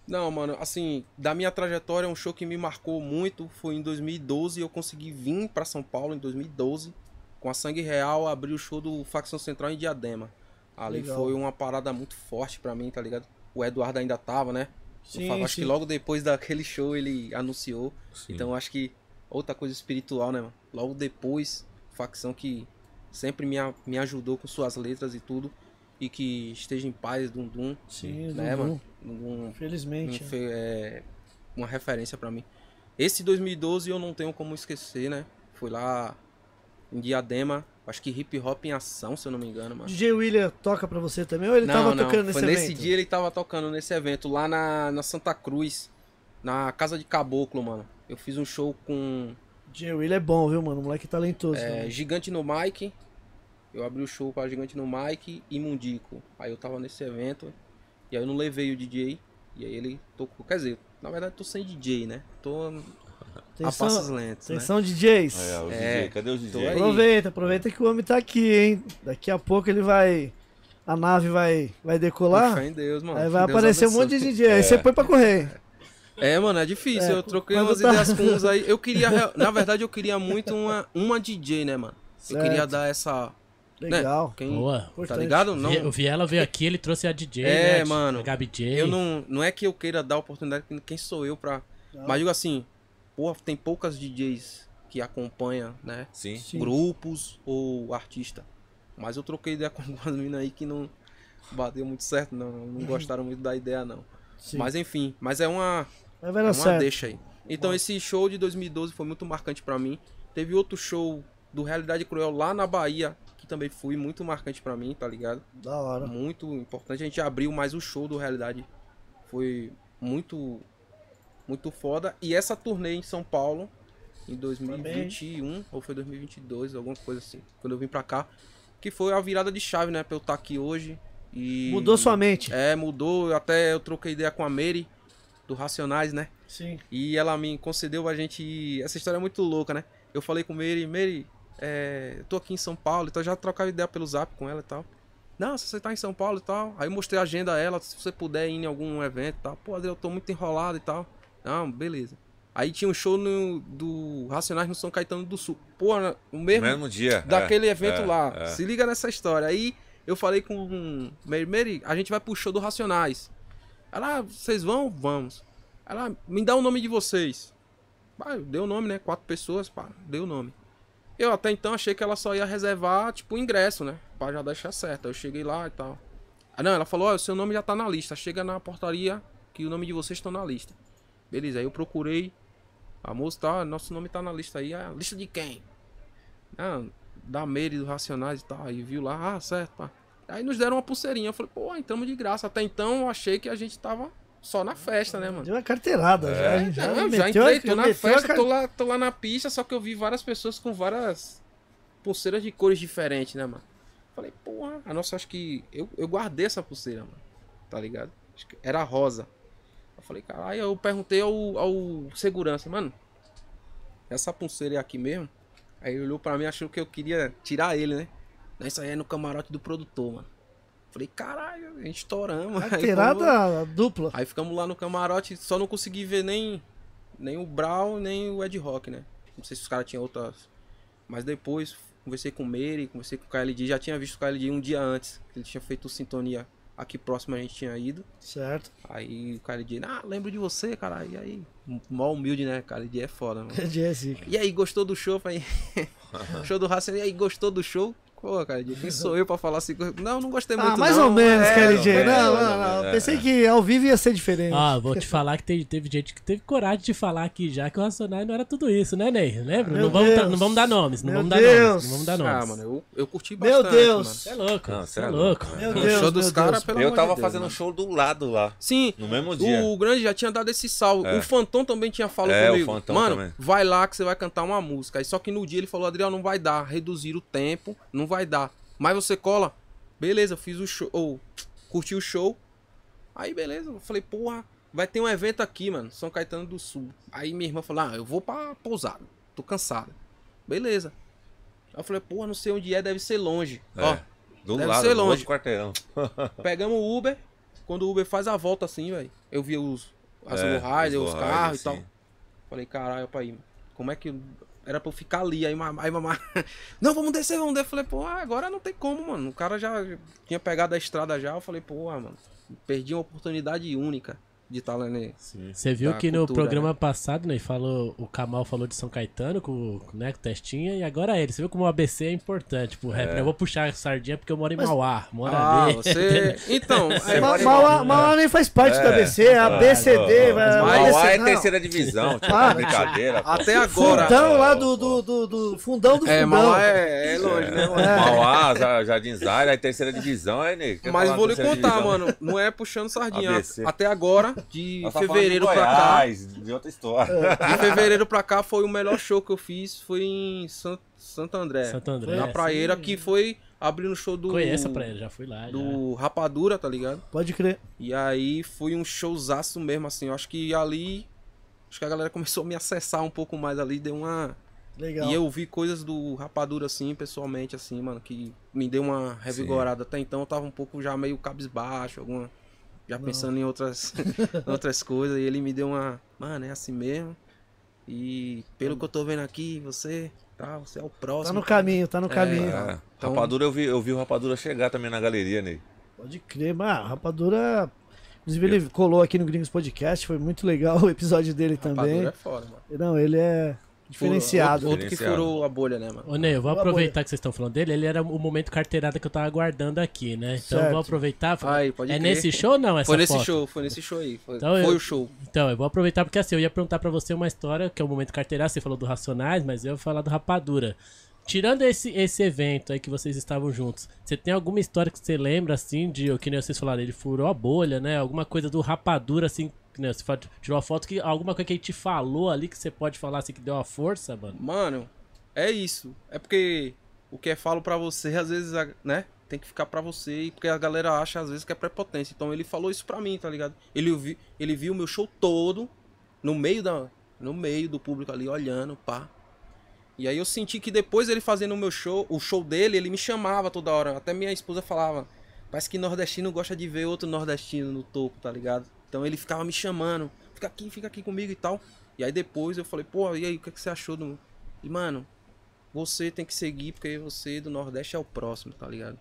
Não, mano, assim, da minha trajetória, um show que me marcou muito foi em 2012. Eu consegui vir pra São Paulo em 2012 com a Sangue Real, abrir o show do Facção Central em Diadema. Ali Legal. foi uma parada muito forte pra mim, tá ligado? O Eduardo ainda tava, né? Eu Sim, falo, acho sim. que logo depois daquele show ele anunciou. Sim. Então acho que outra coisa espiritual, né, mano? Logo depois, facção que sempre me, a- me ajudou com suas letras e tudo. E que esteja em paz, Dum Dum. Sim, Né, Dum Dum. mano? Felizmente. um fe- é, uma referência pra mim. Esse 2012 eu não tenho como esquecer, né? Fui lá em Diadema, acho que hip hop em ação, se eu não me engano, mano. DJ William toca pra você também ou ele tava tocando nesse foi nesse evento? dia ele tava tocando nesse evento lá na, na Santa Cruz, na Casa de Caboclo, mano. Eu fiz um show com DJ William é bom, viu, mano? Moleque talentoso. é, também. Gigante no Mike. Eu abri o show pra Gigante no Mike e Mundico. Aí eu tava nesse evento. E aí eu não levei o DJ. E aí ele tocou. Quer dizer, na verdade eu tô sem DJ, né? Tô a Atenção, passos lentos, né? atenção DJs. É, o É, DJ. Cadê os tô DJ? aí. Aproveita, aproveita que o homem tá aqui, hein? Daqui a pouco ele vai. A nave vai, vai decolar. fé em Deus, mano. Aí vai Deus aparecer um abençoe. monte de DJ. Aí você põe pra correr. É, mano, é difícil. É, eu troquei umas tá- ideias com uns aí. Eu queria. Na verdade, eu queria muito uma, uma DJ, né, mano? Eu Certo. queria dar essa. Legal. Né? Quem, Boa. Tá ligado? Não, Vi- O Viela veio aqui, ele trouxe a DJ, É, né? mano. A Gabi J. eu não, não é que eu queira dar oportunidade, quem sou eu pra. Não. Mas digo assim, pô, tem poucas DJs que acompanham, né? Sim. Sim. Grupos ou artista. Mas eu troquei ideia com algumas meninas aí que não bateu muito certo, não. Não gostaram muito da ideia, não. Sim. Mas enfim, mas é uma. É dar uma certo. deixa aí. Então esse show de 2012 foi muito marcante pra mim. Teve outro show do Realidade Cruel lá na Bahia, que também foi muito marcante pra mim, tá ligado? Da hora. Muito importante. A gente abriu, mas o show do Realidade foi muito muito foda. E essa turnê em São Paulo em 2021 ou foi 2022, alguma coisa assim. Quando eu vim pra cá, que foi a virada de chave, né? Pra eu estar aqui hoje. E... Mudou sua mente. É, mudou. Até eu troquei ideia com a Mary, do Racionais, né? Sim. E ela me concedeu a gente. Essa história é muito louca, né? Eu falei com Mary, Mary, é, eu tô aqui em São Paulo, então eu já trocava ideia pelo zap com ela e tal. Não, se você tá em São Paulo e tal. Aí eu mostrei a agenda a ela, se você puder ir em algum evento e tal. Pô, Adriel, eu tô muito enrolado e tal. Não, beleza. Aí tinha um show no, do Racionais no São Caetano do Sul. Pô, o mesmo, mesmo dia. daquele é, evento é, lá. é. Se liga nessa história. Aí eu falei com Mary, Mary, a gente vai pro show do Racionais. Ela, ah, vocês vão? Vamos. Ela, me dá o nome de vocês. Pá, eu dei o nome, né? Quatro pessoas, pá, dei o nome. Eu até então achei que ela só ia reservar, tipo, o ingresso, né? Pra já deixar certo. Eu cheguei lá e tal. Ah, não, ela falou, ó, o seu nome já tá na lista. Chega na portaria que o nome de vocês estão na lista. Beleza, aí eu procurei. A moça tá, nosso nome tá na lista aí. A lista de quem? Ah, da Meire, do Racionais e tal. Aí viu lá, ah, certo, pá. Aí nos deram uma pulseirinha. Eu falei, pô, entramos de graça. Até então eu achei que a gente tava só na festa, né, mano? Deu uma carteirada. É. já, já, Não, meteu já a- entrei, tô já na festa, car- tô lá, tô lá na pista, só que eu vi várias pessoas com várias pulseiras de cores diferentes, né, mano? Falei, porra, a nossa, acho que. Eu, eu guardei essa pulseira, mano. Tá ligado? Acho que era rosa. Eu falei, caralho, eu perguntei ao, ao segurança, mano, essa pulseira é aqui mesmo? Aí ele olhou pra mim achou que eu queria tirar ele, né? Aí é no camarote do produtor, mano. Falei, caralho, a gente estouramos. Carteirada dupla. Aí ficamos lá no camarote, só não consegui ver nem, nem o Brown, nem o Ed Rock, né? Não sei se os caras tinham outras. Mas depois, conversei com o Mary, conversei com o KLD, já tinha visto o KLD um dia antes. que Ele tinha feito sintonia aqui próximo, a gente tinha ido. Certo. Aí o KLD, ah, lembro de você, cara. E aí, mó humilde, né? KLD é foda, mano. Jesse. E aí, gostou do show? Falei, show do Raça. E aí, gostou do show? Pô, cara, quem sou eu pra falar assim? Não, não gostei muito Ah, mais não. ou menos, É, KLJ. não, Não, não, não. é. Pensei que ao vivo ia ser diferente. Ah, vou te falar que teve, teve gente que teve coragem de falar aqui já que o Racionais não era tudo isso, né, Ney? Lembra? Meu Não vamos, Deus. não vamos dar nomes, não Meu vamos dar Deus. nomes. Não vamos dar nomes. Ah, mano, eu, eu curti Meu bastante, Deus. mano. Você é louco, Não, você cê é é louco. Meu O Deus, show dos meu caras, Deus. pelo Eu amor tava de Deus, fazendo um mano. show do lado lá. Sim, No mesmo dia. o Grande já tinha dado esse salve. É. O Fantom também tinha falado É, o comigo. Mano, também. vai lá que você vai cantar uma música. Aí só que no dia ele falou, Adriel, não vai dar. Reduzir o tempo, não vai dar. Mas você cola? Beleza, eu fiz o show. Ou, curti o show. Aí, beleza. Eu falei, porra, vai ter um evento aqui, mano. São Caetano do Sul. Aí minha irmã falou, ah, eu vou pra pousada. Tô cansada. Beleza. Aí eu falei, porra, não sei onde é, deve ser longe. É, Ó, do deve lado, ser do longe. outro quarteirão. Pegamos o Uber. Quando o Uber faz a volta assim, velho. Eu vi os, as É, lowrider, os os carros e tal. Falei, caralho, pai, como é que. Era pra eu ficar ali, aí, ma- aí mamãe. Não, vamos descer, vamos descer. Eu falei, pô, agora não tem como, mano. O cara já tinha pegado a estrada já. Eu falei, pô, mano, perdi uma oportunidade única de estar lá, né? Você viu que no cultura, programa né? passado, né, falou, o Kamal falou de São Caetano com, né, com o Testinha, e agora ele. Você viu como o ABC é importante pro rap, né? Eu vou puxar a sardinha porque eu moro em Mauá. Moro Ah, ali. você. Então, é, Ma- mora em Mauá Mauá. Mauá nem faz parte É. da ABC, é a BCD. vai- Mauá vai descer, é não. terceira divisão. Tipo, Para, brincadeira. pô. até agora. Fundão lá do, do, do, do fundão do É, fundão. Mauá é, é longe, né? Mauá, Ja- Jardim Zaire, aí terceira divisão. Quer Mas vou lhe contar, mano. Não é puxando sardinha. ABC. Até agora, de Nós tá falando fevereiro de pra cá. Goiás, De outra história. De fevereiro pra cá foi o melhor show que eu fiz. Foi em San- Santo André. Santo André, Na sim. praieira, que foi abrindo o show do. Conheça pra ele, já fui lá. já. Do Rapadura, tá ligado? Pode crer. E aí foi um showzaço mesmo, assim. Eu acho que ali. Acho que a galera começou a me acessar um pouco mais ali, deu uma. Legal. E eu vi coisas do Rapadura, assim, pessoalmente, assim, mano, que me deu uma revigorada. Até então eu tava um pouco já meio cabisbaixo, alguma. Já pensando em outras, outras coisas. E ele me deu uma. Mano, é assim mesmo. E pelo que eu tô vendo aqui, você. Tá, você é o próximo. Tá no caminho, tá no caminho. É. Então- Rapadura, eu vi, eu vi o Rapadura chegar também na galeria, Ney. Pode crer, mas a Rapadura. Inclusive, ele colou aqui no Gringos Podcast, foi muito legal o episódio dele Rapadura também. é foda, mano. Não, ele é diferenciado. Outro, outro que furou a bolha, né, mano? Ô, Ney, eu vou aproveitar que vocês estão falando dele. Ele era o momento carteirada que eu tava aguardando aqui, né? Então eu Certo. vou aproveitar. Pode é crer. nesse show ou não? Essa Foi nesse foto? show, foi nesse show aí. Foi, Então foi eu- o show. Então, eu vou aproveitar porque assim, eu ia perguntar pra você uma história, que é o momento carteirada, você falou do Racionais, mas eu vou falar do Rapadura. Tirando esse, esse evento aí que vocês estavam juntos, você tem alguma história que você lembra, assim, de, o que nem vocês falaram, ele furou a bolha, né? Alguma coisa do Rapadura, assim, nem você tirou a foto, que alguma coisa que ele te falou ali, que você pode falar, assim, que deu uma força, mano? Mano, é isso. É porque o que é falo pra você, às vezes, a- né? Tem que ficar pra você, porque a galera acha às vezes que é prepotência. Então ele falou isso pra mim, tá ligado? Ele, vi, ele viu o meu show todo, no meio da. No meio do público ali, olhando, pá. E aí eu senti que depois ele fazendo o meu show, o show dele, ele me chamava toda hora. Até minha esposa falava, parece que nordestino gosta de ver outro nordestino no topo, tá ligado? Então ele ficava me chamando, fica aqui, fica aqui comigo e tal. E aí depois eu falei, pô, e aí, o que, é que você achou do. E, mano, você tem que seguir, porque você do Nordeste é o próximo, tá ligado?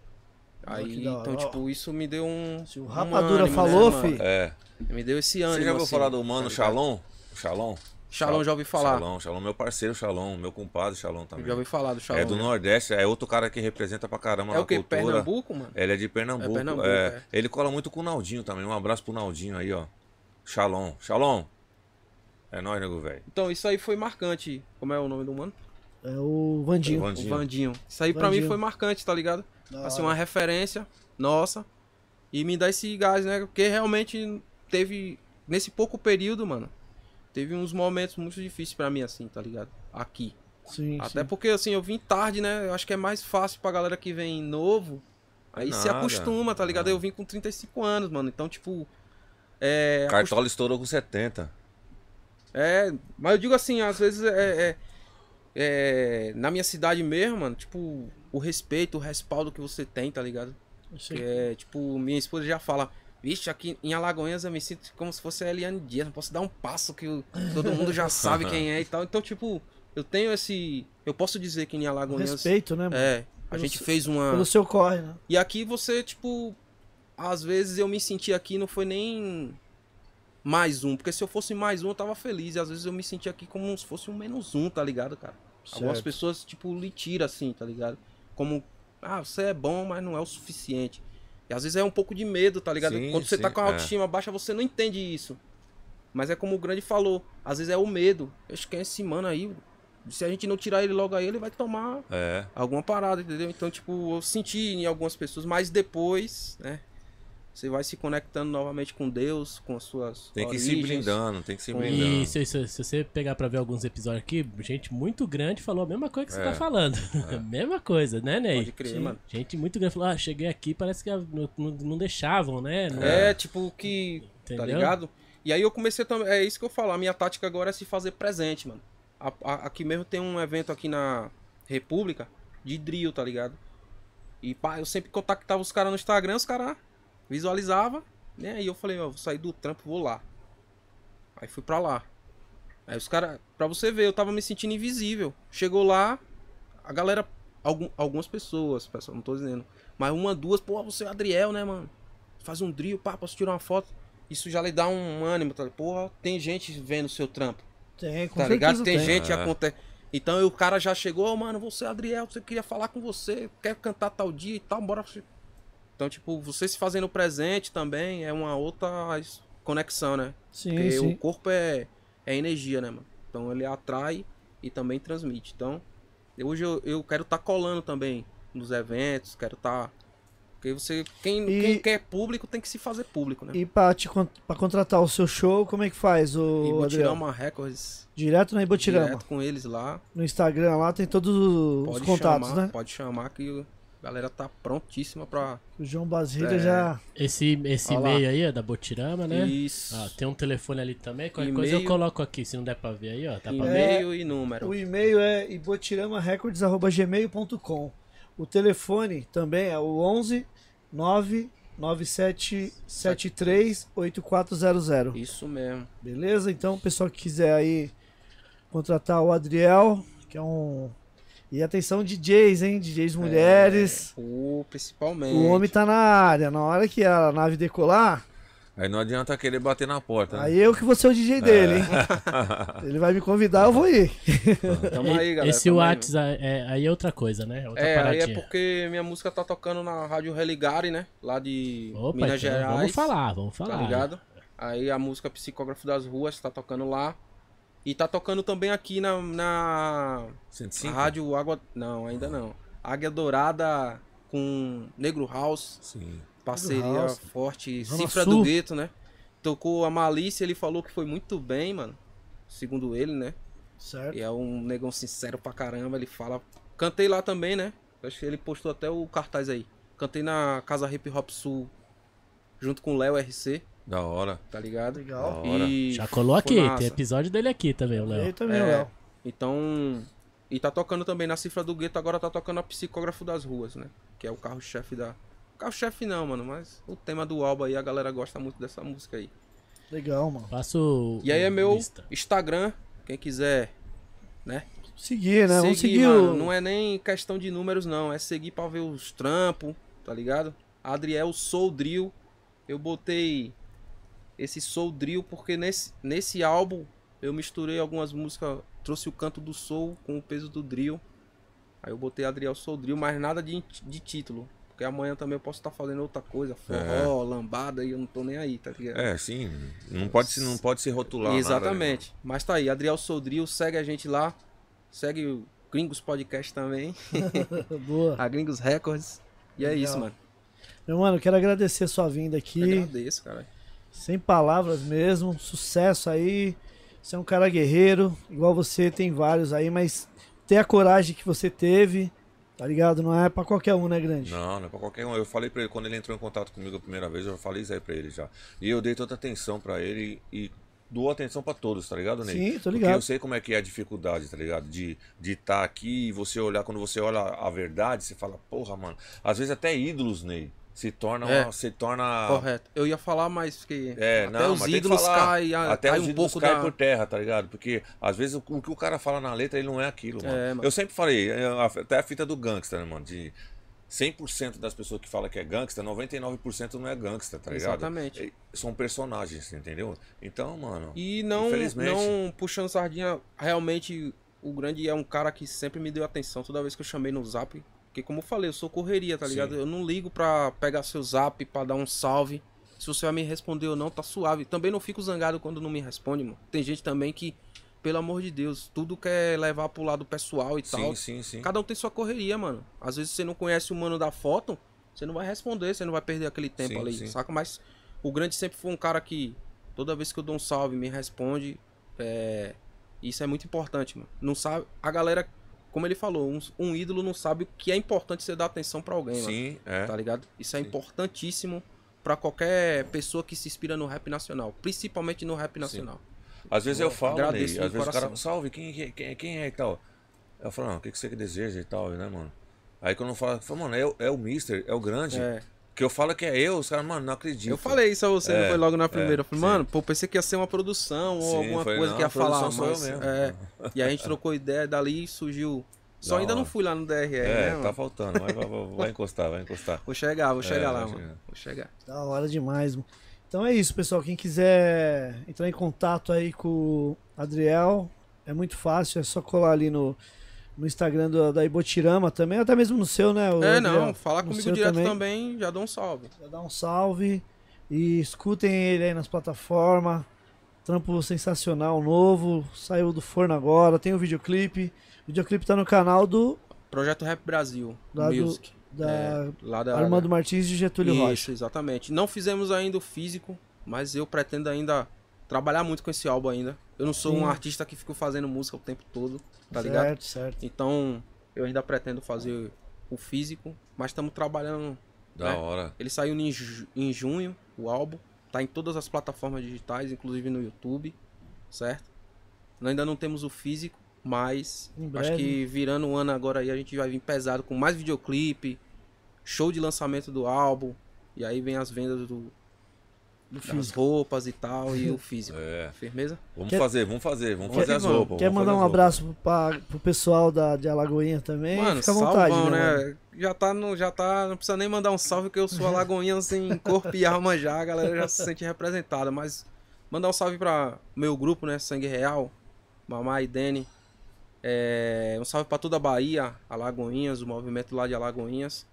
Ó, Aí, então, tipo, isso me deu um. Se o um Rapadura ânimo, falou, né, fi. É. Me deu esse ânimo. Você já ouviu assim, falar do mano tá? Shalom? Shalom? Shalom, já ouvi falar. Shalom, Shalom, meu parceiro Shalom, meu compadre Shalom também. Já ouvi falar do Shalom. É do né? Nordeste, é outro cara que representa pra caramba É na o que? cultura. Pernambuco, mano? Ele é de Pernambuco. É Pernambuco, é. é. Ele cola muito com o Naldinho também. Um abraço pro Naldinho aí, ó. Shalom. Shalom. É nóis, nego, velho. Então, isso aí foi marcante. Como é o nome do mano? É o Vandinho. O O Vandinho. Vandinho. Isso aí pra Vandinho. mim foi marcante, tá ligado? Da Assim, hora. uma referência nossa. E me dá esse gás, né? Porque realmente teve. Nesse pouco período, mano. Teve uns momentos muito difíceis pra mim, assim, tá ligado? Aqui. Sim, Até sim. porque, assim, eu vim tarde, né? Eu acho que é mais fácil pra galera que vem novo. Aí se Nada. acostuma, tá ligado? Eu vim com 35 anos, mano. Então, tipo. É. Cartola estourou com 70. É, mas eu digo assim, às vezes é, é- é, na minha cidade mesmo, mano, tipo, o respeito, o respaldo que você tem, tá ligado? Sim. Que é, tipo, minha esposa já fala, vixe, aqui em Alagoinhas eu me sinto como se fosse a Eliane Dias, não posso dar um passo que o- todo mundo já sabe quem é e tal. Então, tipo, eu tenho esse. Eu posso dizer que em Alagoinhas. Respeito, né, mano? É, a Pelo gente seu- fez uma. Pelo seu corre, né? E aqui você, tipo, às vezes eu me senti aqui, não foi nem mais um, porque se eu fosse mais um eu tava feliz, e às vezes eu me senti aqui como se fosse um menos um, tá ligado, cara? Algumas Certo. pessoas, tipo, lhe tiram assim, tá ligado? Como, ah, você é bom, mas não é o suficiente. E às vezes é um pouco de medo, tá ligado? Sim, Quando você tá sim, com a é. autoestima baixa, você não entende isso. Mas é como o grande falou, às vezes é o medo. Eu acho que é esse mano aí, se a gente não tirar ele logo aí, ele vai tomar É. alguma parada, entendeu? Então, tipo, eu senti em algumas pessoas, mas depois, né? Você vai se conectando novamente com Deus, com as suas Tem que ir se origens. blindando, tem que se blindando. E se, se- se você pegar pra ver alguns episódios aqui, gente muito grande falou a mesma coisa que você É. tá falando. mesma coisa, né, Ney? Pode crer, mano. Gente muito grande falou, ah, cheguei aqui, parece que não, não- deixavam, né? Não- É, tipo, que. Tá Entendeu? ligado? E aí eu comecei também. É isso que eu falo. A minha tática agora é se fazer presente, mano. A- a- aqui mesmo tem um evento aqui na República de drill, tá ligado? E pá, eu sempre contactava os caras no Instagram, os caras visualizavam, né? Aí eu falei, ó, vou sair do trampo, vou lá. Aí fui pra lá. Aí os caras, pra você ver, eu tava me sentindo invisível. Chegou lá, a galera, algum- algumas pessoas, pessoal, não tô dizendo, mas uma, duas, pô, você é o Adriel, né, mano? Faz um drill, pá, posso tirar uma foto. Isso já lhe dá um ânimo, tá? Porra, tem gente vendo o seu trampo, Tem, com tá ligado? Tem, tem. gente, É. acontece. Então o cara já chegou, "Ô, mano, você é Adriel, você queria falar com você, quer cantar tal dia e tal, bora. Então, tipo, você se fazendo presente também é uma outra conexão, né? Sim, Porque sim. o corpo é, é energia, né, mano? Então ele atrai e também transmite. Então, hoje eu, eu quero estar colando também nos eventos, quero estar. Porque você. Quem, E- quem quer público tem que se fazer público, né? E pra, te, pra contratar o seu show, como é que faz, o? Ibotirama Records. Direto na Ibotirama. Direto com eles lá. No Instagram lá tem todos os Pode contatos, chamar, né? pode chamar que a galera tá prontíssima pra. O João Basília É. já. Esse, esse e-mail aí, ó, da Botirama, né? Isso. Ó, tem um telefone ali também. Qualquer coisa eu coloco aqui, se não der pra ver aí, ó. Tá? E-mail e número. O e-mail é ibotiramarecords.gmail.com. O telefone também é o 11 99773 8400. Isso mesmo. Beleza? Então, o pessoal que quiser aí contratar o Adriel, que é um. E atenção, DJs, hein? DJs mulheres. O principalmente. O homem tá na área. Na hora que a nave decolar, Aí não adianta querer bater na porta. né? aí eu que vou ser o DJ dele, hein? Ele vai me convidar, eu vou ir. Tamo aí, galera. Esse. WhatsApp, é, aí é outra coisa, né? Outra É, aí é paradinha. porque minha música tá tocando na Rádio Religare, né? Lá de Opa, Minas então, Gerais. vamos falar, vamos Tá falar. ligado? Aí a música Psicógrafo das Ruas tá tocando lá. E tá tocando também aqui na, na 105? Rádio Água. Não, ainda não. Águia Dourada com Negro House. Sim. Parceria House. forte. Zona Cifra Sul. do Gueto, né? Tocou a Malícia, ele falou que foi muito bem, mano. Segundo ele, né? Certo. E é um negão sincero pra caramba, ele fala. Cantei lá também, né? Acho que ele postou até o cartaz aí. Cantei na Casa Hip Hop Sul junto com o Léo RC, Da hora. tá ligado? Legal. E Já colou aqui, massa. tem episódio dele aqui também, o Léo. também, É. Léo. Então. E tá tocando também na cifra do gueto, agora tá tocando a psicógrafo das ruas, né? Que é o carro-chefe da. Carro-chefe não, mano, mas o tema do álbum aí, a galera gosta muito dessa música aí. Legal, mano. Passo. E aí é o meu Insta. Instagram, quem quiser, né? Seguir, né? Vamos seguir, seguir mano. o... Não é nem questão de números, não. É seguir pra ver os trampos, tá ligado? Adriel Soul Drill. Eu botei esse Soul Drill porque nesse, nesse álbum eu misturei algumas músicas, trouxe o canto do Soul com o peso do Drill. Aí eu botei Adriel Soul Drill, mas nada de, de título. Porque amanhã também eu posso estar fazendo outra coisa, forró, lambada, e eu não tô nem aí, tá ligado? É, sim. Não pode se, não pode se rotular. nada, né? Exatamente. Mas tá aí, Adriel Soldril, segue a gente lá. Segue o Gringos Podcast também, Boa. a Gringos Records. E é Legal. isso, mano. Meu mano, quero agradecer sua vinda aqui. Agradeço, cara. Sem palavras mesmo. Sucesso aí. Você é um cara guerreiro. Igual você, tem vários aí, mas ter a coragem que você teve, tá ligado? Não é pra qualquer um, né, grande? Não, não é pra qualquer um. Eu falei pra ele, quando ele entrou em contato comigo a primeira vez, eu falei isso aí pra ele já. E eu dei toda atenção pra ele e dou atenção pra todos, tá ligado, Ney? Sim, tô Porque ligado. eu sei como é que é a dificuldade, tá ligado? De estar de tá aqui e você olhar, quando você olha a verdade, você fala, porra, mano. Às vezes até ídolos, Ney, se torna, É. uma- se torna Correto. Eu ia falar, mas que É, até não, os ídolos caem, Até cai os um ídolos pouco caem da... por terra, tá ligado? Porque às vezes o, o que o cara fala na letra, ele não é aquilo, mano. É, mano. Eu sempre falei, é, até a fita do gangster, né, mano? De 100% das pessoas que falam que é gangster, 99% não é gangster, tá ligado? Exatamente. É, São personagens, entendeu? Então, mano. E não, Infelizmente. não puxando sardinha, realmente o grande é um cara que sempre me deu atenção toda vez que eu chamei no zap. Porque como eu falei, eu sou correria, tá Sim. ligado? Eu não ligo pra pegar seu zap, pra dar um salve. Se você vai me responder ou não, tá suave. Também não fico zangado quando não me responde, mano. Tem gente também que, pelo amor de Deus, tudo quer levar pro lado pessoal e tal. Sim, sim, sim. Cada um tem sua correria, mano. Às vezes você não conhece o mano da foto, você não vai responder, você não vai perder aquele tempo Sim, ali, sim. saca? Mas o grande sempre foi um cara que toda vez que eu dou um salve me responde. É... Isso é muito importante, mano. Não sabe. A galera, como ele falou, um, um ídolo não sabe o que é importante você dar atenção pra alguém, mano. Sim, é. Tá ligado? Isso é Sim. importantíssimo pra qualquer pessoa que se inspira no rap nacional, principalmente no rap nacional. Às vezes eu falo, Ney, às vezes o cara, salve, quem, quem, quem, quem é e tal. Eu falo, não, o que, que você deseja e tal, né, mano? Aí quando eu falo, eu falo, mano, é, é o Mister, é o grande. É. Que eu falo que é eu, os caras, mano, não acredito. Eu falei isso a você, É, foi logo na primeira. é, eu falei, sim. mano, pô, pensei que ia ser uma produção ou Sim, alguma foi, coisa não, que ia falar, sou eu mas. mesmo. É, e aí a gente trocou ideia, dali surgiu. Só Da ainda não fui lá no DRR, É, né, tá mano? faltando, mas vai, vai- vai encostar, vai encostar. Vou chegar, vou chegar É, lá, mano. chegar. Vou chegar. Da hora demais, mano. Então é isso, pessoal. Quem quiser entrar em contato aí com o Adriel, é muito fácil, é só colar ali no, no Instagram do, da Ibotirama também, até mesmo no seu, né? o É, Adriel? não, falar comigo direto também. já dou um salve. Já dá um salve e escutem ele aí nas plataformas. Trampo sensacional, novo, saiu do forno agora, tem o videoclipe. O videoclipe tá no canal do Projeto Rap Brasil, Lá do- Music. da É, lá da Armando Martins de Getúlio Isso, Rocha. exatamente. Não fizemos ainda o físico, mas eu pretendo ainda trabalhar muito com esse álbum ainda. Eu não sou Sim. um artista que fico fazendo música o tempo todo, tá certo, ligado? certo. Então, eu ainda pretendo fazer o físico, mas estamos trabalhando. Da É. hora. Ele saiu em, ju- em junho, o álbum. Tá em todas as plataformas digitais, inclusive no YouTube, certo? Ainda não temos o físico, mas acho que virando o ano agora aí a gente vai vir pesado com mais videoclipe, show de lançamento do álbum, e aí vem as vendas do, Físico. roupas e tal, e o físico. É. Firmeza? Vamos Quer- fazer, vamos fazer, vamos Quer- fazer as roupas. Quer mandar um as abraço pra, pro pessoal da, de Alagoinha também? Mano, Fica à vontade, salvão, né? mano? Já tá, no, já tá, não precisa nem mandar um salve, que eu sou alagoinha sem corpo e alma já, a galera já se sente representada. Mas mandar um salve pra meu grupo, né? Sangue Real, Mamá e Dene. É, um salve pra toda a Bahia, Alagoinhas, o movimento lá de Alagoinhas.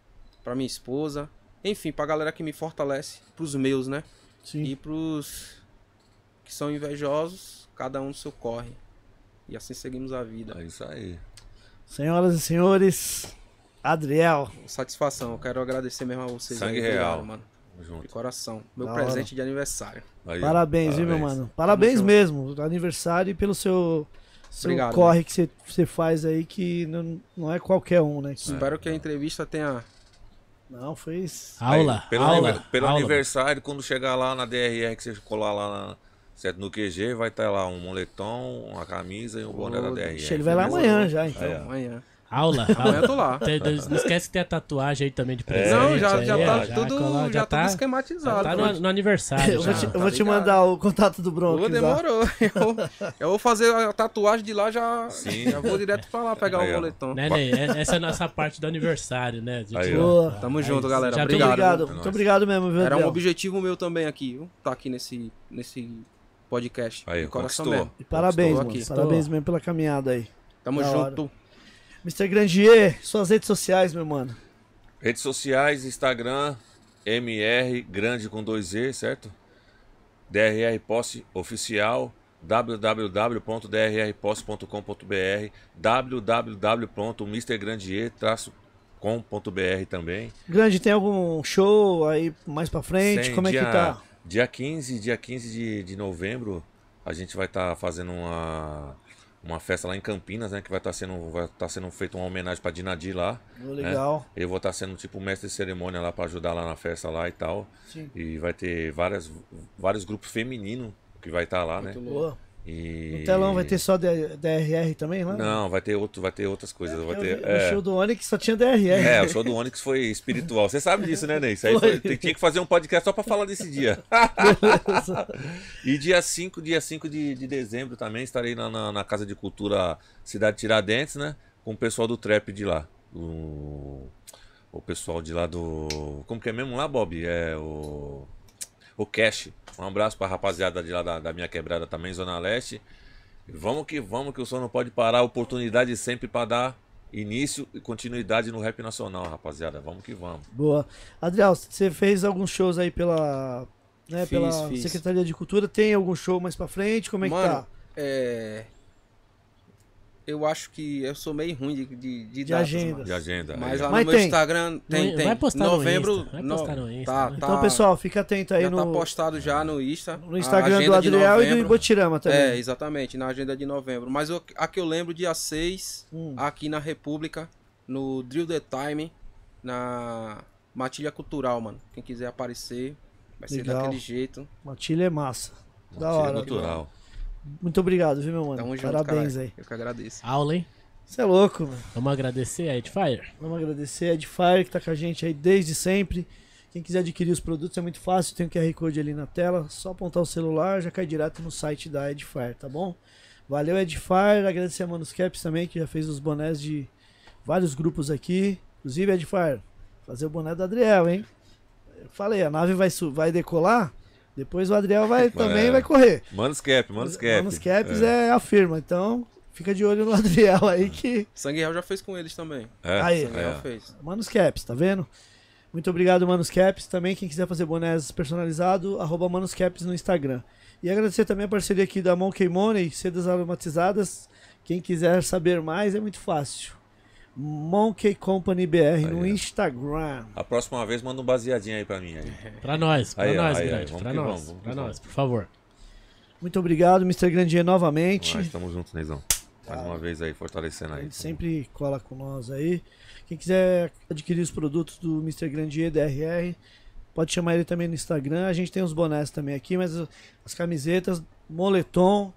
Pra minha esposa. Enfim, pra galera que me fortalece. Pros meus, né? Sim. E pros que são invejosos, cada um no seu corre. E assim seguimos a vida. É isso aí. Senhoras e senhores, Adriel. Satisfação, eu quero agradecer mesmo a vocês. Sangue aí, obrigado, real. mano. Tamo De junto. coração. Meu Da presente hora. de aniversário. Aí, ó, Parabéns, viu, meu parabéns. mano? Parabéns junto. mesmo. Aniversário e pelo seu seu Obrigado, corre que você- você faz aí, que não, não é qualquer um, né? que- Espero que a entrevista tenha. Não, foi. Aula, Aí, pelo aula, anive- pelo aula. aniversário, quando chegar lá na DRR, que você colar lá na, certo, no QG, vai estar lá um moletom, uma camisa e um boné da DRR. Ele vai lá amanhã já, então. Ó. Amanhã. Aula, Amanhã eu tô lá. Tem- Não esquece que tem a tatuagem aí também de presente. Não, já, aí, já ó, tá tudo, cola- já tá, tudo esquematizado. tá no, no aniversário. Eu vou já. te, eu tá vou te mandar o contato do lá. demorou. Eu, eu vou fazer a tatuagem de lá já. Sim. Já vou direto pra lá pegar Aí, o boletom. Né, Ney? É- Essa é a nossa parte do aniversário, né? Gente- Aí, ó. Tamo Aí, junto, galera. já Muito Obrigado, obrigado. É Muito obrigado mesmo, viu, Era um objetivo meu também aqui, viu? Tá aqui nesse, nesse podcast. Aí, coração mesmo. E parabéns, mano. aqui. Parabéns mesmo pela caminhada aí. Tamo Da hora. junto. Mr. Grandier, suas redes sociais, meu mano. Redes sociais, Instagram, MR, grande com dois E, certo? DRR Posse Oficial, www.drrposse.com.br, www.mrgrandier-com.br também. Grande, tem algum show aí mais pra frente? Sem Como é dia, que tá? Dia 15, dia 15 de, de novembro, a gente vai estar fazendo uma, uma festa lá em Campinas, né? Que vai estar sendo, vai tá sendo feita uma homenagem pra Dinadi lá. Oh, legal. Eu vou estar sendo tipo mestre de cerimônia lá para ajudar lá na festa lá e tal. Sim. E vai ter várias, vários grupos femininos que vai estar lá, né? Boa. E... No telão vai ter só DRR também lá? Não, vai ter outro, vai ter outras coisas. vai Eu ter, é, No show do Onix só tinha DRR. é, o show do Onix foi espiritual. Você sabe disso, né, Ney? Isso aí foi- tinha que fazer um podcast só para falar desse dia. e dia 5, dia 5 de, de dezembro também estarei na, na, na Casa de Cultura Cidade Tiradentes, né? Com o pessoal do trap de lá. O, o pessoal de lá do. Como que é mesmo lá, Bob? É o. O Cash. Um abraço pra rapaziada de lá da, da minha quebrada também, Zona Leste. E Vamos que vamos, que o som não pode parar. Oportunidade sempre pra dar início e continuidade no rap nacional, rapaziada. Vamos que vamos. Boa. Adriel, você fez alguns shows aí pela, né, Fiz, pela fiz. Secretaria de Cultura. Tem algum show mais pra frente? Como é que Mano, tá? É. Eu acho que eu sou meio ruim de, de, de, De datas, agenda. De agenda. Mas aí. lá Mas no meu tem. Instagram tem, Vai tem. postar no Novembro. Insta, vai postar no Insta, Tá, né? tá, Então, pessoal, fica atento aí já tá no, postado já no Insta. no a Instagram do Adriel e do. Ibotirama também. É, exatamente, na agenda de novembro. Mas eu, a que eu lembro, dia 6, Hum. aqui na República, no Drill the Time, na Matilha Cultural, mano. Quem quiser aparecer, vai ser Legal. daquele jeito. Matilha é massa. Da Tira hora. natural. Muito obrigado, viu, meu mano? Tamo junto, Parabéns cara. aí. Eu que agradeço. Aula, hein? Você é louco, mano. Vamos agradecer a Edfire. Vamos agradecer a Edfire que tá com a gente aí desde sempre. Quem quiser adquirir os produtos é muito fácil, tem o QR Code ali na tela, só apontar o celular, já cai direto no site da Edfire, tá bom? Valeu Edfire, agradecer a Manuscaps também que já fez os bonés de vários grupos aqui. Inclusive Edfire, fazer o boné do Adriel, hein? Eu falei, a nave vai, vai decolar, depois o Adriel vai também É. vai correr. Manos Cap, Manos Cap. Manuscaps é. a firma, então fica de olho no Adriel aí que Sangue Real já fez com eles também. É, Aí. Sangue Real é. fez. Manos Caps, tá vendo? Muito obrigado, Manos Caps. Também, quem quiser fazer bonés personalizado, arroba Manos Caps no Instagram. E agradecer também a parceria aqui da Monkey Money, sedas aromatizadas. Quem quiser saber mais, é muito fácil. Monkey Company BR no ó. Instagram. A próxima vez manda um baseadinho aí pra mim. Aí. Pra nós, pra Aí, nós, aí, aí, grande. vamos Pra nós, vamos, vamos pra nós, por favor. Muito obrigado, Mr. Grandier, novamente. Nós estamos juntos, Neizão. Mais uma vez aí, fortalecendo aí. Ele sempre cola com nós aí. Quem quiser adquirir os produtos do Mr. Grandier DRR, pode chamar ele também no Instagram. A gente tem os bonés também aqui, mas as camisetas, moletom,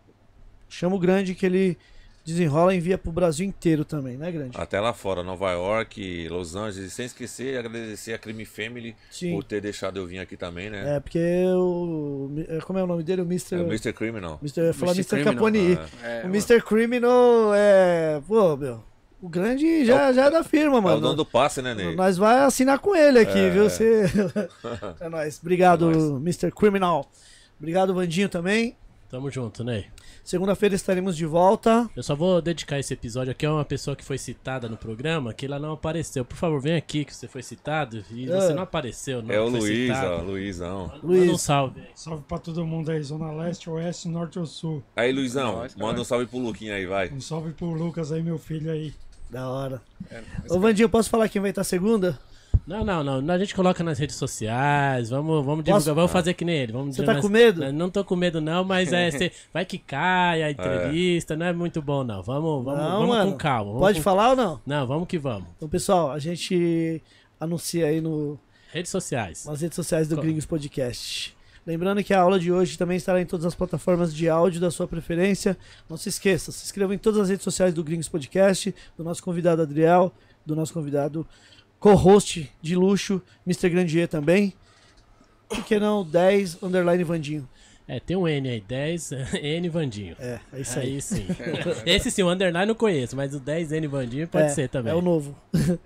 chama o Grande que ele desenrola e envia pro Brasil inteiro também, né, Grande? Até lá fora, Nova York, Los Angeles, sem esquecer, agradecer a Crime Family Sim. por ter deixado eu vir aqui também, né? É, porque o. Como é o nome dele? O Mr. É o Mr. Criminal. Mr. Eu ia falar Mr. Mr. Caponi. É, O Mr. Criminal é. Pô, meu. O grande já, já é da firma, É o mano. dono do passe, né, Ney? Nós vai assinar com ele aqui, É. viu? Você... é nóis. Obrigado, É nóis. Mr. Criminal. Obrigado, Vandinho, também. Tamo junto, Ney. Segunda-feira estaremos de volta. Eu só vou dedicar esse episódio aqui a uma pessoa que foi citada no programa, que ela não apareceu. Por favor, vem aqui que você foi citado e Ah. você não apareceu. Não É o Luiz, citado. ó, Luizão. Manda Luiz. um salve. Salve pra todo mundo aí, Zona Leste, Oeste, Norte ou Sul. Aí, Luizão, manda um salve pro Luquinha aí, vai. Um salve pro Lucas aí, meu filho aí. Da hora. É, Ô, Vandinho, posso falar quem vai estar segunda? Não, não, não. A gente coloca nas redes sociais. Vamos, vamos divulgar. Posso? Vamos fazer que nem ele. Vamos Você tá com medo? Não, tô com medo, não, mas é. cê- vai que cai a entrevista. Não é muito bom, não. Vamos, vamos, Não, vamos mano. com calma. vamos Pode com- falar ou não? Não, vamos que vamos. Então, pessoal, a gente anuncia aí no, Redes sociais. nas redes sociais do Gringos Podcast. Lembrando que a aula de hoje também estará em todas as plataformas de áudio da sua preferência. Não se esqueça, se inscreva em todas as redes sociais do Gringos Podcast, do nosso convidado Adriel, do nosso convidado co-host de luxo, Mr. Grandier também. Por que não 10 underline Vandinho? É, tem um N aí, 10 N Vandinho. É, é isso aí. Aí sim. Esse sim, o underline eu não conheço, mas o 10 N Vandinho pode É, ser também. É o novo.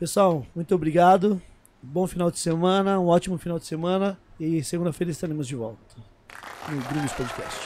Pessoal, muito obrigado. Bom final de semana, um ótimo final de semana. E segunda-feira estaremos de volta no Gringos Podcast.